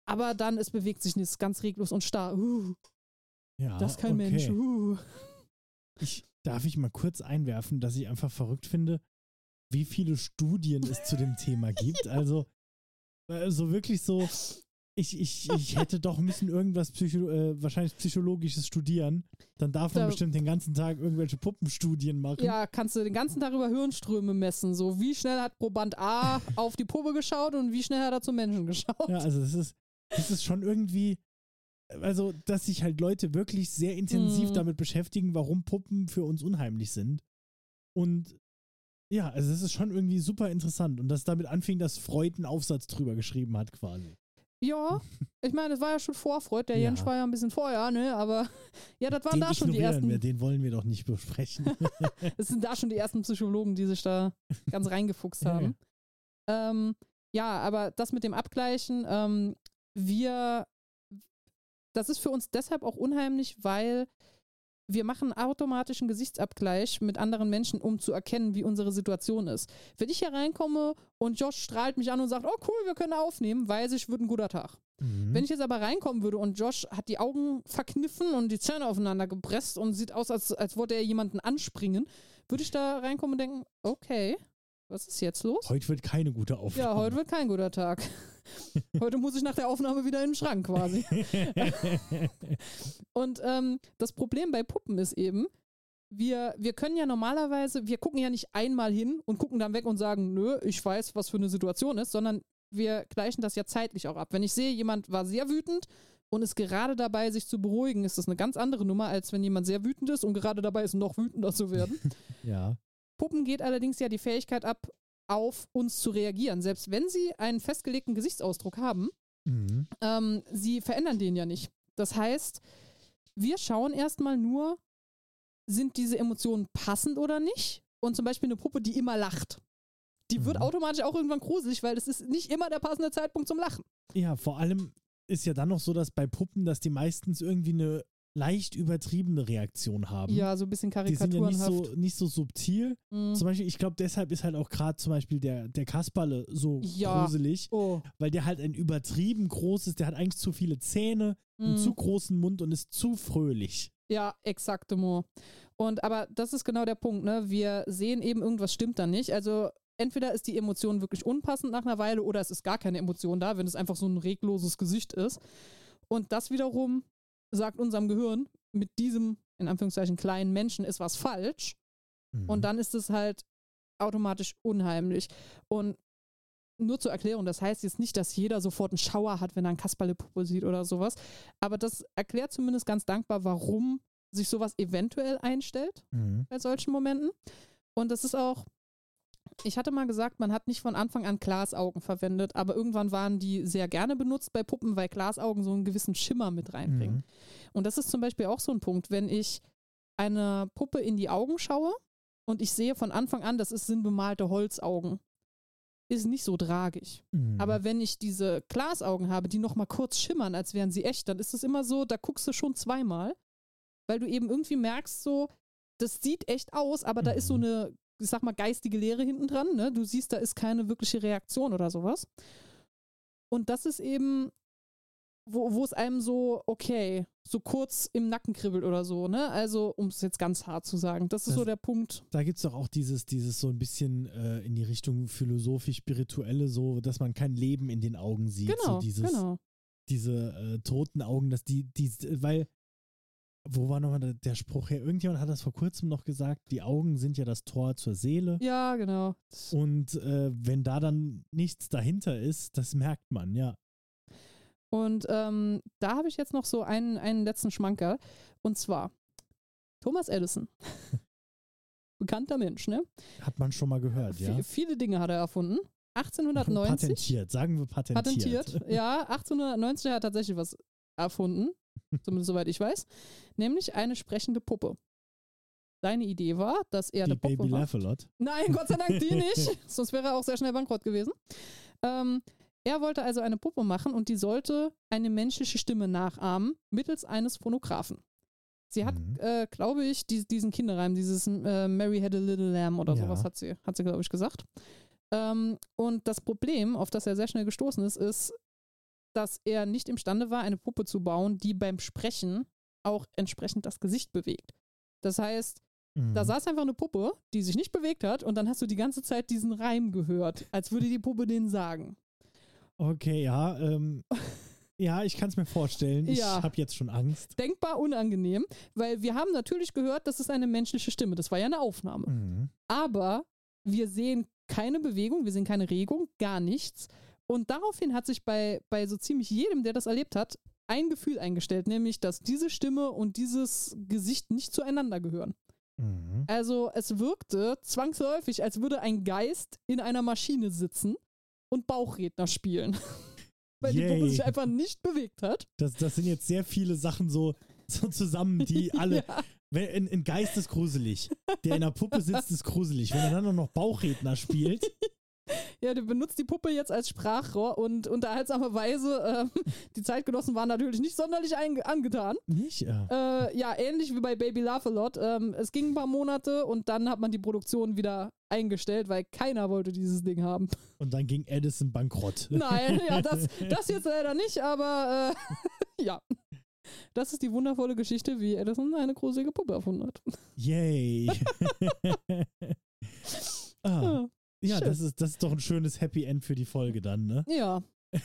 Aber dann, es bewegt sich nicht, es ist ganz reglos und starr. Uh, ja, das ist kein okay. Mensch. Uh. Ich, darf ich mal kurz einwerfen, dass ich einfach verrückt finde, wie viele Studien es zu dem Thema gibt? Also, Also wirklich so, ich, ich, ich hätte doch müssen irgendwas Psycho äh, wahrscheinlich Psychologisches studieren. Dann darf man Da- bestimmt den ganzen Tag irgendwelche Puppenstudien machen. Ja, kannst du den ganzen Tag über Hirnströme messen. So, wie schnell hat Proband A auf die Puppe geschaut und wie schnell hat er zum Menschen geschaut. Ja, also das ist, das ist schon irgendwie, also, dass sich halt Leute wirklich sehr intensiv Mhm. damit beschäftigen, warum Puppen für uns unheimlich sind. Und ja, also es ist schon irgendwie super interessant. Und dass damit anfing, dass Freud einen Aufsatz drüber geschrieben hat, quasi. Ja, ich meine, es war ja schon vor Freud. Der Ja. Jens war ja ein bisschen vorher, ne? Aber ja, das waren den da schon die ersten. wir, den wollen wir doch nicht besprechen. Es sind da schon die ersten Psychologen, die sich da ganz reingefuchst Ja, haben. Ähm, ja, aber das mit dem Abgleichen, ähm, wir, das ist für uns deshalb auch unheimlich, weil wir machen automatischen Gesichtsabgleich mit anderen Menschen, um zu erkennen, wie unsere Situation ist. Wenn ich hier reinkomme und Josh strahlt mich an und sagt, oh cool, wir können aufnehmen, weiß ich, wird ein guter Tag. Mhm. Wenn ich jetzt aber reinkommen würde und Josh hat die Augen verkniffen und die Zähne aufeinander gepresst und sieht aus, als, als wollte er jemanden anspringen, würde ich da reinkommen und denken, okay, was ist jetzt los? Heute wird keine gute Aufnahme. Ja, heute wird kein guter Tag. heute muss ich nach der Aufnahme wieder in den Schrank quasi. Und ähm, das Problem bei Puppen ist eben, wir, wir können ja normalerweise, wir gucken ja nicht einmal hin und gucken dann weg und sagen, nö, ich weiß, was für eine Situation ist, sondern wir gleichen das ja zeitlich auch ab. Wenn ich sehe, jemand war sehr wütend und ist gerade dabei, sich zu beruhigen, ist das eine ganz andere Nummer, als wenn jemand sehr wütend ist und gerade dabei ist, noch wütender zu werden. ja. Puppen geht allerdings ja die Fähigkeit ab, auf uns zu reagieren. Selbst wenn sie einen festgelegten Gesichtsausdruck haben, Mhm. ähm, sie verändern den ja nicht. Das heißt, wir schauen erstmal nur, sind diese Emotionen passend oder nicht? Und zum Beispiel eine Puppe, die immer lacht. Die wird Mhm. automatisch auch irgendwann gruselig, weil es ist nicht immer der passende Zeitpunkt zum Lachen. Ja, vor allem ist ja dann noch so, dass bei Puppen, dass die meistens irgendwie eine leicht übertriebene Reaktion haben. Ja, so ein bisschen Die sind ja nicht karikaturenhaft. so, nicht so subtil. Mhm. Zum Beispiel, ich glaube, deshalb ist halt auch gerade zum Beispiel der, der Kasperle so Ja. gruselig, Oh. weil der halt ein übertrieben großes, der hat eigentlich zu viele Zähne, einen Mhm. zu großen Mund und ist zu fröhlich. Ja, exaktemo. Und aber das ist genau der Punkt, ne? Wir sehen eben, irgendwas stimmt da nicht. Also entweder ist die Emotion wirklich unpassend nach einer Weile oder es ist gar keine Emotion da, wenn es einfach so ein regloses Gesicht ist. Und das wiederum sagt unserem Gehirn, mit diesem, in Anführungszeichen, kleinen Menschen ist was falsch. Mhm. Und dann ist es halt automatisch unheimlich. Und nur zur Erklärung, das heißt jetzt nicht, dass jeder sofort einen Schauer hat, wenn er einen Kasperlepuppe sieht oder sowas. Aber das erklärt zumindest ganz dankbar, warum sich sowas eventuell einstellt Mhm. bei solchen Momenten. Und das ist auch, ich hatte mal gesagt, man hat nicht von Anfang an Glasaugen verwendet, aber irgendwann waren die sehr gerne benutzt bei Puppen, weil Glasaugen so einen gewissen Schimmer mit reinbringen. Mhm. Und das ist zum Beispiel auch so ein Punkt, wenn ich einer Puppe in die Augen schaue und ich sehe von Anfang an, das sind bemalte Holzaugen, ist nicht so tragisch. Mhm. Aber wenn ich diese Glasaugen habe, die noch mal kurz schimmern, als wären sie echt, dann ist es immer so, da guckst du schon zweimal, weil du eben irgendwie merkst, so, das sieht echt aus, aber da ist so Mhm. eine, ich sag mal, geistige Leere hinten dran. Ne? Du siehst, da ist keine wirkliche Reaktion oder sowas. Und das ist eben, wo, wo es einem so, okay, so kurz im Nacken kribbelt oder so, ne? Also, um es jetzt ganz hart zu sagen. Das ist Das- so der Punkt. Da gibt es doch auch dieses, dieses so ein bisschen äh, in die Richtung philosophisch-spirituelle, so, dass man kein Leben in den Augen sieht. Genau, so dieses, genau. diese äh, toten Augen, dass die, die, weil, wo war nochmal der, Spruch her? Irgendjemand hat das vor kurzem noch gesagt, die Augen sind ja das Tor zur Seele. Ja, genau. Und äh, wenn da dann nichts dahinter ist, das merkt man, ja. Und ähm, da habe ich jetzt noch so einen, einen letzten Schmanker. Und zwar Thomas Edison. Bekannter Mensch, ne? Hat man schon mal gehört, ja. V viele Dinge hat er erfunden. 1890. Patentiert, sagen wir patentiert. Patentiert. Ja, 1890 hat er tatsächlich was erfunden. Zumindest soweit ich weiß. Nämlich eine sprechende Puppe. Seine Idee war, dass er Die eine Puppe Baby. Laugh-A-Lot. Nein, Gott sei Dank die nicht. Sonst wäre er auch sehr schnell bankrott gewesen. Ähm, er wollte also eine Puppe machen und die sollte eine menschliche Stimme nachahmen mittels eines Phonographen. Sie hat, Mhm. äh, glaube ich, die, diesen Kinderreim, dieses äh, Mary had a little lamb oder Ja. sowas hat sie, hat sie glaube ich, gesagt. Ähm, und das Problem, auf das er sehr schnell gestoßen ist, ist, dass er nicht imstande war, eine Puppe zu bauen, die beim Sprechen auch entsprechend das Gesicht bewegt. Das heißt, da Mhm. saß einfach eine Puppe, die sich nicht bewegt hat und dann hast du die ganze Zeit diesen Reim gehört, als würde die Puppe den sagen. Okay, ja. Ähm, ja, ich kann es mir vorstellen. Ich Ja. habe jetzt schon Angst. Denkbar unangenehm, weil wir haben natürlich gehört, das ist eine menschliche Stimme. Das war ja eine Aufnahme. Mhm. Aber wir sehen keine Bewegung, wir sehen keine Regung, gar nichts. Und daraufhin hat sich bei, bei so ziemlich jedem, der das erlebt hat, ein Gefühl eingestellt, nämlich, dass diese Stimme und dieses Gesicht nicht zueinander gehören. Mhm. Also es wirkte zwangsläufig, als würde ein Geist in einer Maschine sitzen und Bauchredner spielen. Weil die Puppe Yay. sich einfach nicht bewegt hat. Das, das sind jetzt sehr viele Sachen so, so zusammen, die alle. Ja, Wenn, ein, Geist ist gruselig. Der in der Puppe sitzt, ist gruselig. Wenn er dann noch Bauchredner spielt. ja, der benutzt die Puppe jetzt als Sprachrohr und unterhaltsamerweise, ähm, die Zeitgenossen waren natürlich nicht sonderlich angetan. Nicht? Ja. Äh, ja, ähnlich wie bei Baby Love a Lot. Ähm, es ging ein paar Monate und dann hat man die Produktion wieder eingestellt, weil keiner wollte dieses Ding haben. Und dann ging Edison bankrott. Nein, ja, das, das jetzt leider nicht, aber äh, ja. Das ist die wundervolle Geschichte, wie Edison eine gruselige Puppe erfunden hat. Yay. ah, ja, schön. das ist, das ist doch ein schönes Happy End für die Folge dann, ne? Ja,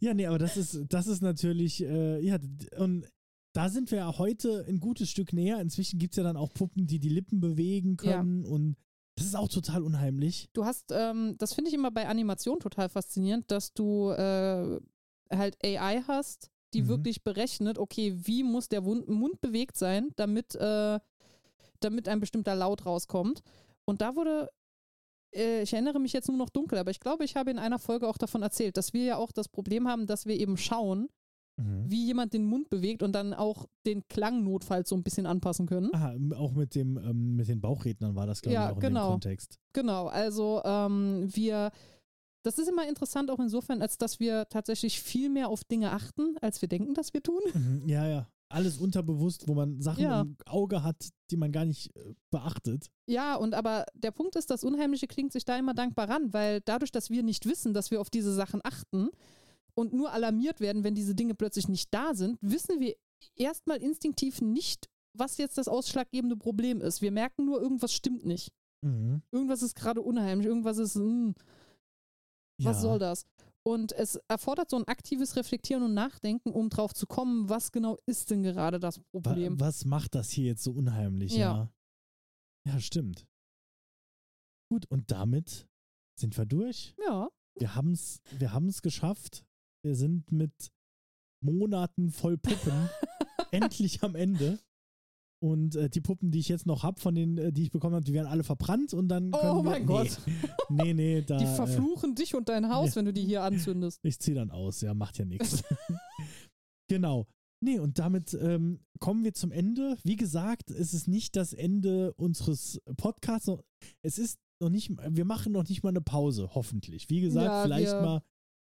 Ja, nee, aber das ist, das ist natürlich, äh, ja, und da sind wir ja heute ein gutes Stück näher. Inzwischen gibt es ja dann auch Puppen, die die Lippen bewegen können und das ist auch total unheimlich. du hast, ähm, das finde ich immer bei Animation total faszinierend, dass du äh, halt AI hast, die Mhm. wirklich berechnet, okay, wie muss der Mund bewegt sein, damit, äh, damit ein bestimmter Laut rauskommt. Und da wurde, ich erinnere mich jetzt nur noch dunkel, aber ich glaube, ich habe in einer Folge auch davon erzählt, dass wir ja auch das Problem haben, dass wir eben schauen, Mhm. wie jemand den Mund bewegt und dann auch den Klang notfalls so ein bisschen anpassen können. Ah, m- auch mit dem, ähm, mit den Bauchrednern war das, glaube Ja, ich, auch in genau. dem Kontext. Genau, also ähm, wir, das ist immer interessant auch insofern, als dass wir tatsächlich viel mehr auf Dinge achten, als wir denken, dass wir tun. Mhm, ja, ja. Alles unterbewusst, wo man Sachen Ja. im Auge hat, die man gar nicht äh, beachtet. Ja, und aber der Punkt ist, das Unheimliche klingt sich da immer dankbar ran, weil dadurch, dass wir nicht wissen, dass wir auf diese Sachen achten und nur alarmiert werden, wenn diese Dinge plötzlich nicht da sind, wissen wir erstmal instinktiv nicht, was jetzt das ausschlaggebende Problem ist. Wir merken nur, irgendwas stimmt nicht. Mhm. Irgendwas ist gerade unheimlich, irgendwas ist, hm, was ja. soll das? Und es erfordert so ein aktives Reflektieren und Nachdenken, um drauf zu kommen, was genau ist denn gerade das Problem. was macht das hier jetzt so unheimlich? Ja. Ja, ja stimmt. Gut, und damit sind wir durch. Ja, Wir haben es wir haben's geschafft. Wir sind mit Monaten voll Puppen endlich am Ende. Und äh, die Puppen, die ich jetzt noch habe, von denen, äh, die ich bekommen habe, die werden alle verbrannt und dann Oh wir, mein nee, Gott. Nee, nee, da. die äh, verfluchen dich und dein Haus, ja. wenn du die hier anzündest. Ich ziehe dann aus, ja, macht ja nichts. genau. Nee, und damit ähm, kommen wir zum Ende. Wie gesagt, es ist nicht das Ende unseres Podcasts. Es ist noch nicht, wir machen noch nicht mal eine Pause, hoffentlich. Wie gesagt, Ja, vielleicht wir- mal.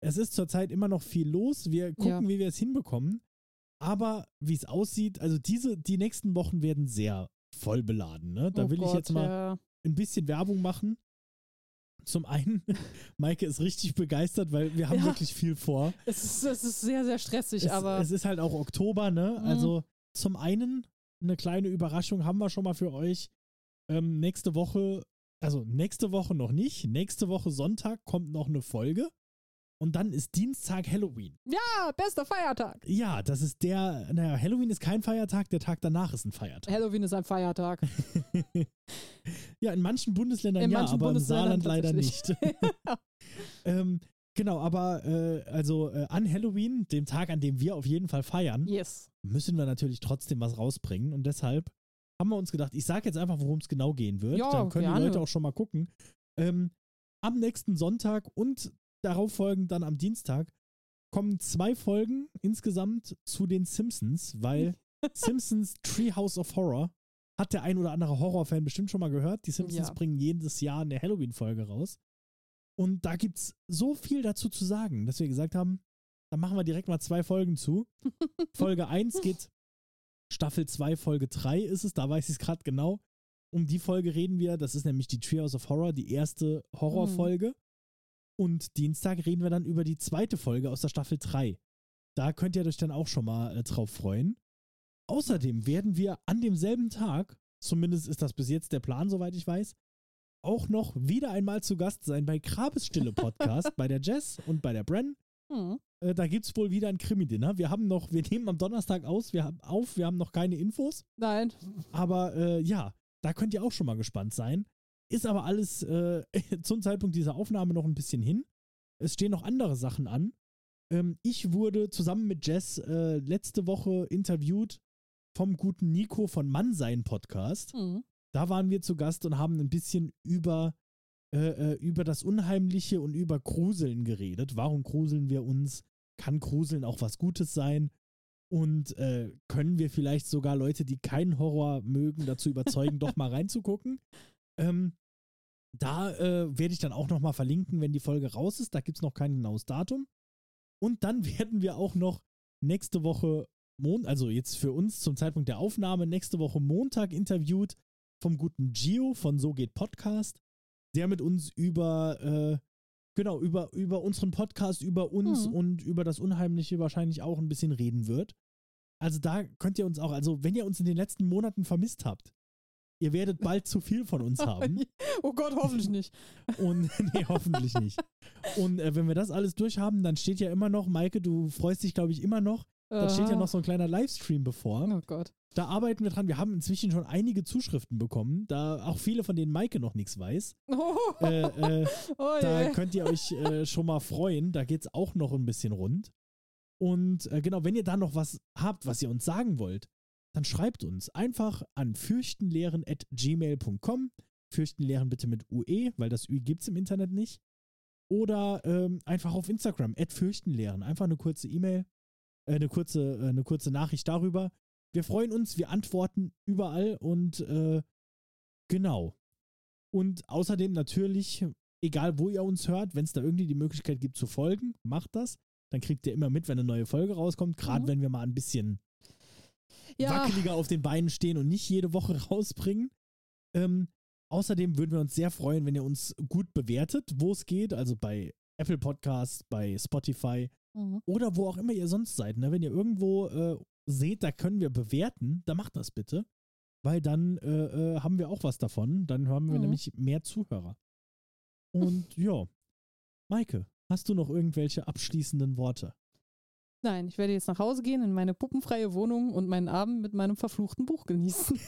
Es ist zurzeit immer noch viel los. Wir gucken, Ja. wie wir es hinbekommen. Aber wie es aussieht, also diese, die nächsten Wochen werden sehr voll beladen. Ne? Da oh will Gott, ich jetzt mal Ja. ein bisschen Werbung machen. Zum einen, Maike ist richtig begeistert, weil wir haben Ja. wirklich viel vor. Es, ist, es ist sehr, sehr stressig, Es, aber es ist halt auch Oktober, ne? Mhm. Also zum einen eine kleine Überraschung haben wir schon mal für euch. Ähm, nächste Woche, also nächste Woche noch nicht. Nächste Woche Sonntag kommt noch eine Folge. Und dann ist Dienstag Halloween. ja, bester Feiertag. Ja, das ist der, naja, Halloween ist kein Feiertag, der Tag danach ist ein Feiertag. Halloween ist ein Feiertag. ja, in manchen Bundesländern In ja, manchen aber Bundesländern im Saarland leider nicht. ähm, genau, aber äh, also äh, an Halloween, dem Tag, an dem wir auf jeden Fall feiern, Yes. müssen wir natürlich trotzdem was rausbringen. Und deshalb haben wir uns gedacht, ich sage jetzt einfach, worum es genau gehen wird. Ja, Dann können gerne. die Leute auch schon mal gucken. Ähm, am nächsten Sonntag und darauf folgend dann am Dienstag kommen zwei Folgen insgesamt zu den Simpsons, weil Simpsons Treehouse of Horror hat der ein oder andere Horrorfan bestimmt schon mal gehört. Die Simpsons Ja. bringen jedes Jahr eine Halloween-Folge raus. Und da gibt es so viel dazu zu sagen, dass wir gesagt haben, da machen wir direkt mal zwei Folgen zu. Folge 1 geht Staffel 2, Folge 3 ist es, da weiß ich es gerade genau. Um die Folge reden wir, das ist nämlich die Treehouse of Horror, die erste Horrorfolge. Und Dienstag reden wir dann über die zweite Folge aus der Staffel 3. Da könnt ihr euch dann auch schon mal äh, drauf freuen. Außerdem werden wir an demselben Tag, zumindest ist das bis jetzt der Plan, soweit ich weiß, auch noch wieder einmal zu Gast sein bei Grabesstille Podcast, bei der Jess und bei der Bren. Hm. Äh, da gibt es wohl wieder ein Krimi-Dinner. Wir haben noch, wir nehmen am Donnerstag aus, wir haben auf, wir haben noch keine Infos. Nein. Aber äh, ja, da könnt ihr auch schon mal gespannt sein. Ist aber alles äh, zum Zeitpunkt dieser Aufnahme noch ein bisschen hin. Es stehen noch andere Sachen an. Ähm, ich wurde zusammen mit Jess äh, letzte Woche interviewt vom guten Nico von Mannsein Podcast. Hm. Da waren wir zu Gast und haben ein bisschen über, äh, äh, über das Unheimliche und über Gruseln geredet. Warum gruseln wir uns? Kann Gruseln auch was Gutes sein? Und äh, können wir vielleicht sogar Leute, die keinen Horror mögen, dazu überzeugen, doch mal reinzugucken? Ähm, da äh, werde ich dann auch nochmal verlinken, wenn die Folge raus ist. Da gibt es noch kein genaues Datum. Und dann werden wir auch noch nächste Woche, Mon also jetzt für uns zum Zeitpunkt der Aufnahme, nächste Woche Montag interviewt vom guten Gio von So geht Podcast, der mit uns über, äh, genau, über, über unseren Podcast, über uns Mhm. und über das Unheimliche wahrscheinlich auch ein bisschen reden wird. Also da könnt ihr uns auch, also wenn ihr uns in den letzten Monaten vermisst habt, ihr werdet bald zu viel von uns haben. Oh Gott, hoffentlich nicht. Und nee, hoffentlich nicht. Und äh, wenn wir das alles durchhaben, dann steht ja immer noch, Maike, du freust dich, glaube ich, immer noch. Da steht ja noch so ein kleiner Livestream bevor. Oh Gott. Da arbeiten wir dran. Wir haben inzwischen schon einige Zuschriften bekommen, da auch viele, von denen Maike noch nichts weiß. Oh, Äh, äh, oh da könnt ihr euch äh, schon mal freuen. Da geht es auch noch ein bisschen rund. Und äh, genau, wenn ihr da noch was habt, was ihr uns sagen wollt, dann schreibt uns einfach an fürchtenlehren.gmail.com. Fürchtenlehren bitte mit UE, weil das Ü gibt es im Internet nicht. Oder ähm, einfach auf Instagram, fürchtenlehren. Einfach eine kurze E-Mail, äh, eine, kurze, äh, eine kurze Nachricht darüber. Wir freuen uns, wir antworten überall und äh, genau. Und außerdem natürlich, egal wo ihr uns hört, wenn es da irgendwie die Möglichkeit gibt zu folgen, macht das. Dann kriegt ihr immer mit, wenn eine neue Folge rauskommt. Gerade Mhm. wenn wir mal ein bisschen Ja, wackeliger auf den Beinen stehen und nicht jede Woche rausbringen. Ähm, außerdem würden wir uns sehr freuen, wenn ihr uns gut bewertet, wo es geht. Also bei Apple Podcasts, bei Spotify Mhm. oder wo auch immer ihr sonst seid. Ne? Wenn ihr irgendwo äh, seht, da können wir bewerten, dann macht das bitte. Weil dann äh, äh, haben wir auch was davon. Dann haben wir Mhm. nämlich mehr Zuhörer. Und ja, Maike, hast du noch irgendwelche abschließenden Worte? Nein, ich werde jetzt nach Hause gehen in meine puppenfreie Wohnung und meinen Abend mit meinem verfluchten Buch genießen.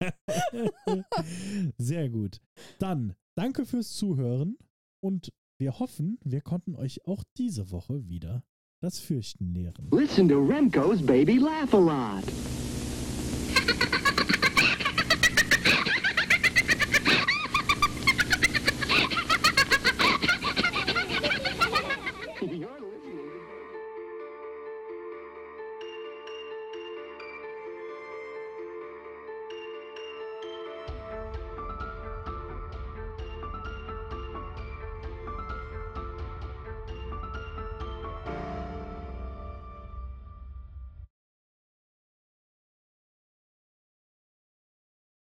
Sehr gut. Dann danke fürs Zuhören und wir hoffen, wir konnten euch auch diese Woche wieder das Fürchten lehren. Listen to Remco's Baby Laugh a Lot.